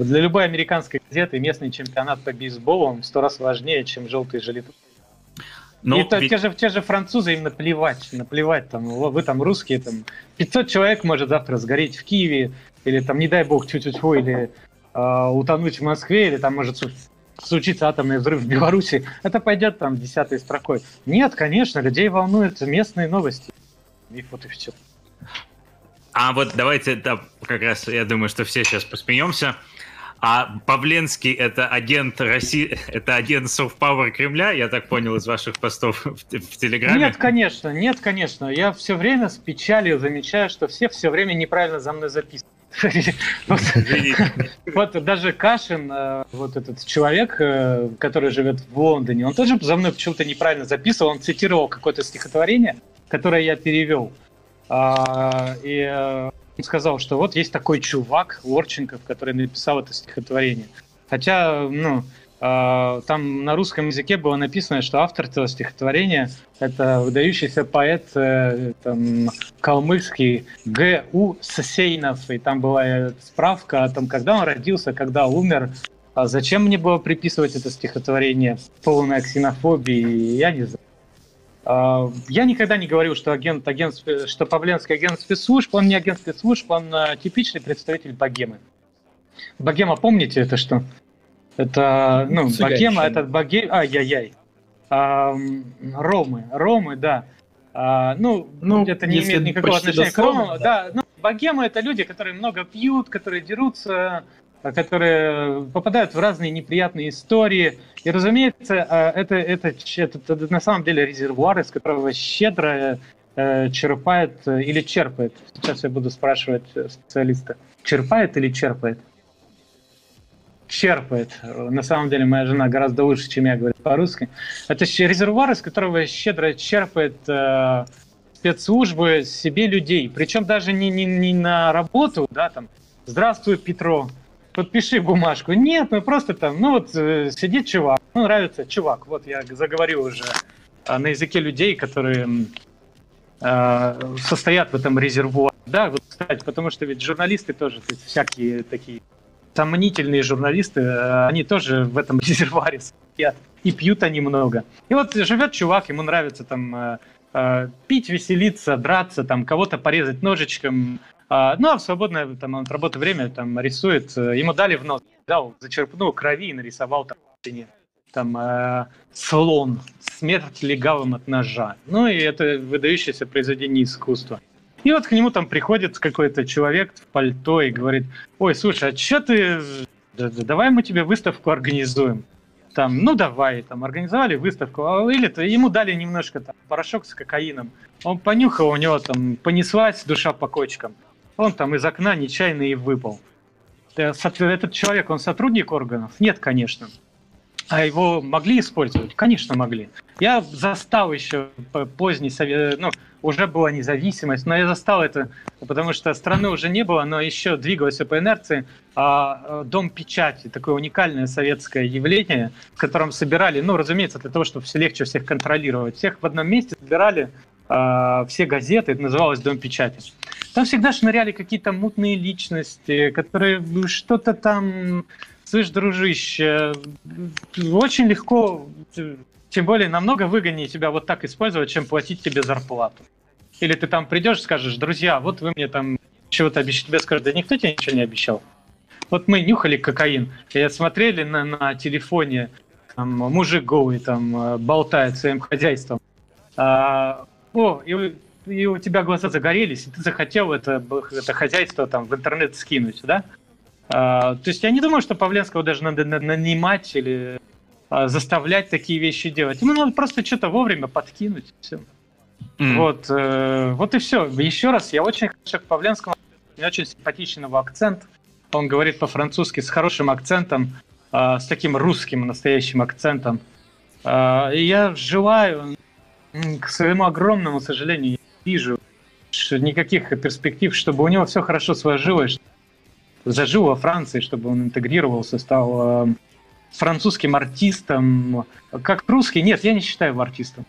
для любой американской газеты местный чемпионат по бейсболу он в сто раз важнее, чем желтые жилеты. Но и ведь... те, же, те же французы им наплевать, наплевать, там, вы там русские, там, 500 человек может завтра сгореть в Киеве, или там, не дай бог, чуть-чуть, или э, утонуть в Москве, или там может случиться атомный взрыв в Беларуси, это пойдет там десятой строкой. Нет, конечно, людей волнуют местные новости. И вот и все. А вот давайте, да, как раз я думаю, что все сейчас посмеемся. А Павленский это агент России, *laughs* это агент soft power Кремля, я так понял из ваших постов в, в Телеграме? Нет, конечно, нет, конечно. Я все время с печалью замечаю, что все все время неправильно за мной записывают. *laughs* Вот даже Кашин, э, вот этот человек, э, который живет в Лондоне, он тоже за мной почему-то неправильно записывал, он цитировал какое-то стихотворение, которое я перевел. А, и э, он сказал, что вот есть такой чувак, Лорченков, который написал это стихотворение. Хотя, ну, там на русском языке было написано, что автор этого стихотворения – это выдающийся поэт э, там, калмыцкий Г.У. Сосейнов. И там была справка о том, когда он родился, когда умер. А зачем мне было приписывать это стихотворение? Полная ксенофобии, я не знаю. А, я никогда не говорил, что агент, агент, что Павленский агент спецслужб, он не агент спецслужб, он типичный представитель богемы. Богема, помните это что? Это, ну, богема, это богем... Ай-яй-яй. А, ромы, ромы, да. А, ну, ну, это не имеет никакого отношения к ромам. Да, ну, богемы это люди, которые много пьют, которые дерутся, которые попадают в разные неприятные истории. И, разумеется, а, это, это, это, это на самом деле резервуар, из которого щедро э, черпает э, или черпает. Сейчас я буду спрашивать специалиста. Черпает или черпает? Черпает. На самом деле моя жена гораздо лучше, чем я говорю по-русски. Это резервуар, из которого щедро черпает э, спецслужбы себе людей. Причем даже не, не, не на работу, да, там, здравствуй, Петро, подпиши бумажку. Нет, ну просто там, ну вот э, сидит чувак, ну нравится чувак. Вот я заговорил уже э, на языке людей, которые э, состоят в этом резервуаре. Да, вот, кстати, потому что ведь журналисты тоже всякие такие сомнительные журналисты, э, они тоже в этом *laughs* резервуаре стоят. И пьют они много. И вот живет чувак, ему нравится там э, э, пить, веселиться, драться, там кого-то порезать ножичком. Ну, а в свободное там, от работы время там рисует. Ему дали в нос, дал, зачерпнул крови и нарисовал там там слон, смерть легавым от ножа. Ну и это выдающееся произведение искусства. И вот к нему там приходит какой-то человек в пальто и говорит, ой, слушай, а что ты... Давай мы тебе выставку организуем. Там, ну давай, там, организовали выставку. А, или то ему дали немножко там порошок с кокаином. Он понюхал, у него там понеслась душа по кочкам. Он там из окна нечаянно и выпал. Э, этот человек, он сотрудник органов? Нет, конечно. А его могли использовать? Конечно, могли. Я застал еще поздний ну, уже была независимость, но я застал это, потому что страны уже не было, но еще двигалось по инерции. А, э, дом печати, такое уникальное советское явление, в котором собирали, ну, разумеется, для того, чтобы все легче всех контролировать. Всех в одном месте собирали а, все газеты, это называлось Дом печати. Там всегда шныряли какие-то мутные личности, которые что-то там слышь, дружище, очень легко, тем более намного выгоднее тебя вот так использовать, чем платить тебе зарплату. Или ты там придешь и скажешь, друзья, вот вы мне там чего-то обещали, тебе скажут, да никто тебе ничего не обещал. Вот мы нюхали кокаин, и смотрели на, на телефоне, там, мужик голый там э, болтает своим хозяйством. А, о, и, и у тебя глаза загорелись, и ты захотел это, это хозяйство там в интернет скинуть, да? А, то есть я не думаю, что Павленского даже надо нанимать или а, заставлять такие вещи делать. Ему надо просто что-то вовремя подкинуть. Все. Mm. Вот, э, вот и все. Еще раз, я очень хочу к Павленскому. Мне очень симпатичен его акцент. Он говорит по-французски с хорошим акцентом, э, с таким русским настоящим акцентом. Э, и я желаю, к своему огромному сожалению, я вижу никаких перспектив, чтобы у него все хорошо сложилось, зажил во Франции, чтобы он интегрировался, стал э, французским артистом. Как русский, нет, я не считаю его артистом.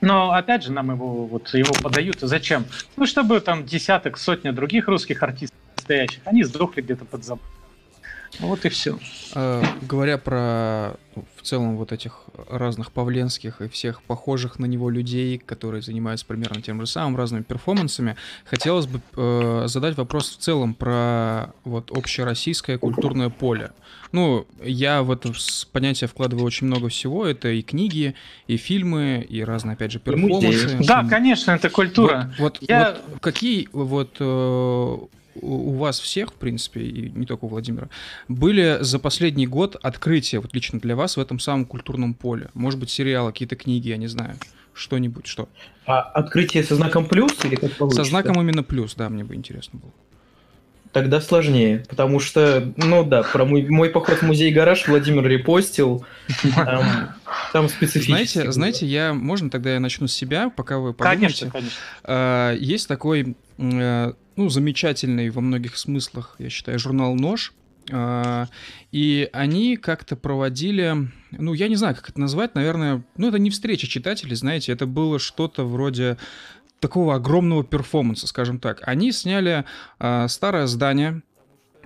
Но опять же нам его вот его подают. Зачем? Ну, чтобы там десяток, сотня других русских артистов настоящих, они сдохли где-то под забором. Вот и все. Э, говоря про в целом вот этих разных Павленских и всех похожих на него людей, которые занимаются примерно тем же самым, разными перформансами, хотелось бы э, задать вопрос в целом про вот общероссийское культурное поле. Ну, я в это понятие вкладываю очень много всего. Это и книги, и фильмы, и разные, опять же, перформансы. Да, конечно, это культура. Вот, вот, я... вот какие вот э, у вас всех, в принципе, и не только у Владимира, были за последний год открытия, вот лично для вас, в этом самом культурном поле? Может быть, сериалы, какие-то книги, я не знаю, что-нибудь, что? А открытие со знаком плюс или как получится? Со знаком именно плюс, да, мне бы интересно было. Тогда сложнее, потому что, ну да, про мой, мой поход в музей-гараж Владимир репостил, там, там специфически. Знаете, знаете, я, можно тогда я начну с себя, пока вы подумаете? Конечно, конечно. А, есть такой, э, ну, замечательный во многих смыслах, я считаю, журнал «Нож», А, и они как-то проводили, ну, я не знаю, как это назвать, наверное, ну, это не встреча читателей, знаете, это было что-то вроде такого огромного перформанса, скажем так. Они сняли э, старое здание,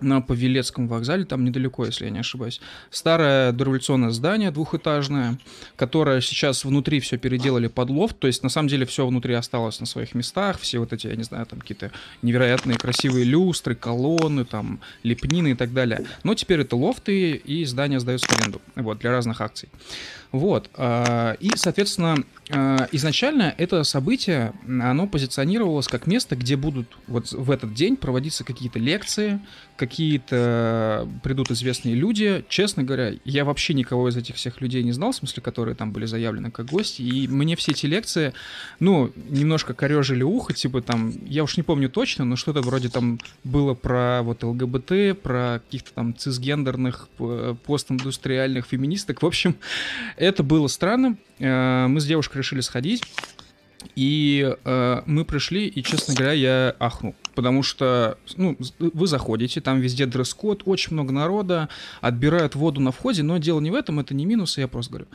на Павелецком вокзале, там недалеко, если я не ошибаюсь. Старое дореволюционное здание двухэтажное, которое сейчас внутри все переделали под лофт, то есть на самом деле все внутри осталось на своих местах, все вот эти, я не знаю, там какие-то невероятные красивые люстры, колонны, там лепнины и так далее. Но теперь это лофты, и здание сдается в аренду, вот, для разных акций. Вот. А, и, соответственно, а, изначально это событие, оно позиционировалось как место, где будут вот в этот день проводиться какие-то лекции, какие-то придут известные люди. Честно говоря, я вообще никого из этих всех людей не знал, в смысле, которые там были заявлены как гости. И мне все эти лекции, ну, немножко корежили ухо, типа там, я уж не помню точно, но что-то вроде там было про вот ЛГБТ, про каких-то там цисгендерных, постиндустриальных феминисток. В общем, это было странно. Э, мы с девушкой решили сходить. И э, мы пришли, и, честно говоря, я ахнул. Потому что, ну, вы заходите, там везде дресс-код, очень много народа, отбирают воду на входе, но дело не в этом, это не минус, я просто говорю.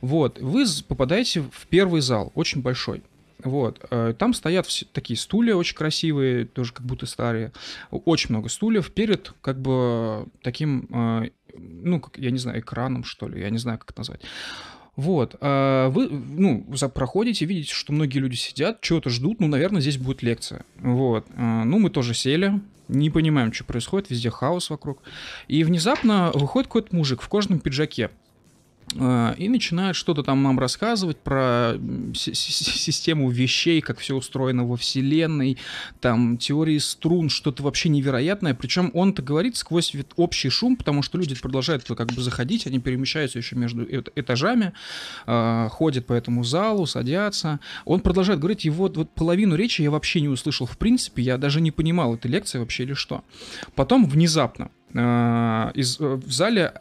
Вот, вы попадаете в первый зал, очень большой. Вот, э, там стоят такие стулья очень красивые, тоже как будто старые. Очень много стульев перед, как бы, таким, э, ну, как, я не знаю, экраном, что ли, я не знаю, как это назвать. Вот, а вы, ну, проходите, видите, что многие люди сидят, чего-то ждут, ну, наверное, здесь будет лекция. Вот, ну, мы тоже сели, не понимаем, что происходит, везде хаос вокруг. И внезапно выходит какой-то мужик в кожаном пиджаке. Э, и начинает что-то там нам рассказывать про систему вещей, как все устроено во Вселенной, там теории струн, что-то вообще невероятное. Причем он-то говорит сквозь общий шум, потому что люди продолжают как бы заходить, они перемещаются еще между этажами, э, ходят по этому залу, садятся. Он продолжает говорить, и вот, половину речи я вообще не услышал в принципе, я даже не понимал, это лекция вообще или что. Потом внезапно э, из, в зале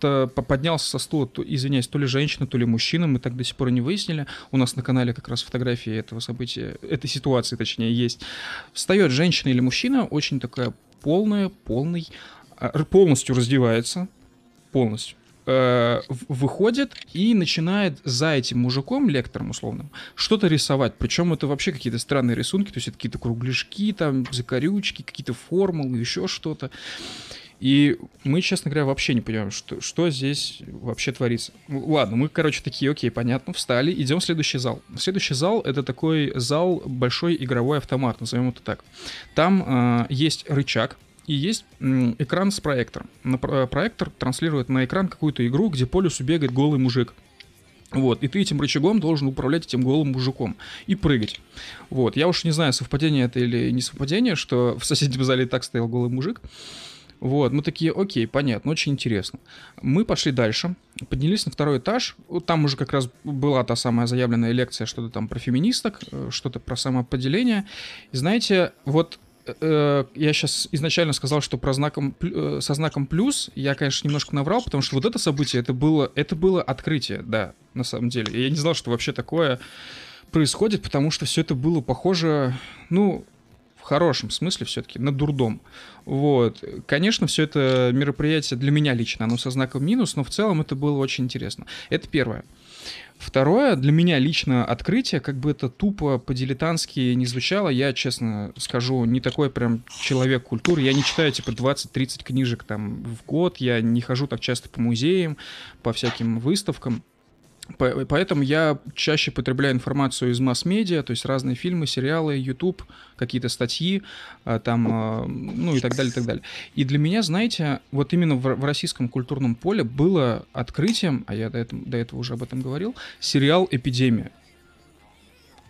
поднялся со стула, то, извиняюсь, то ли женщина, то ли мужчина, мы так до сих пор не выяснили. У нас на канале как раз фотографии этого события, этой ситуации, точнее, есть. Встает женщина или мужчина, очень такая полная, полный, а, полностью раздевается, полностью, э, выходит и начинает за этим мужиком, лектором условным, что-то рисовать. Причем это вообще какие-то странные рисунки, то есть это какие-то кругляшки, там, закорючки, какие-то формулы, еще что-то. И мы, честно говоря, вообще не понимаем, что, что здесь вообще творится. Ладно, мы, короче, такие, окей, понятно, встали, идем в следующий зал. Следующий зал — это такой зал, большой игровой автомат, назовем это так. Там э, есть рычаг, и есть экран с проектором. Проектор транслирует на экран какую-то игру, где по лесу бегает голый мужик. Вот, и ты этим рычагом должен управлять этим голым мужиком и прыгать. Вот, я уж не знаю, совпадение это или не совпадение, что в соседнем зале и так стоял голый мужик. Вот, мы такие, окей, понятно, очень интересно. Мы пошли дальше, поднялись на второй этаж, там уже как раз была та самая заявленная лекция, что-то там про феминисток, э, что-то про самоопределение. И знаете, вот э, я сейчас изначально сказал, что про знаком, э, со знаком плюс, я, конечно, немножко наврал, потому что вот это событие, это было, это было открытие, да, на самом деле. Я не знал, что вообще такое происходит, потому что все это было похоже, ну, хорошем смысле все-таки, на дурдом. Вот. Конечно, все это мероприятие для меня лично, оно со знаком минус, но в целом это было очень интересно. Это первое. Второе, для меня лично открытие, как бы это тупо по-дилетантски не звучало, я, честно скажу, не такой прям человек культуры, я не читаю типа 20-30 книжек там в год, я не хожу так часто по музеям, по всяким выставкам, Поэтому я чаще потребляю информацию из масс-медиа, то есть разные фильмы, сериалы, YouTube, какие-то статьи, а, там, а, ну и так далее, и так далее. И для меня, знаете, вот именно в российском культурном поле было открытием, а я до этого, до этого уже об этом говорил, сериал «Эпидемия».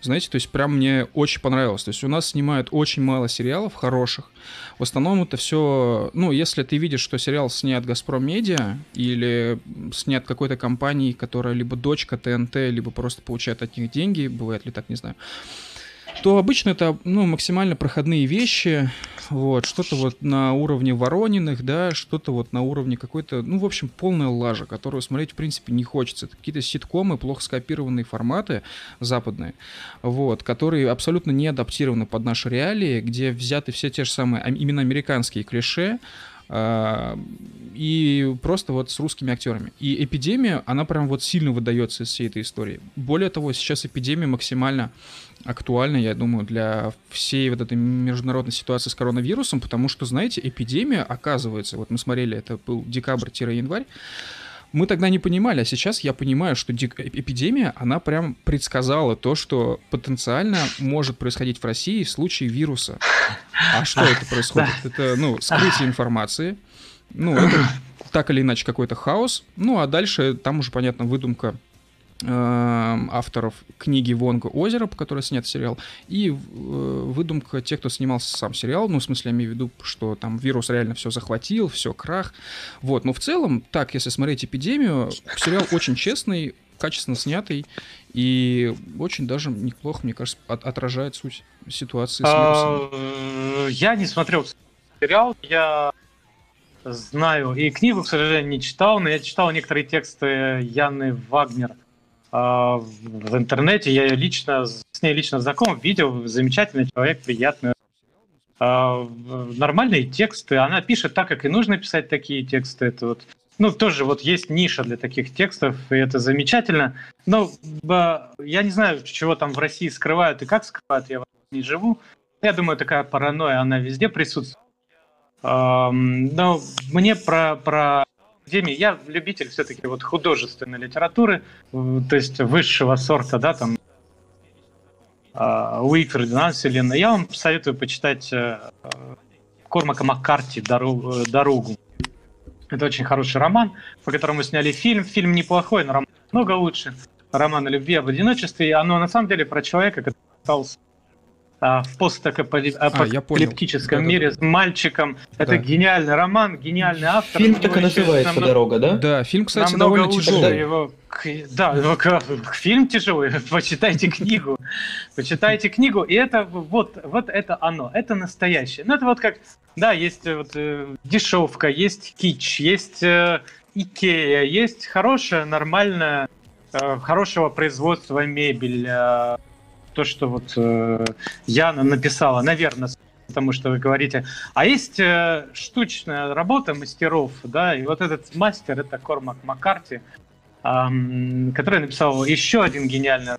Знаете, то есть прям мне очень понравилось. То есть у нас снимают очень мало сериалов хороших. В основном это все, ну, если ты видишь, что сериал снят Газпром Медиа или снят какой-то компанией, которая либо дочка ТНТ, либо просто получает от них деньги, бывает ли так, не знаю, то обычно это ну, максимально проходные вещи, вот, что-то вот на уровне Ворониных, да, что-то вот на уровне какой-то, ну, в общем, полная лажа, которую смотреть, в принципе, не хочется. Это какие-то ситкомы, плохо скопированные форматы западные, вот, которые абсолютно не адаптированы под наши реалии, где взяты все те же самые именно американские клише, и просто вот с русскими актерами. И эпидемия, она прям вот сильно выдается из всей этой истории. Более того, сейчас эпидемия максимально актуальна, я думаю, для всей вот этой международной ситуации с коронавирусом, потому что, знаете, эпидемия, оказывается, вот мы смотрели, это был декабрь-январь, мы тогда не понимали, а сейчас я понимаю, что эпидемия, она прям предсказала то, что потенциально может происходить в России в случае вируса. А что это происходит? Это, ну, скрытие информации. Ну, это так или иначе какой-то хаос. Ну, а дальше там уже, понятно, выдумка авторов книги Вонга «Озеро», по которой снят сериал, и э, выдумка тех, кто снимался сам сериал, ну, в смысле, я имею в виду, что там вирус реально все захватил, все, крах. Вот, но в целом, так, если смотреть «Эпидемию», сериал очень честный, качественно снятый и очень даже неплохо, мне кажется, от, отражает суть ситуации с. А, я не смотрел сериал, я знаю, и книгу, к сожалению, не читал, но я читал некоторые тексты Яны Вагнер – а, в интернете, я лично, с ней лично знаком, видел, замечательный человек, приятный. А, нормальные тексты, она пишет так, как и нужно писать такие тексты. Это вот, ну, тоже вот есть ниша для таких текстов, и это замечательно. Но я не знаю, чего там в России скрывают и как скрывают, я не живу. Я думаю, такая паранойя, она везде присутствует. Но мне про, про академии. Я любитель все-таки вот художественной литературы, то есть высшего сорта, да, там Уикфорд, Нанселина. Я вам советую почитать э, Кормака Маккарти «Дорогу». Это очень хороший роман, по которому сняли фильм. Фильм неплохой, но роман много лучше. Роман о любви, об одиночестве. И оно на самом деле про человека, который остался а, в постапокалиптическом а, мире с мальчиком. Да. Это гениальный роман, гениальный автор. Фильм так и называется намного... «Дорога», да? Да, фильм, кстати, намного довольно тяжелый. Его... Да, его... фильм тяжелый. *laughs* Почитайте книгу. Почитайте книгу, и это вот, вот это оно, это настоящее. Ну, это вот как, да, есть вот э, дешевка, есть кич, есть э, Икея, есть хорошая, нормальная, э, хорошего производства мебель, э, то, что вот э, Яна написала, наверное, потому что вы говорите. А есть э, штучная работа мастеров, да, и вот этот мастер, это Кормак Маккарти, э, который написал еще один гениальный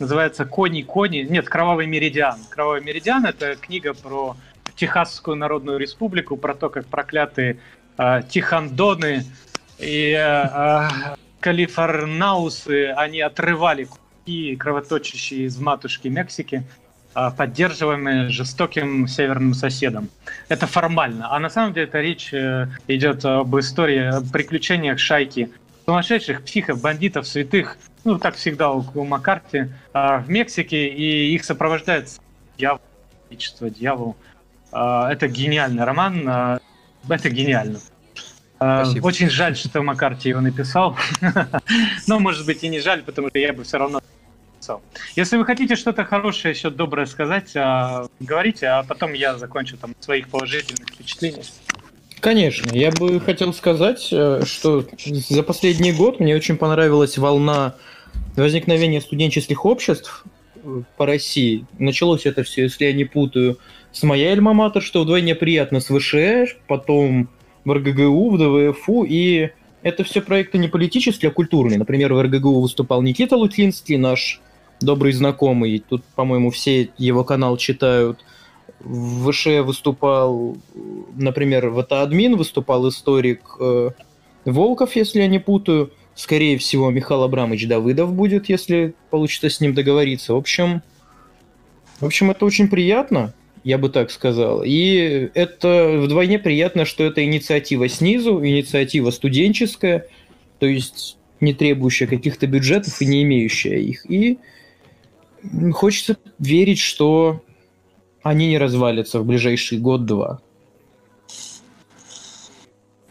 называется «Кони, кони». Нет, «Кровавый меридиан». «Кровавый меридиан» — это книга про Техасскую Народную Республику, про то, как проклятые э, Тихандоны и э, э, Калифорнаусы, они отрывали и кровоточащие из матушки Мексики, а, поддерживаемые жестоким северным соседом. Это формально. А на самом деле это речь э, идет об истории, о приключениях шайки сумасшедших, психов, бандитов, святых, ну, так всегда у, Маккарти, а, в Мексике, и их сопровождает дьявол, дьявол. А, это гениальный роман, это гениально. Спасибо. Очень жаль, что Маккарти его написал. *laughs* Но, может быть, и не жаль, потому что я бы все равно написал. Если вы хотите что-то хорошее, еще доброе сказать, а, говорите, а потом я закончу там своих положительных впечатлений. Конечно, я бы хотел сказать, э, что за последний год мне очень понравилась волна возникновения студенческих обществ э, по России. Началось это все, если я не путаю, с моей альма что вдвойне приятно с ВШЭ, потом в РГГУ, в ДВФУ, и это все проекты не политические, а культурные. Например, в РГГУ выступал Никита Лутвинский, наш добрый знакомый. Тут, по-моему, все его канал читают. В ВШ выступал, например, в админ выступал историк э, Волков, если я не путаю. Скорее всего, Михаил Абрамович Давыдов будет, если получится с ним договориться. В общем, в общем, это очень приятно я бы так сказал. И это вдвойне приятно, что это инициатива снизу, инициатива студенческая, то есть не требующая каких-то бюджетов и не имеющая их. И хочется верить, что они не развалятся в ближайший год-два.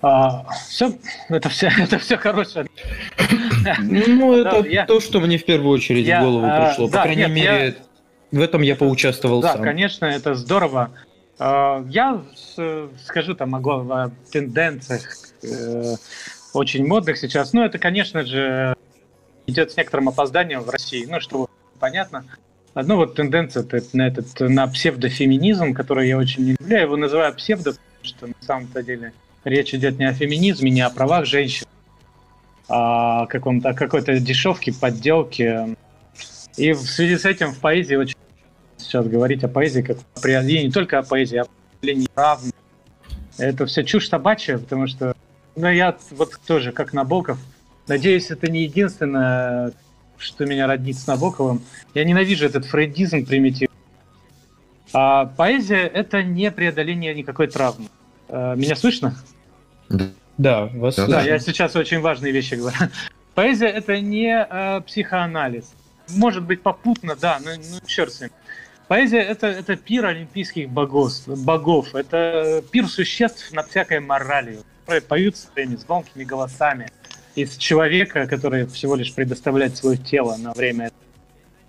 А, все, это все, *laughs* это все хорошее. Ну, это то, что мне в первую очередь в голову а, пришло. По крайней мере, в этом я поучаствовал да, сам. Да, конечно, это здорово. А, я скажу там о тенденциях э, очень модных сейчас. Ну, это, конечно же, идет с некоторым опозданием в России, ну, что понятно. Одна вот тенденция на этот на псевдофеминизм, который я очень не люблю, я его называю псевдо, что на самом-то деле речь идет не о феминизме, не о правах женщин, а о каком-то какой-то дешевке, подделке. И в связи с этим в поэзии очень сейчас говорить о поэзии как о преодолении, не только о поэзии, а о преодолении равных. Это все чушь собачья, потому что ну, я вот тоже, как Набоков, надеюсь, это не единственное, что меня роднит с Набоковым. Я ненавижу этот фрейдизм примитивный. А поэзия — это не преодоление никакой травмы. А, меня слышно? Да, вас да, да, я сейчас очень важные вещи говорю. Поэзия — это не э, психоанализ. Может быть, попутно, да, но ну, черт с ним. Поэзия это, это пир олимпийских богов, богов, это пир существ над всякой моралью, которые поют своими звонкими голосами из человека, который всего лишь предоставляет свое тело на время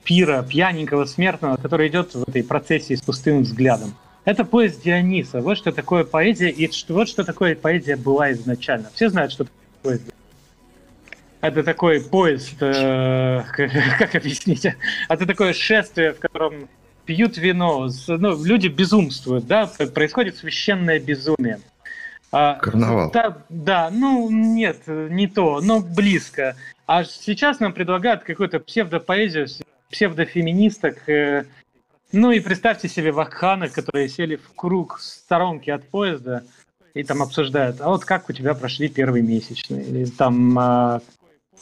пира пьяненького смертного, который идет в этой процессии с пустым взглядом. Это поезд Диониса. Вот что такое поэзия, и вот что такое поэзия была изначально. Все знают, что такое поэзия. Это такой поезд, э, *laughs* как объяснить? Это такое шествие, в котором пьют вино, ну, люди безумствуют, да, происходит священное безумие. А, Карнавал. Да, да, ну нет, не то, но близко. А сейчас нам предлагают какую-то псевдопоэзию, псевдофеминисток. Э, ну и представьте себе вакханок, которые сели в круг в сторонке от поезда и там обсуждают, а вот как у тебя прошли первые месячные, или там а,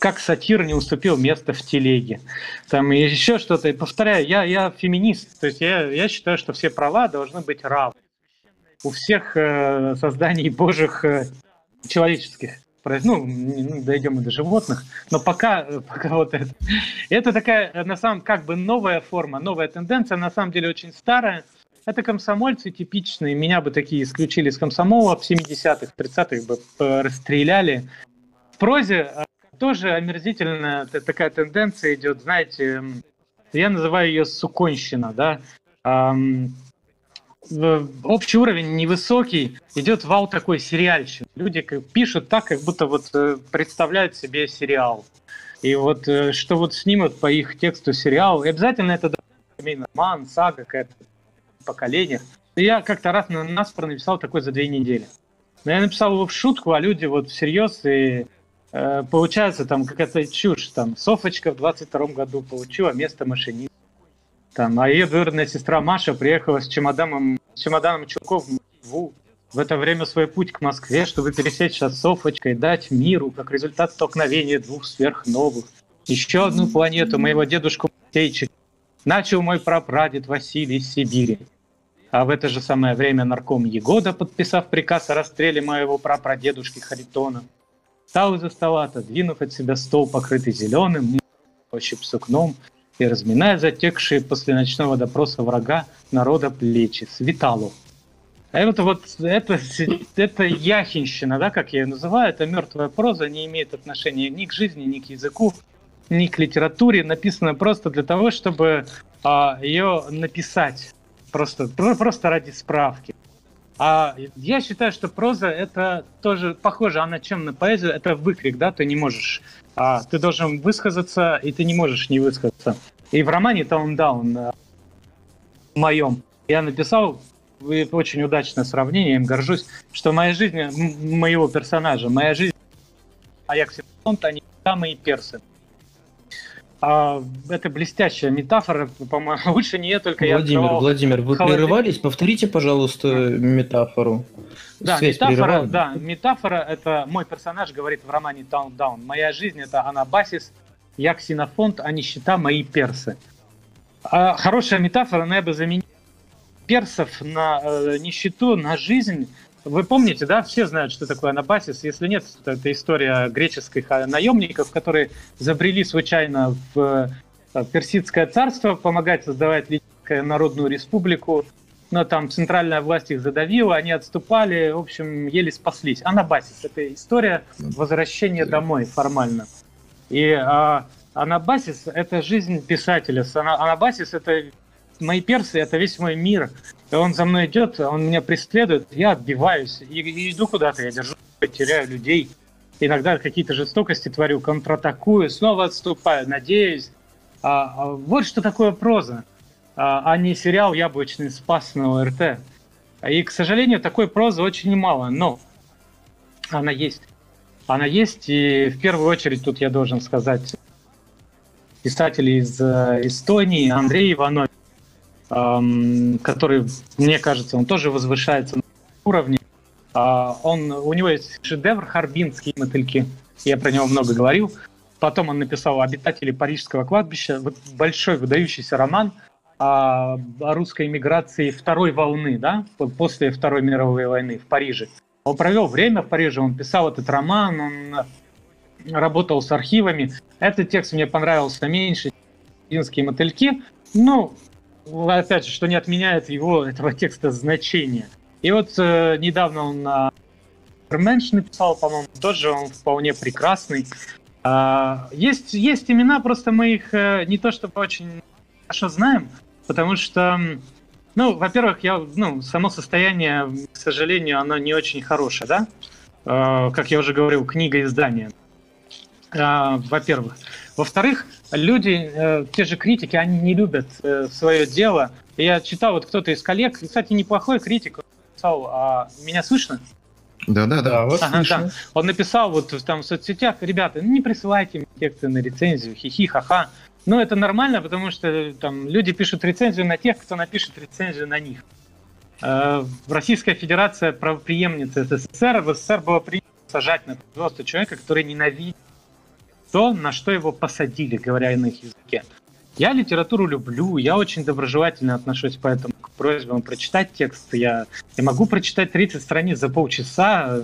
как сатир не уступил место в телеге. Там еще что-то. И повторяю, я, я феминист. То есть я, я считаю, что все права должны быть равны. У всех э, созданий божьих э, человеческих. Ну, дойдем и до животных. Но пока, э, пока вот это. Это такая, э, на самом как бы новая форма, новая тенденция, на самом деле очень старая. Это комсомольцы типичные. Меня бы такие исключили с комсомола в 70-х, 30-х бы э, расстреляли. В прозе тоже омерзительная такая тенденция идет, знаете, я называю ее суконщина, да. общий уровень невысокий, идет вал такой сериальщин. Люди пишут так, как будто вот э, представляют себе сериал. И вот э, что вот снимут по их тексту сериал, и обязательно это роман, сага какая-то поколение. Я как-то раз на нас написал такой за две недели. Но я написал его в шутку, а люди вот всерьез и Э, получается там какая-то чушь, там Софочка в 22 году получила место машиниста, там, а ее двоюродная сестра Маша приехала с чемоданом, с чемоданом чулков в в это время свой путь к Москве, чтобы пересечься с Софочкой, дать миру, как результат столкновения двух сверхновых, еще одну планету моего дедушку Матейчика, начал мой прапрадед Василий из Сибири. А в это же самое время нарком Егода, подписав приказ о расстреле моего прапрадедушки Харитона, Встал из-за стола, отодвинув от себя стол, покрытый зеленым, ощупь сукном, и разминая затекшие после ночного допроса врага народа плечи, Светалу. А это вот это, это яхинщина, да, как я ее называю, это мертвая проза, не имеет отношения ни к жизни, ни к языку, ни к литературе, написано просто для того, чтобы а, ее написать, просто, просто ради справки. А я считаю, что проза это тоже похоже, она чем на поэзию, это выкрик, да, ты не можешь, а, ты должен высказаться, и ты не можешь не высказаться. И в романе Town Down, в моем, я написал очень удачное сравнение, я им горжусь, что моя жизнь, моего персонажа, моя жизнь, Аякс они самые персы. А, это блестящая метафора, по-моему, *laughs* лучше не только Владимир, я Владимир, вы холодильник. прерывались? Повторите, пожалуйста, метафору. Да, Связь метафора, да, метафора – это мой персонаж говорит в романе Down. Моя жизнь – это анабасис, я ксенофонт, а нищета – мои персы. А хорошая метафора, но я бы заменил персов на э, нищету, на жизнь – вы помните, да, все знают, что такое анабасис. Если нет, то это история греческих наемников, которые забрели случайно в э, Персидское царство, помогать создавать Лидийскую народную республику. Но там центральная власть их задавила, они отступали, в общем, еле спаслись. Анабасис – это история возвращения домой формально. И а, Анабасис – это жизнь писателя. Анабасис – это мои персы – это весь мой мир. Он за мной идет, он меня преследует, я отбиваюсь и, и иду куда-то, я держу, теряю людей. Иногда какие-то жестокости творю, контратакую, снова отступаю, надеюсь. А, а, вот что такое проза, а, а не сериал «Яблочный спас» на ОРТ. И, к сожалению, такой прозы очень мало, но она есть. Она есть, и в первую очередь тут я должен сказать писатель из э, Эстонии Андрей Иванов, который, мне кажется, он тоже возвышается на уровне. Э, он, у него есть шедевр «Харбинские мотыльки», я про него много говорил. Потом он написал «Обитатели Парижского кладбища», большой выдающийся роман о, русской эмиграции второй волны, да, после Второй мировой войны в Париже. Он провел время в Париже, он писал этот роман, он работал с архивами. Этот текст мне понравился меньше, «Финские мотыльки». Ну, опять же, что не отменяет его, этого текста, значения. И вот э, недавно он на Менш написал, по-моему, тоже он вполне прекрасный. А, есть, есть имена, просто мы их э, не то чтобы очень хорошо знаем, потому что, ну, во-первых, я, ну, само состояние, к сожалению, оно не очень хорошее, да? А, как я уже говорил, книга издания. А, во-первых. Во-вторых, люди, э, те же критики, они не любят э, свое дело. Я читал, вот кто-то из коллег, кстати, неплохой критик, писал, а меня слышно? Да, да, да. Вот ага, да. Он написал вот там в соцсетях, ребята, ну не присылайте мне тексты на рецензию, хихи, ха-ха. Но это нормально, потому что там люди пишут рецензию на тех, кто напишет рецензию на них. Э, Российская Федерация правоприемница СССР, в СССР было принято сажать на производство человека, который ненавидит то, на что его посадили, говоря на их языке. Я литературу люблю, я очень доброжелательно отношусь поэтому к просьбам прочитать текст. Я, я могу прочитать 30 страниц за полчаса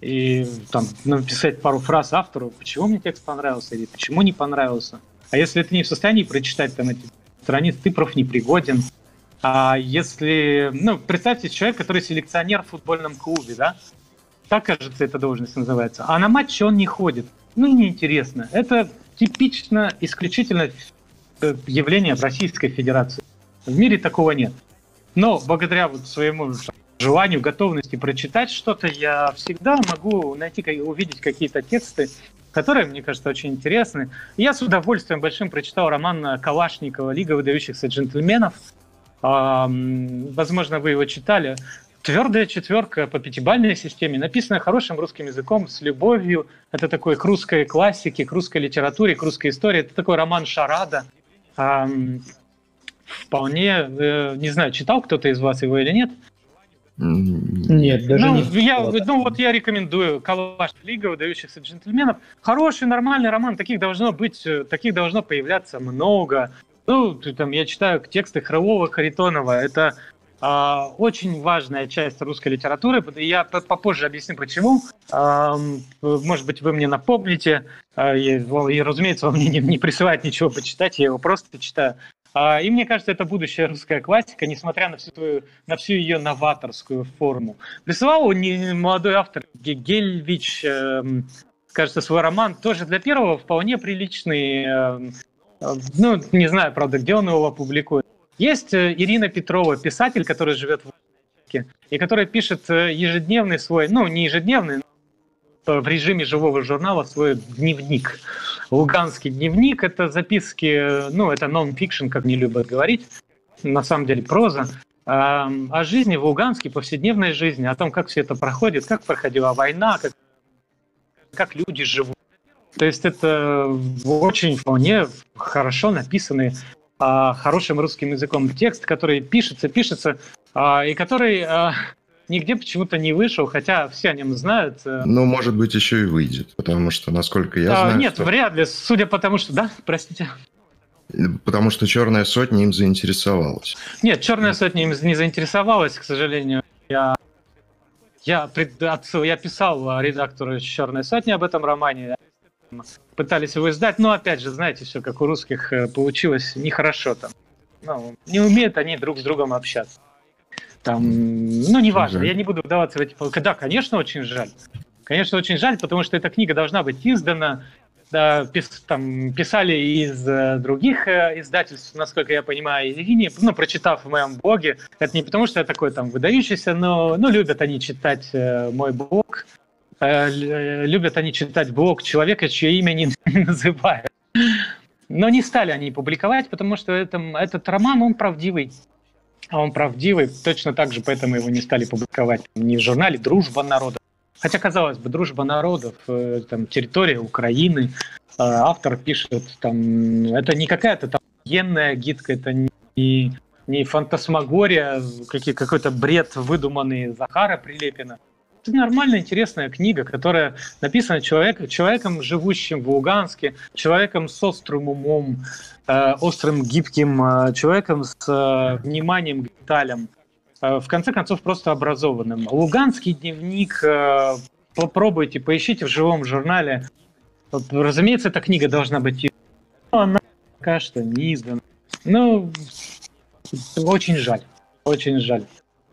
и там написать пару фраз автору, почему мне текст понравился или почему не понравился. А если ты не в состоянии прочитать там эти страницы, ты профнепригоден. А если, ну, представьте человек, который селекционер в футбольном клубе, да? Так, кажется, эта должность называется. А на матче он не ходит ну, неинтересно. Это типично, исключительно э, явление в Российской Федерации. В мире такого нет. Но благодаря вот своему желанию, готовности прочитать что-то, я всегда могу найти, увидеть какие-то тексты, которые, мне кажется, очень интересны. Я с удовольствием большим прочитал роман Калашникова «Лига выдающихся джентльменов». Возможно, вы его читали. Твердая четверка по пятибалльной системе, написанная хорошим русским языком, с любовью. Это такой к русской классике, к русской литературе, к русской истории. Это такой роман Шарада. Вполне, э, не знаю, читал кто-то из вас его или нет. Нет, даже ну, не я, ну вот я рекомендую Калаш Лига выдающихся джентльменов. Хороший, нормальный роман, таких должно быть, э, таких должно появляться много. Ну, там я читаю тексты Хрылова, Харитонова. Это очень важная часть русской литературы. Я попозже объясню, почему. Может быть, вы мне напомните. А, и, разумеется, вам мне *laughs* не, присылает ничего почитать, я его просто читаю. А, и мне кажется, это будущая русская классика, несмотря на всю, твою, на всю ее новаторскую форму. Присылал молодой автор Гельвич, эм, кажется, свой роман, тоже для первого вполне приличный. Эм, ну, не знаю, правда, где он его публикует. Есть э, Ирина Петрова, писатель, который живет в Луганске, и которая пишет э, ежедневный свой, ну, не ежедневный, в режиме живого журнала свой дневник. Луганский дневник — это записки, э, ну, это нон-фикшн, как не любят говорить, на самом деле проза, о жизни в Луганске, повседневной жизни, о том, как все это проходит, как проходила война, как, как люди живут. То есть это очень вполне хорошо написанные а, хорошим русским языком текст, который пишется, пишется, а, и который а, нигде почему-то не вышел, хотя все о нем знают. Э. Ну, может быть, еще и выйдет, потому что, насколько я а, знаю... Нет, что... вряд ли, судя по тому, что... Да, простите. Потому что «Черная сотня» им заинтересовалась. Нет, «Черная сотня» им не заинтересовалась, к сожалению. Я, я, я писал редактору «Черной сотни» об этом романе пытались его издать, но опять же, знаете, все как у русских э, получилось нехорошо там. Ну, не умеют они друг с другом общаться. Там, ну, неважно, я не буду вдаваться в эти... Да, конечно, очень жаль. Конечно, очень жаль, потому что эта книга должна быть издана. Да, пис, там, писали из э, других э, издательств, насколько я понимаю, и ну, прочитав в моем блоге. Это не потому, что я такой там выдающийся, но ну, любят они читать э, мой блог. Э, э, любят они читать блог человека, чье имя не *laughs* называют. Но не стали они публиковать, потому что это, этот роман, он правдивый. а он правдивый, точно так же поэтому его не стали публиковать ни в журнале «Дружба народов». Хотя, казалось бы, «Дружба народов», э, там, территория Украины, автор пишет, там, это не какая-то там военная гидка, это не, не фантасмагория, какой-то бред выдуманный Захара Прилепина. Это нормальная, интересная книга, которая написана человек, человеком, живущим в Луганске, человеком с острым умом, э, острым, гибким, э, человеком с э, вниманием к деталям, э, в конце концов, просто образованным. Луганский дневник, э, попробуйте, поищите в живом журнале. Разумеется, эта книга должна быть... Она пока что не издана. Ну, очень жаль, очень жаль.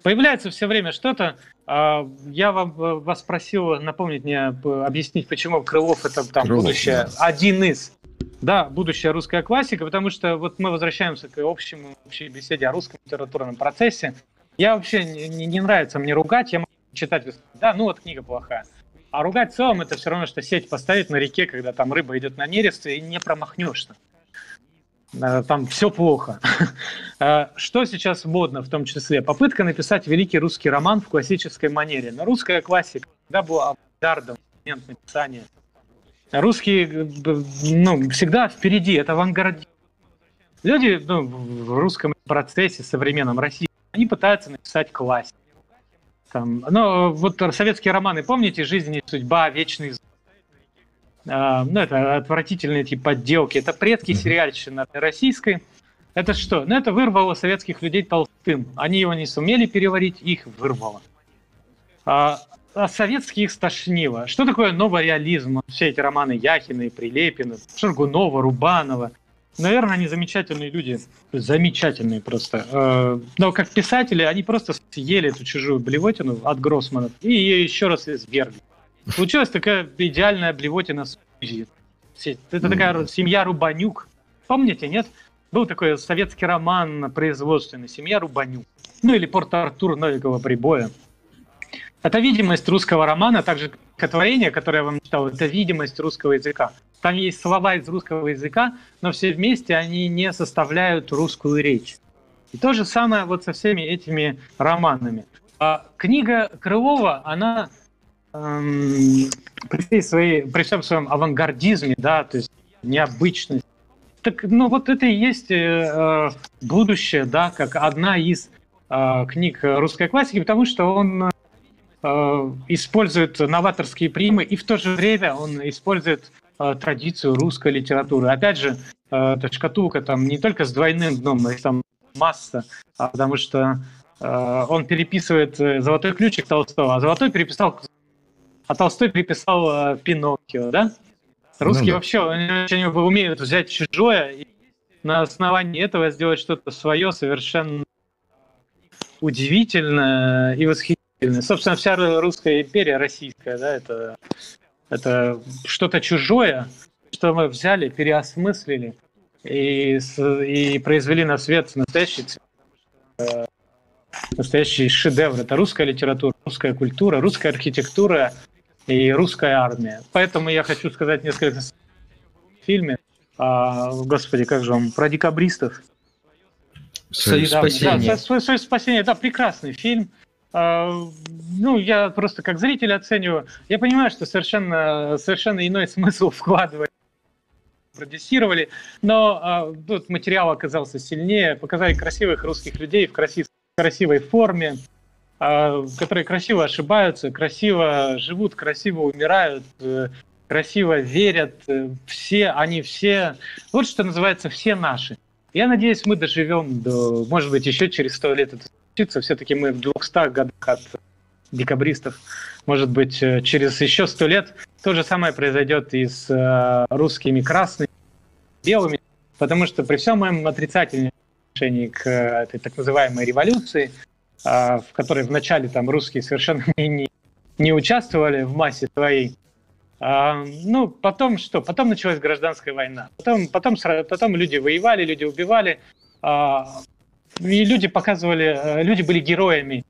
Появляется все время что-то, а, я вам э, вас просил напомнить мне, объяснить, почему Крылов это там Крылов, будущее, да. один из, да, будущая русская классика, потому что вот мы возвращаемся к общему общей беседе о русском литературном процессе. Я вообще не, не нравится мне ругать, я могу читать, да, ну вот книга плохая. А ругать в целом это все равно, что сеть поставить на реке, когда там рыба идет на нерест, и не промахнешься. Э, там все плохо. *laughs* Э, что сейчас модно в том числе? Попытка написать великий русский роман в классической манере. Но русская классика всегда была авангардом момент написания. Русские ну, всегда впереди, это авангард. Люди ну, в русском процессе современном России, они пытаются написать классику. Там, ну, вот советские романы, помните «Жизнь и судьба», «Вечный ну, это отвратительные типа подделки, это предки сериальщины российской. Это что? Ну, это вырвало советских людей толстым. Они его не сумели переварить, их вырвало. А, а советские их стошнило. Что такое новый реализм? Все эти романы Яхина и Прилепина, Шаргунова, Рубанова. Наверное, они замечательные люди. Замечательные просто. А, но как писатели, они просто съели эту чужую блевотину от Гроссмана и ее еще раз извергли. Получилась такая идеальная блевотина с Это такая семья Рубанюк. Помните, нет? Был такой советский роман производственный «Семья Рубанюк». Ну или «Порт-Артур Новикова прибоя». Это видимость русского романа, также стихотворение, которое я вам читал, это видимость русского языка. Там есть слова из русского языка, но все вместе они не составляют русскую речь. И то же самое вот со всеми этими романами. А книга Крылова, она эм, при, своей, при всем своем авангардизме, да, то есть необычность, так, ну вот это и есть э, э, будущее, да, как одна из э, книг русской классики, потому что он э, использует новаторские примы и в то же время он использует э, традицию русской литературы. Опять же, э, эта шкатулка там не только с двойным дном, но и там масса, а потому что э, он переписывает э, «Золотой ключик» Толстого, а «Золотой» переписал а Толстой переписал э, Пиноккио, да? Русские ну, да. вообще очень умеют взять чужое и на основании этого сделать что-то свое совершенно удивительное и восхитительное. Собственно, вся русская империя российская, да, это, это что-то чужое, что мы взяли, переосмыслили и, и произвели на свет настоящий э, настоящий шедевр. Это русская литература, русская культура, русская архитектура, и русская армия. Поэтому я хочу сказать несколько в фильме. А, господи, как же он, про декабристов. Союз да, спасения. Да, Союз спасения, да, прекрасный фильм. А, ну, я просто как зритель оцениваю. Я понимаю, что совершенно, совершенно иной *laughs* смысл вкладывать продюсировали, но а, тут материал оказался сильнее, показали красивых русских людей в красив, красивой форме, которые красиво ошибаются, красиво живут, красиво умирают, э, красиво верят. Э, все, они все, вот что называется, все наши. Я надеюсь, мы доживем до, может быть, еще через сто лет это случится. Все-таки мы в 200 годах от декабристов. Может быть, э, через еще сто лет то же самое произойдет и с русскими красными, белыми, потому что при всем моем отрицательном отношении к этой так называемой революции – а, в которой вначале там русские совершенно *laughs* не, не, участвовали в массе своей. А, ну, потом что? Потом началась гражданская война. Потом, потом, потом люди воевали, люди убивали. А, и люди показывали, э, люди были героями.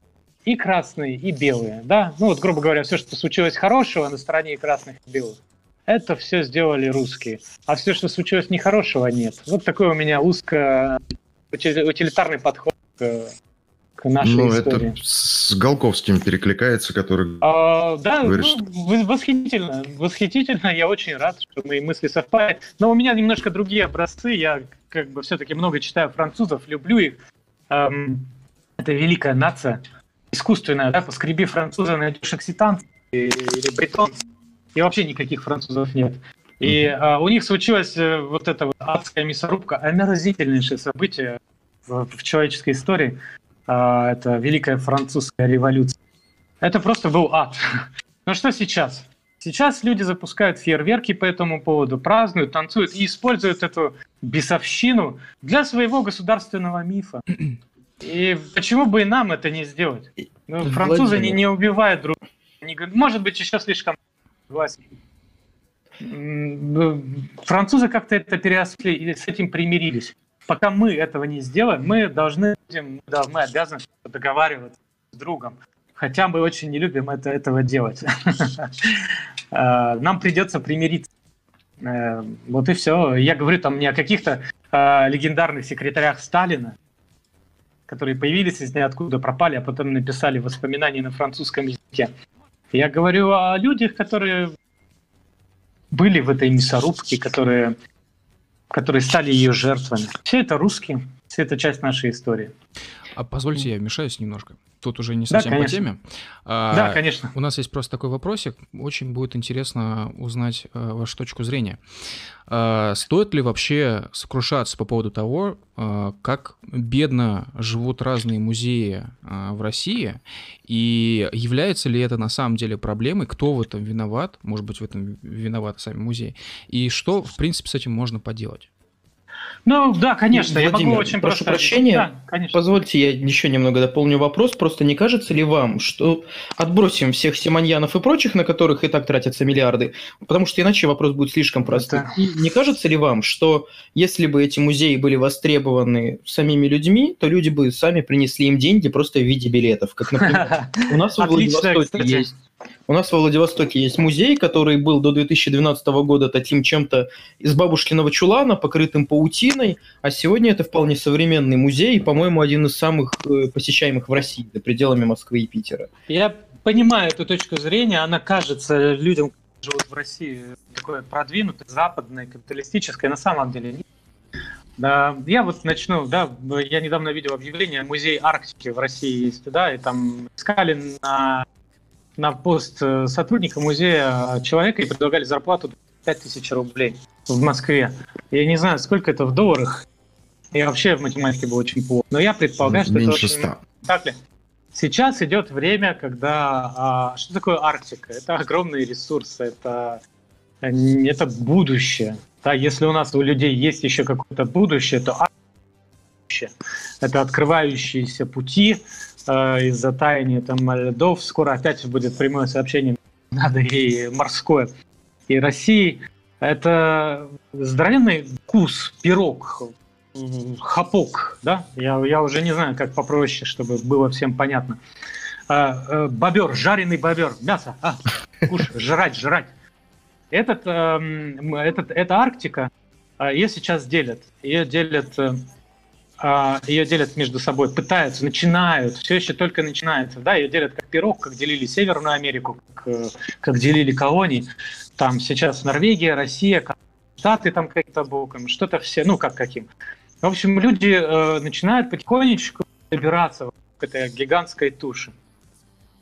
И красные, и белые. Да? Ну вот, грубо говоря, все, что случилось хорошего на стороне и красных, и белых. Это все сделали русские. А все, что случилось нехорошего, нет. Вот такой у меня узко утилитарный подход к к нашей ну, истории. это с Голковским перекликается, который... А, да, говорит, ну, что... восхитительно, восхитительно, я очень рад, что мои мысли совпали. Но у меня немножко другие образцы, я как бы все-таки много читаю французов, люблю их. Эм, это великая нация, искусственная, да, поскреби француза, найдешь окситанцев или бретонцев, и вообще никаких французов нет. И mm-hmm. у них случилась э, вот эта вот адская мясорубка, омерзительнейшее событие в, в человеческой истории. А, это Великая Французская революция. Это просто был ад. *laughs* Но что сейчас? Сейчас люди запускают фейерверки по этому поводу, празднуют, танцуют и используют эту бесовщину для своего государственного мифа. *clears throat* И почему бы и нам это не сделать? Ну, французы не, не убивают друг друга. Может быть, еще слишком согласен. Ну, французы как-то это переросли или с этим примирились. Пока мы этого не сделаем, мы должны, да, мы обязаны договариваться с другом. Хотя мы очень не любим это, этого делать. А, *laughs* нам придется примириться. Э, вот и все. Я говорю там не о каких-то а, легендарных секретарях Сталина, которые появились из ниоткуда, пропали, а потом написали воспоминания на французском языке. Я говорю о людях, которые были в этой мясорубке, которые, которые стали ее жертвами. Все это русские, все это часть нашей истории. А позвольте, я вмешаюсь немножко. Тут уже не совсем да, по теме. А, да, конечно. У нас есть просто такой вопросик. Очень будет интересно узнать а, вашу точку зрения. А, стоит ли вообще сокрушаться по поводу того, а, как бедно живут разные музеи а, в России, и является ли это на самом деле проблемой, кто в этом виноват, может быть, в этом виноваты сами музеи, и что, в принципе, с этим можно поделать? Ну да, конечно, Владимир, я могу очень прошу просто... прощения, да, конечно. позвольте я еще немного дополню вопрос. Просто не кажется ли вам, что отбросим всех Симоньянов и прочих, на которых и так тратятся миллиарды, потому что иначе вопрос будет слишком простым. И не кажется ли вам, что если бы эти музеи были востребованы самими людьми, то люди бы сами принесли им деньги просто в виде билетов, как, например, у нас в *laughs* Владивостоке есть у нас во Владивостоке есть музей, который был до 2012 года таким чем-то из бабушкиного чулана, покрытым паутиной, а сегодня это вполне современный музей, по-моему, один из самых э, посещаемых в России, за пределами Москвы и Питера. Я понимаю эту точку зрения, она кажется людям, живут в России, такой продвинутой, западной, капиталистической, на самом деле нет. Да, я вот начну, да, я недавно видел объявление, музей Арктики в России есть, да, и там искали на на пост э, сотрудника музея человека и предлагали зарплату 5000 рублей в Москве. Я не знаю, сколько это в долларах. Я вообще в математике был очень плохо. Но я предполагаю, что Меньше это очень... Так ли? Сейчас идет время, когда... А, что такое Арктика? Это огромные ресурсы, это, это будущее. Да, если у нас у людей есть еще какое-то будущее, то Арктика это открывающиеся пути, э, из-за таяния там льдов. Скоро опять будет прямое сообщение, надо и морское. И России это здоровенный вкус, пирог, хапок, да? Я, я уже не знаю, как попроще, чтобы было всем понятно. А, э, бобер, жареный бобер, мясо, а, кушай, жрать, жрать. Этот, э, этот, эта Арктика, э, ее сейчас делят. Ее делят э, а, ее делят между собой, пытаются, начинают, все еще только начинается, да, ее делят как пирог, как делили Северную Америку, как, э, как делили колонии, там сейчас Норвегия, Россия, Штаты там каким-то боком, что-то все, ну как каким. В общем, люди э, начинают потихонечку добираться к этой гигантской туше.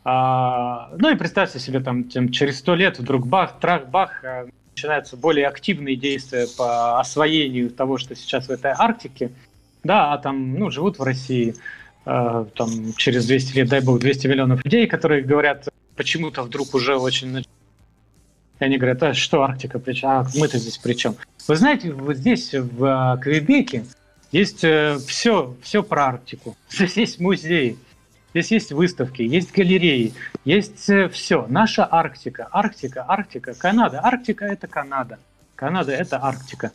А, ну и представьте себе, там, тем, через сто лет вдруг бах, трах, бах, э, начинаются более активные действия по освоению того, что сейчас в этой Арктике – да, а там, ну, живут в России, э, там, через 200 лет, дай бог, 200 миллионов людей, которые говорят, почему-то вдруг уже очень... И они говорят, а что Арктика, причем? А мы-то здесь при чем? Вы знаете, вот здесь, в э, Квебеке, есть э, все, все про Арктику. *laughs* Здесь есть музеи, здесь есть выставки, есть галереи, есть э, все. Наша Арктика, Арктика, Арктика, Канада. Арктика – это Канада. Канада – это Арктика.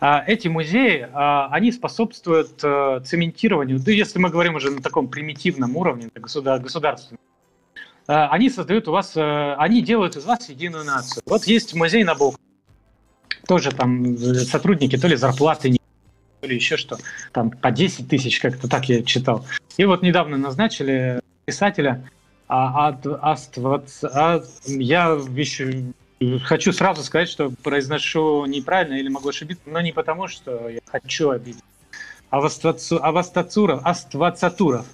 А эти музеи, а, они способствуют э, цементированию, да если мы говорим уже на таком примитивном уровне, государственном, а, они создают у вас, э, они делают из вас единую нацию. Вот есть музей Набокова, тоже там сотрудники то ли зарплаты не или еще что, там по 10 тысяч, как-то так я читал. И вот недавно назначили писателя, а, а, а, а я еще хочу сразу сказать, что произношу неправильно или могу ошибиться, но не потому, что я хочу обидеть. Авастацуров, Аствацатуров.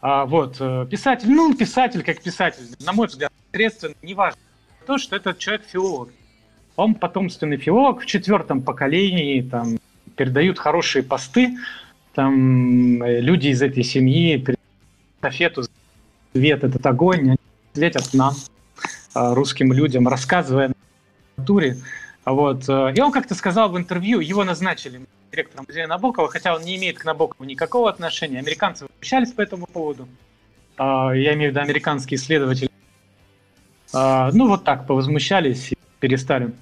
А, вот, э, писатель, ну, писатель как писатель, на мой взгляд, средственно, неважно. То, что этот человек филолог. Он потомственный филолог в четвертом поколении, там, передают хорошие посты, там, э, люди из этой семьи передают эстафету, свет, этот огонь, они светят нам, а, русским людям, рассказывая на культуре. Вот. Э, и он как-то сказал в интервью, его назначили директором музея Набокова, хотя он не имеет к Набокову никакого отношения. Американцы общались по этому поводу. А, я имею в виду американские исследователи. А, ну, вот так, повозмущались и перестали.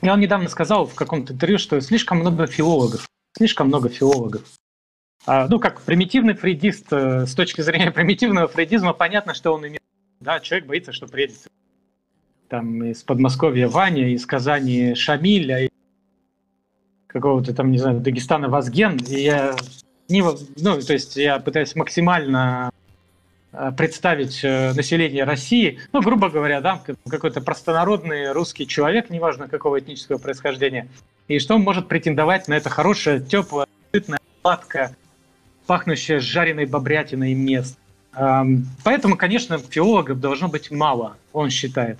И он недавно сказал в каком-то интервью, что слишком много филологов. Слишком много филологов. А, ну, как примитивный фрейдист, э, с точки зрения *laughs* примитивного фрейдизма, понятно, что он имеет. Да, человек боится, что приедет там из Подмосковья Ваня, из Казани Шамиль, какого-то там, не знаю, Дагестана Вазген, и я не, ну, то есть я пытаюсь максимально э, представить э, население России, ну, грубо говоря, да, какой-то простонародный русский человек, неважно какого этнического происхождения, и что он может претендовать на это хорошее, теплое, сытное, сладкое, пахнущее жареной бобрятиной место. Поэтому, конечно, филологов должно быть мало, он считает.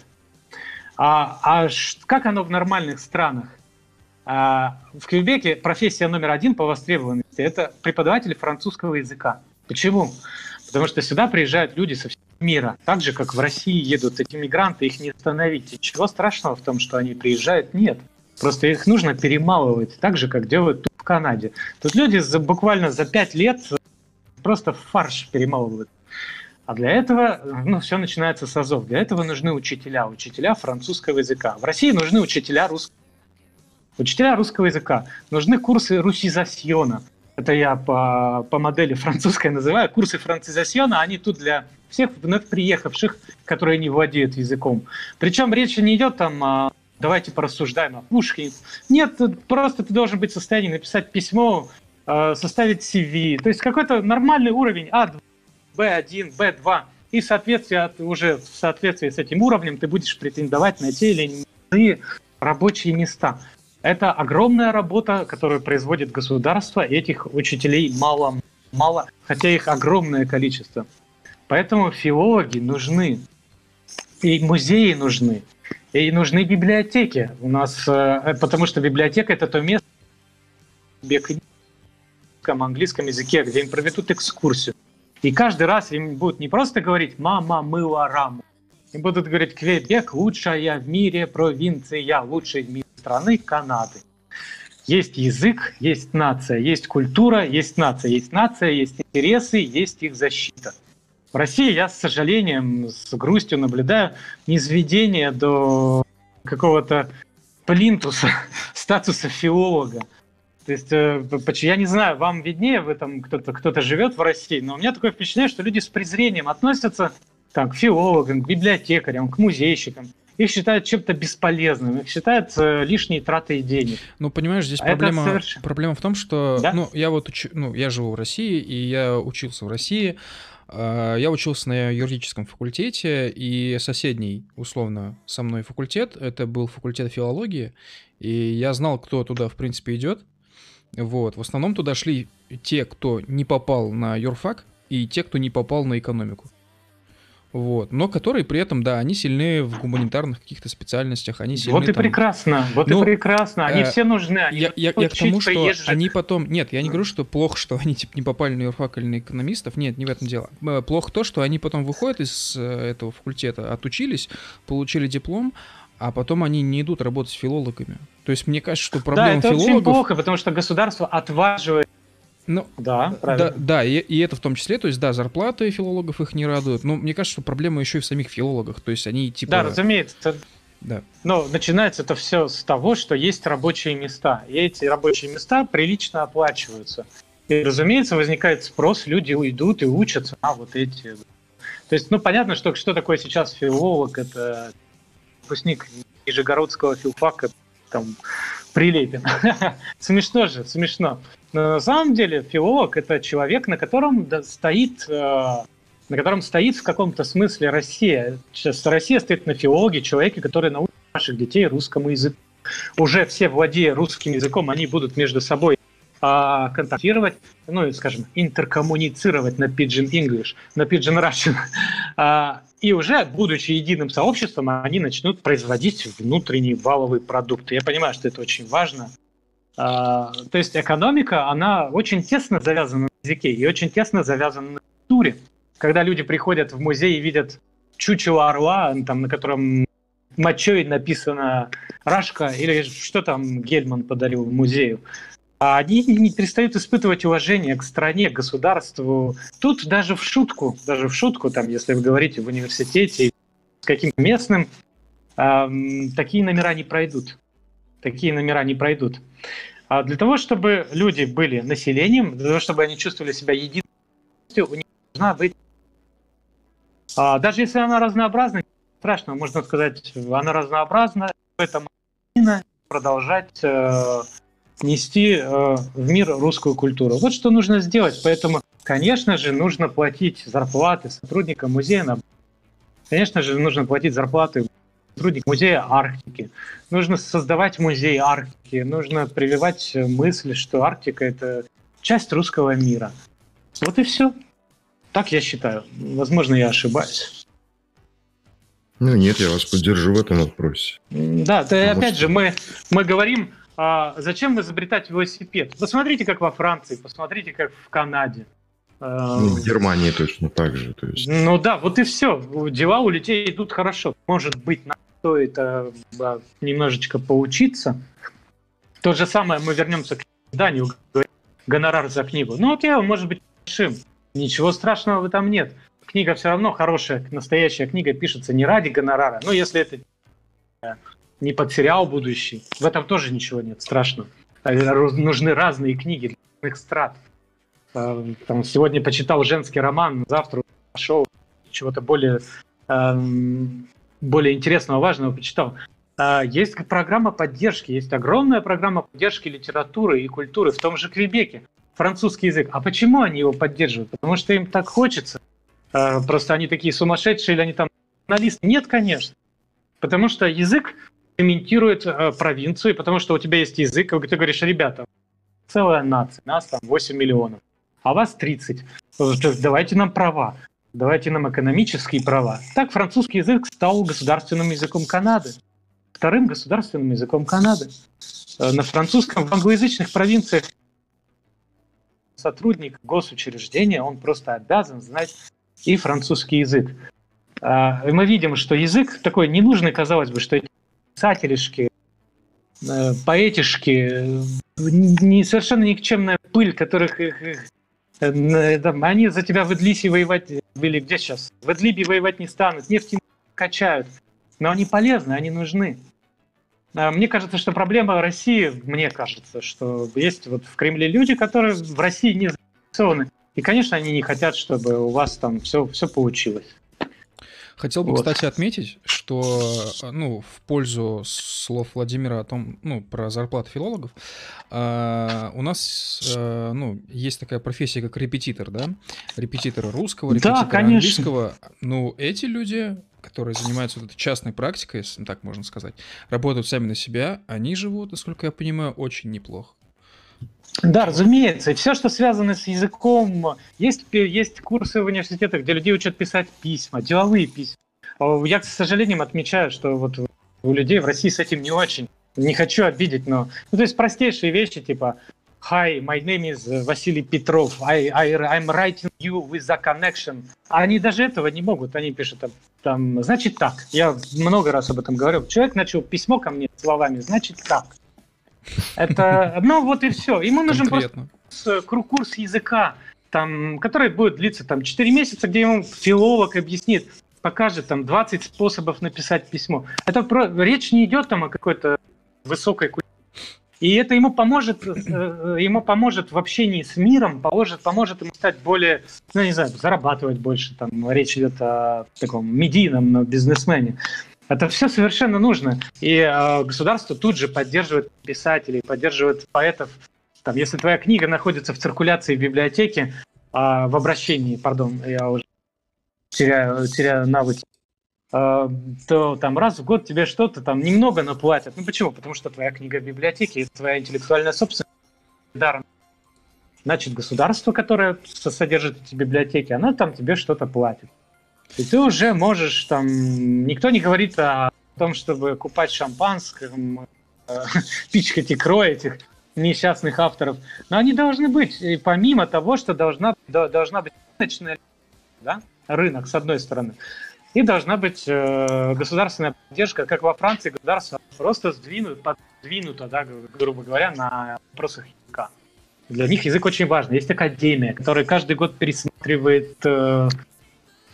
А, а как оно в нормальных странах? А, в Квебеке профессия номер один по востребованности – это преподаватель французского языка. Почему? Потому что сюда приезжают люди со всего мира. Так же, как в России едут эти мигранты, их не остановить. Чего страшного в том, что они приезжают? Нет. Просто их нужно перемалывать, так же, как делают тут в Канаде. Тут люди за, буквально за пять лет просто фарш перемалывают. А для этого, ну, все начинается с азов. Для этого нужны учителя, учителя французского языка. В России нужны учителя русского Учителя русского языка. Нужны курсы русизасьона. Это я по, по модели французской называю. Курсы францизасьона, они тут для всех вновь приехавших, которые не владеют языком. Причем речь не идет там давайте порассуждаем о Пушкине. Нет, просто ты должен быть в состоянии написать письмо, э, составить CV. То есть какой-то нормальный уровень А2, B1, B2. И в соответствии, уже в соответствии с этим уровнем ты будешь претендовать на те или иные рабочие места. Это огромная работа, которую производит государство, этих учителей мало, мало, хотя их огромное количество. Поэтому филологи нужны, и музеи нужны, и нужны библиотеки. У нас, э, потому что библиотека это то место, где английском языке, где им проведут экскурсию. И каждый раз им будут не просто говорить «мама мыла раму», им будут говорить «Квебек – лучшая в мире провинция, лучшая в мире страны Канады. Есть язык, есть нация, есть культура, есть нация, есть нация, есть интересы, есть их защита. В России я, с сожалением, с грустью наблюдаю низведение до какого-то плинтуса, *laughs* статуса филолога. То есть, э, я не знаю, вам виднее, в этом кто-то кто живет в России, но у меня такое впечатление, что люди с презрением относятся там, к филологам, к библиотекарям, к музейщикам их считают чем-то бесполезным, их считают э, лишней тратой денег. Ну, понимаешь, здесь а проблема, соверш... проблема в том, что, да? ну, я вот уч... ну, я живу в России, и я учился в России, э, я учился на юридическом факультете, и соседний, условно, со мной факультет, это был факультет филологии, и я знал, кто туда, в принципе, идет. Вот, в основном туда шли те, кто не попал на юрфак, и те, кто не попал на экономику вот, но которые при этом, да, они сильны в гуманитарных каких-то специальностях, они сильны Вот и там... прекрасно, вот ну, и прекрасно, они э, все нужны, они я, я, я к тому, что поезжать. они потом, нет, я не говорю, что плохо, что они типа не попали на юрфак или на экономистов, нет, не в этом дело. Э, плохо то, что они потом выходят из э, этого факультета, отучились, получили диплом, а потом они не идут работать филологами. То есть мне кажется, что проблема да, это филологов... очень плохо, потому что государство отваживает ну, да, правильно. Да, да и, и это в том числе, то есть, да, зарплаты филологов их не радуют, но мне кажется, что проблема еще и в самих филологах, то есть они типа... Да, разумеется. Да. Но начинается это все с того, что есть рабочие места, и эти рабочие места прилично оплачиваются. И, разумеется, возникает спрос, люди уйдут и учатся на вот эти... То есть, ну, понятно, что что такое сейчас филолог, это выпускник Нижегородского филфака, там, Прилепин. *laughs* смешно же, смешно. Но на самом деле филолог – это человек, на котором стоит, э, на котором стоит в каком-то смысле Россия. Сейчас Россия стоит на филологе, человеке, который научит наших детей русскому языку. Уже все, владея русским языком, они будут между собой контактировать, ну, скажем, интеркоммуницировать на Pidgin English, на Pidgin Russian. *laughs* А, и уже, будучи единым сообществом, они начнут производить внутренний валовый продукт. Я понимаю, что это очень важно. А, то есть экономика, она очень тесно завязана на языке и очень тесно завязана на культуре. Когда люди приходят в музей и видят чучело орла, там, на котором мочой написано «Рашка» или что там Гельман подарил музею, а они не перестают испытывать уважение к стране, к государству. Тут даже в шутку, даже в шутку, там, если вы говорите в университете с каким-то местным, эм, такие номера не пройдут. Такие номера не пройдут. А для того, чтобы люди были населением, для того, чтобы они чувствовали себя единым, у них должна быть... А, даже если она разнообразна, страшно, можно сказать, она разнообразна, поэтому продолжать э, нести э, в мир русскую культуру. Вот что нужно сделать. Поэтому, конечно же, нужно платить зарплаты сотрудникам музея. Конечно же, нужно платить зарплаты сотрудникам музея Арктики. Нужно создавать музей Арктики. Нужно прививать мысль, что Арктика – это часть русского мира. Вот и все. Так я считаю. Возможно, я ошибаюсь. Ну нет, я вас поддержу в этом вопросе. Да, да опять же, мы, мы говорим а зачем изобретать велосипед? Посмотрите, как во Франции, посмотрите, как в Канаде. Ну, в Германии точно так же. То есть. Ну да, вот и все. Дела у людей идут хорошо. Может быть, нам стоит а, немножечко поучиться. То же самое мы вернемся к изданию, гонорар за книгу. Ну окей, он может быть большим. Ничего страшного в этом нет. Книга все равно хорошая, настоящая книга пишется не ради гонорара. Ну, если это не под сериал будущий. В этом тоже ничего нет страшного. Нужны разные книги разных страт. А, там, сегодня почитал женский роман, завтра пошел чего-то более, эм, более интересного, важного почитал. А, есть программа поддержки, есть огромная программа поддержки литературы и культуры в том же Квебеке. Французский язык. А почему они его поддерживают? Потому что им так хочется. Просто они такие сумасшедшие или они там журналисты? Нет, конечно. Потому что язык комментирует э, провинцию, потому что у тебя есть язык, ты говоришь, ребята, целая нация, нас там 8 миллионов, а вас 30. Давайте нам права, давайте нам экономические права. Так французский язык стал государственным языком Канады, вторым государственным языком Канады. Э, на французском в англоязычных провинциях сотрудник госучреждения, он просто обязан знать и французский язык. А, мы видим, что язык такой ненужный, казалось бы, что эти писателишки, э, поэтишки, не, совершенно никчемная пыль, которых их, их, э, там, они за тебя в Идлисе воевать, или где сейчас, в Идлибе воевать не станут, нефть качают, но они полезны, они нужны. А мне кажется, что проблема России, мне кажется, что есть вот в Кремле люди, которые в России не заинтересованы. И, конечно, они не хотят, чтобы у вас там все, все получилось. Хотел бы, вот. кстати, отметить, что, ну, в пользу слов Владимира о том, ну, про зарплаты филологов, э, у нас, э, ну, есть такая профессия, как репетитор, да? Репетитор русского, репетитор да, английского. Ну, эти люди, которые занимаются вот этой частной практикой, если так можно сказать, работают сами на себя, они живут, насколько я понимаю, очень неплохо. Да, разумеется. И все, что связано с языком, есть, есть курсы в университетах, где людей учат писать письма, деловые письма. А я, к сожалению, отмечаю, что вот у людей в России с этим не очень. Не хочу обидеть, но... Ну, то есть простейшие вещи, типа Hi, my name is Василий Петров. I, I, I'm writing you with a connection. Они даже этого не могут. Они пишут там, там, значит так. Я много раз об этом говорил. Человек начал письмо ко мне словами, значит так. Это, ну вот и все. Ему нужен Конкретно. просто курс языка, там, который будет длиться там 4 месяца, где ему филолог объяснит, покажет там 20 способов написать письмо. Это про... речь не идет там о какой-то высокой культуре. И это ему поможет, э, э, ему поможет в общении с миром, поможет, поможет ему стать более, ну не знаю, зарабатывать больше. Там речь идет о таком медийном бизнесмене. Это все совершенно нужно. И э, государство тут же поддерживает писателей, поддерживает поэтов. Там, если твоя книга находится в циркуляции в библиотеке, э, в обращении, пардон, я уже теряю, теряю навыки, э, то там раз в год тебе что-то там немного наплатят. Ну почему? Потому что твоя книга в библиотеке, и твоя интеллектуальная собственность даром. Значит, государство, которое содержит эти библиотеки, оно там тебе что-то платит. И ты уже можешь там... Никто не говорит о том, чтобы купать шампанским, э, *laughs* пичкать икрой этих несчастных авторов. Но они должны быть. И помимо того, что должна, должна быть рыночная, да, рынок, с одной стороны, и должна быть э, государственная поддержка, как во Франции государство просто сдвинуто, подвинуто, да, грубо говоря, на вопросах языка. Для них язык очень важен. Есть академия, которая каждый год пересматривает Э,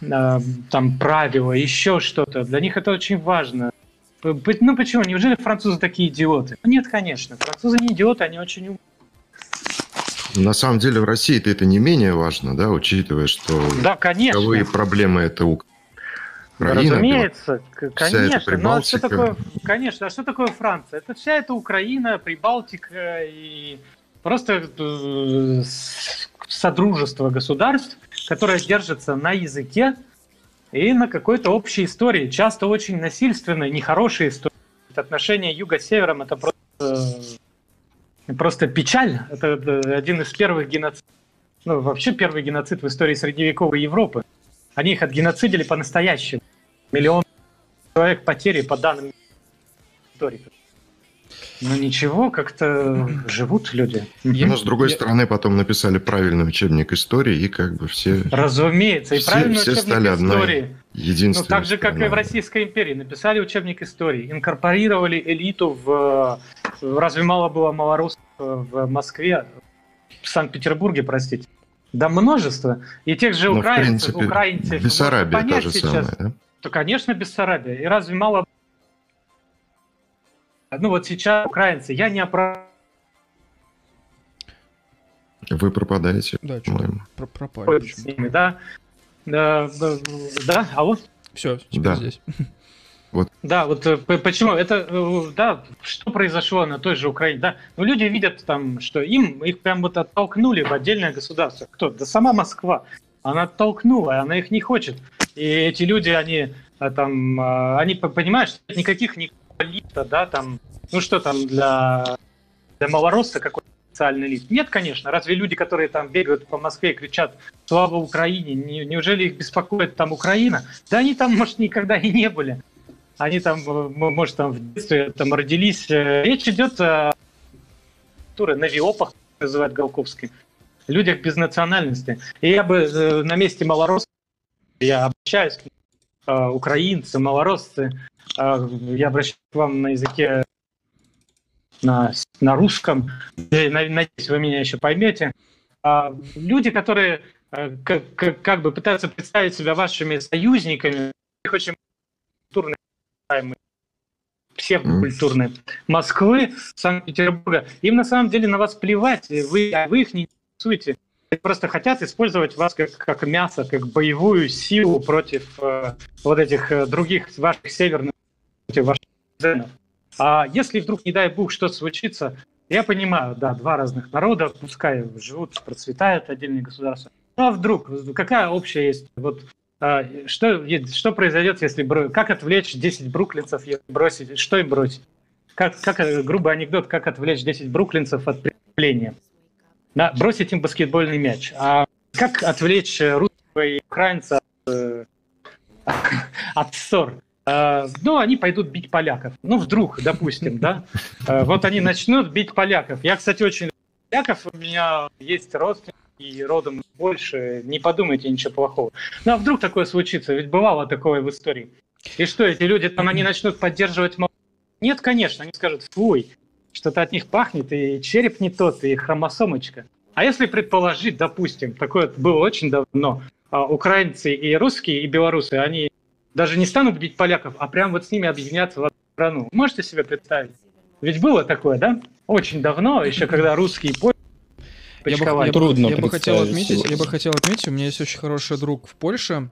там правила, еще что-то. Для них это очень важно. Ну почему? Неужели французы такие идиоты? Ну, нет, конечно. Французы не идиоты, они очень умные. На самом деле в России это не менее важно, да, учитывая, что да, конечно. таковые проблемы это Украина. Разумеется, конечно. Но а что такое, конечно, а что такое Франция? Это вся эта Украина, Прибалтика и просто э, содружество государств, которое держится на языке и на какой-то общей истории, часто очень насильственной, нехорошей истории. Отношения юга с севером – это просто, э, просто печаль. Это один из первых геноцидов, ну, вообще первый геноцид в истории средневековой Европы. Они их отгеноцидили по-настоящему. Миллион человек потери по данным историков. Ну ничего, как-то живут люди. Но с другой я... стороны, потом написали правильный учебник истории, и как бы все... Разумеется, и все, правильный все учебник стали истории. Единственной ну, так же, как и в Российской империи. Написали учебник истории, инкорпорировали элиту в... Разве мало было малорусов в Москве, в Санкт-Петербурге, простите? Да множество. И тех же ну, украинцев, принципе, украинцев. Бессарабия та же сейчас. самая, да? То, конечно, Бессарабия. И разве мало ну вот сейчас украинцы, я не оправдываю вы пропадаете. Да, что-то пропали. С ними, да. Да, да, да, алло? Все, да. здесь. *laughs* Вот. Да, вот э, почему это, э, да, что произошло на той же Украине, да, ну люди видят там, что им, их прям вот оттолкнули в отдельное государство, кто? Да сама Москва, она оттолкнула, она их не хочет, и эти люди, они э, там, они понимают, что никаких никаких лифта, да, там, ну что там для, для малоросса какой-то специальный лифт? Нет, конечно. Разве люди, которые там бегают по Москве и кричат «Слава Украине!», не, неужели их беспокоит там Украина? Да они там, может, никогда и не были. Они там, может, там в детстве там родились. Речь идет о навиопах, называют Голковский, людях без национальности. И я бы э, на месте малоросса, я э, украинцы, малороссы, а, я обращаюсь к вам на языке на, на русском. Надеюсь, вы меня еще поймете. А, люди, которые э, как, как, как бы пытаются представить себя вашими союзниками, их очень культурные, псевдокультурные, Москвы, Санкт-Петербурга, им на самом деле на вас плевать, вы, вы их не интересуете. Просто хотят использовать вас как, как мясо, как боевую силу против э, вот этих э, других ваших северных ваших кузенов. А если вдруг, не дай бог, что-то случится, я понимаю, да, два разных народа, пускай живут, процветают отдельные государства. Ну а вдруг, какая общая есть? Вот а, что, что произойдет, если как отвлечь 10 бруклинцев, если бросить, что им бросить? Как, как грубый анекдот, как отвлечь 10 бруклинцев от преступления? Да, бросить им баскетбольный мяч. А как отвлечь русского и украинца от, э, *laughs* от ссор? Э, ну, они пойдут бить поляков. Ну, вдруг, допустим, да. Э, вот они начнут бить поляков. Я, кстати, очень поляков, у меня есть родственники, и родом больше, не подумайте ничего плохого. Ну, а вдруг такое случится? Ведь бывало такое в истории. И что, эти люди там, они начнут поддерживать... Нет, конечно, они скажут, фуй, что-то от них пахнет, и череп не тот, и хромосомочка. А если предположить, допустим, такое было очень давно, а, украинцы и русские, и белорусы, они даже не станут бить поляков, а прям вот с ними объединяться в одну страну. Можете себе представить? Ведь было такое, да? Очень давно, еще когда русские. Я, бы, я, бы, я бы хотел отметить, я бы хотел отметить, у меня есть очень хороший друг в Польше,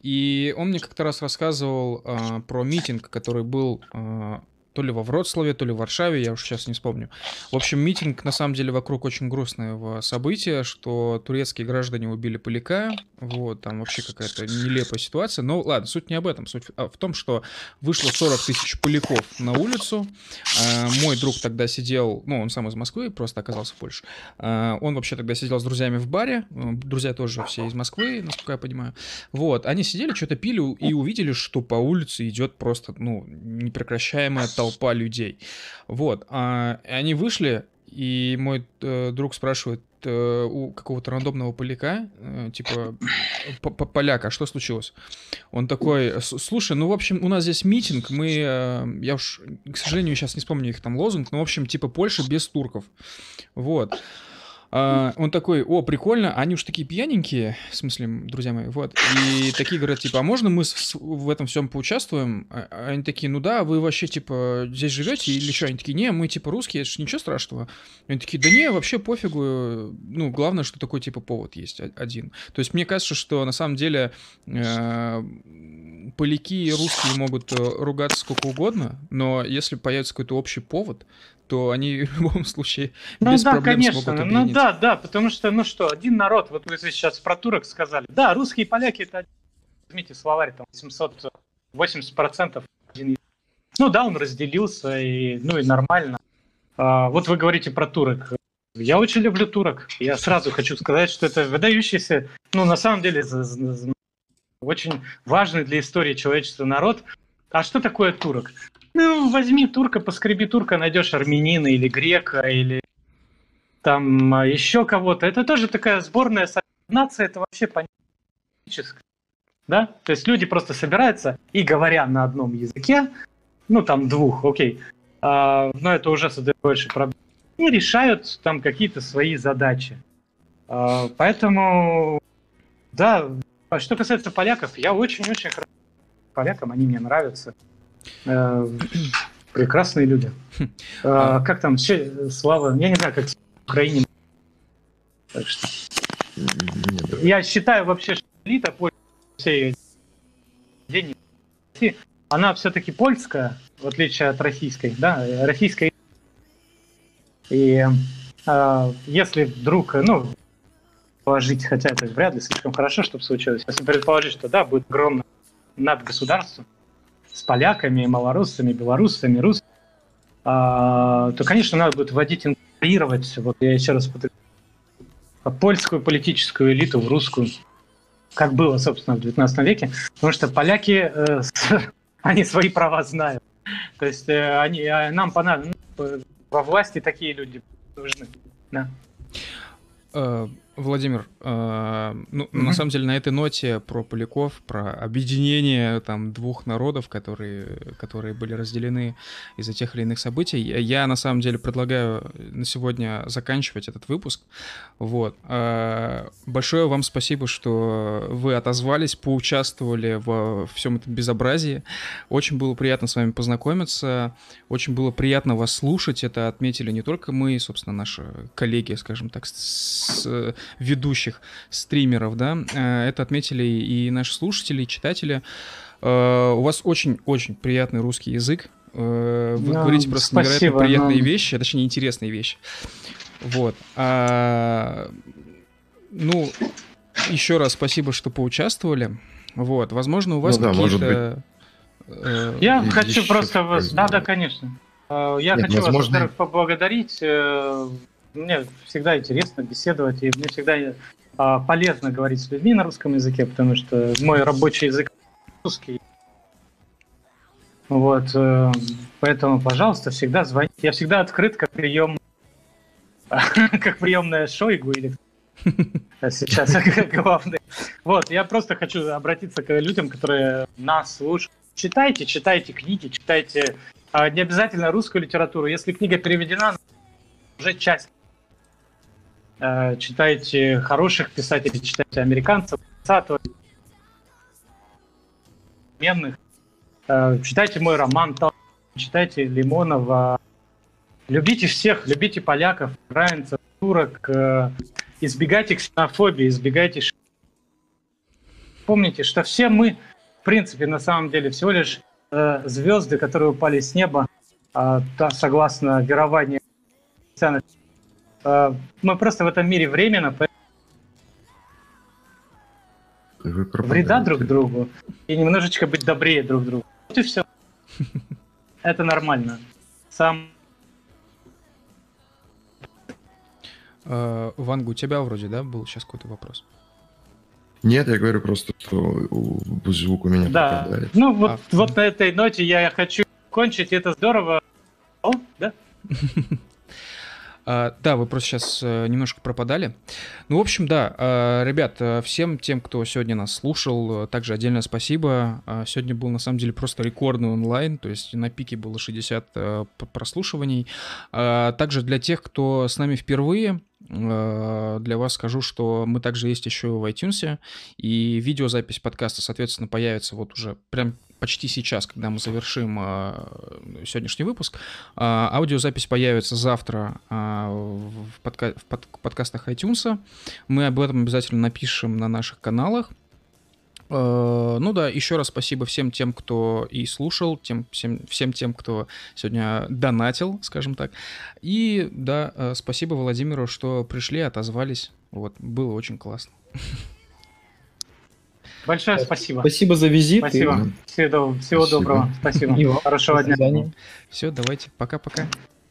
и он мне как-то раз рассказывал э, про митинг, который был э, то ли во Вроцлаве, то ли в Варшаве, я уже сейчас не вспомню. В общем, митинг на самом деле вокруг очень грустного события, что турецкие граждане убили поляка, вот, там вообще какая-то нелепая ситуация. Но ладно, суть не об этом, суть в том, что вышло 40 тысяч поляков на улицу. А, мой друг тогда сидел, ну, он сам из Москвы, просто оказался в Польше. А, он вообще тогда сидел с друзьями в баре, друзья тоже все из Москвы, насколько я понимаю. Вот, они сидели, что-то пили и увидели, что по улице идет просто, ну, непрекращаемая толпа людей. Вот. А, они вышли, и мой э, друг спрашивает э, у какого-то рандомного поляка, э, типа, поляка, а что случилось? Он такой, слушай, ну, в общем, у нас здесь митинг, мы, э, я уж, к сожалению, сейчас не вспомню их там лозунг, но, в общем, типа, Польша без турков. Вот. А, он такой, о, прикольно, они уж такие пьяненькие, в смысле, друзья мои, вот. И такие говорят, типа, а можно мы в этом всем поучаствуем? А, а они такие, ну да, вы вообще, типа, здесь живете или что? Они такие, не, мы, типа, русские, это ничего страшного. Они такие, да не, вообще пофигу, ну, главное, что такой, типа, повод есть один. То есть мне кажется, что на самом деле э, поляки и русские могут э, ругаться сколько угодно, но если появится какой-то общий повод, то они *laughs* в любом случае ну, без да, проблем конечно. смогут Ну да, да, потому что, ну что, один народ, вот вы сейчас про турок сказали. Да, русские и поляки, это, возьмите словарь, там 780% один ну да, он разделился, и, ну и нормально. А, вот вы говорите про турок. Я очень люблю турок. Я сразу хочу сказать, что это выдающийся, ну на самом деле, очень важный для истории человечества народ. А что такое турок? Ну, возьми турка, поскреби турка, найдешь армянина или грека, или там а, еще кого-то. Это тоже такая сборная нация, это вообще понятно. Да? То есть люди просто собираются и говоря на одном языке, ну там двух, окей, а, но это уже создает больше проблем, и решают там какие-то свои задачи. А, поэтому, да, что касается поляков, я очень-очень хорошо полякам, они мне нравятся. Э, прекрасные люди. Хм. А, как там, Слава, я не знаю, как в Украине. Так что... Я считаю вообще, что элита всей денег она все-таки польская, в отличие от российской, да, российская. И э, если вдруг, ну, положить, хотя это вряд ли слишком хорошо, чтобы случилось, если предположить, что да, будет огромно над государством, с поляками, малорусами, белорусами, русскими, а, то, конечно, надо будет вводить, интегрировать, вот я еще раз повторю, польскую политическую элиту в русскую, как было, собственно, в 19 веке, потому что поляки, э, с, *laughs* они свои права знают. То есть э, они, э, нам понадобится, ну, во власти такие люди нужны. Да. Владимир, э, ну, mm-hmm. на самом деле на этой ноте про поляков, про объединение там двух народов, которые, которые были разделены из-за тех или иных событий, я, я на самом деле предлагаю на сегодня заканчивать этот выпуск. Вот. Э, большое вам спасибо, что вы отозвались, поучаствовали во всем этом безобразии. Очень было приятно с вами познакомиться, очень было приятно вас слушать. Это отметили не только мы, собственно, наши коллеги, скажем так, с ведущих стримеров, да, э, это отметили и наши слушатели, и читатели. Э, у вас очень-очень приятный русский язык. Э, вы да, говорите просто спасибо, невероятно приятные но... вещи, а точнее интересные вещи. Вот. А, ну, еще раз спасибо, что поучаствовали. Вот, возможно, у вас ну, да, какие-то... Я хочу просто вас... Да, да, конечно. Я Нет, хочу возможно... вас, поблагодарить мне всегда интересно беседовать, и мне всегда а, полезно говорить с людьми на русском языке, потому что мой рабочий язык русский. Вот, э, поэтому, пожалуйста, всегда звоните. Я всегда открыт, как прием, *laughs* как приемная Шойгу или *laughs* сейчас *laughs* главное. Вот, я просто хочу обратиться к людям, которые нас слушают. Читайте, читайте книги, читайте а, не обязательно русскую литературу. Если книга переведена, уже часть Э, читайте хороших писателей, читайте американцев, 20 современных, э, читайте мой роман, читайте Лимонова, любите всех, любите поляков, украинцев, турок, э, избегайте ксенофобии, избегайте... Помните, что все мы, в принципе, на самом деле, всего лишь звезды, которые упали с неба, э, согласно верованию мы просто в этом мире временно, вреда друг другу и немножечко быть добрее друг другу. Вот и все. *laughs* Это нормально. Сам Uh, Ванга, у тебя вроде, да, был сейчас какой-то вопрос? Нет, я говорю просто, что звук у меня да. пропадает. Ну, вот, а, вот на этой ноте я хочу кончить, это здорово. О, да? *laughs* А, да, вы просто сейчас э, немножко пропадали. Ну, в общем, да, а, ребят, э, всем тем, кто сегодня нас слушал, э, также отдельное спасибо. А, сегодня был, на самом деле, просто рекордный онлайн, то есть на пике было 60 прослушиваний. Также для тех, кто с нами впервые, для вас скажу, что мы также есть еще в iTunes, и видеозапись подкаста, соответственно, появится вот уже прям почти сейчас, когда мы завершим э, сегодняшний выпуск. Э, аудиозапись появится завтра э, в, подка- в под- подкастах iTunes. Мы об этом обязательно напишем на наших каналах. Э, ну да, еще раз спасибо всем тем, кто и слушал, тем, всем, всем тем, кто сегодня донатил, скажем так. И да, э, спасибо Владимиру, что пришли, отозвались. Вот, было очень классно. Большое спасибо. Спасибо за визит. Спасибо. И... Всего, всего доброго. Спасибо. И Хорошего дня. Все, давайте. Пока-пока.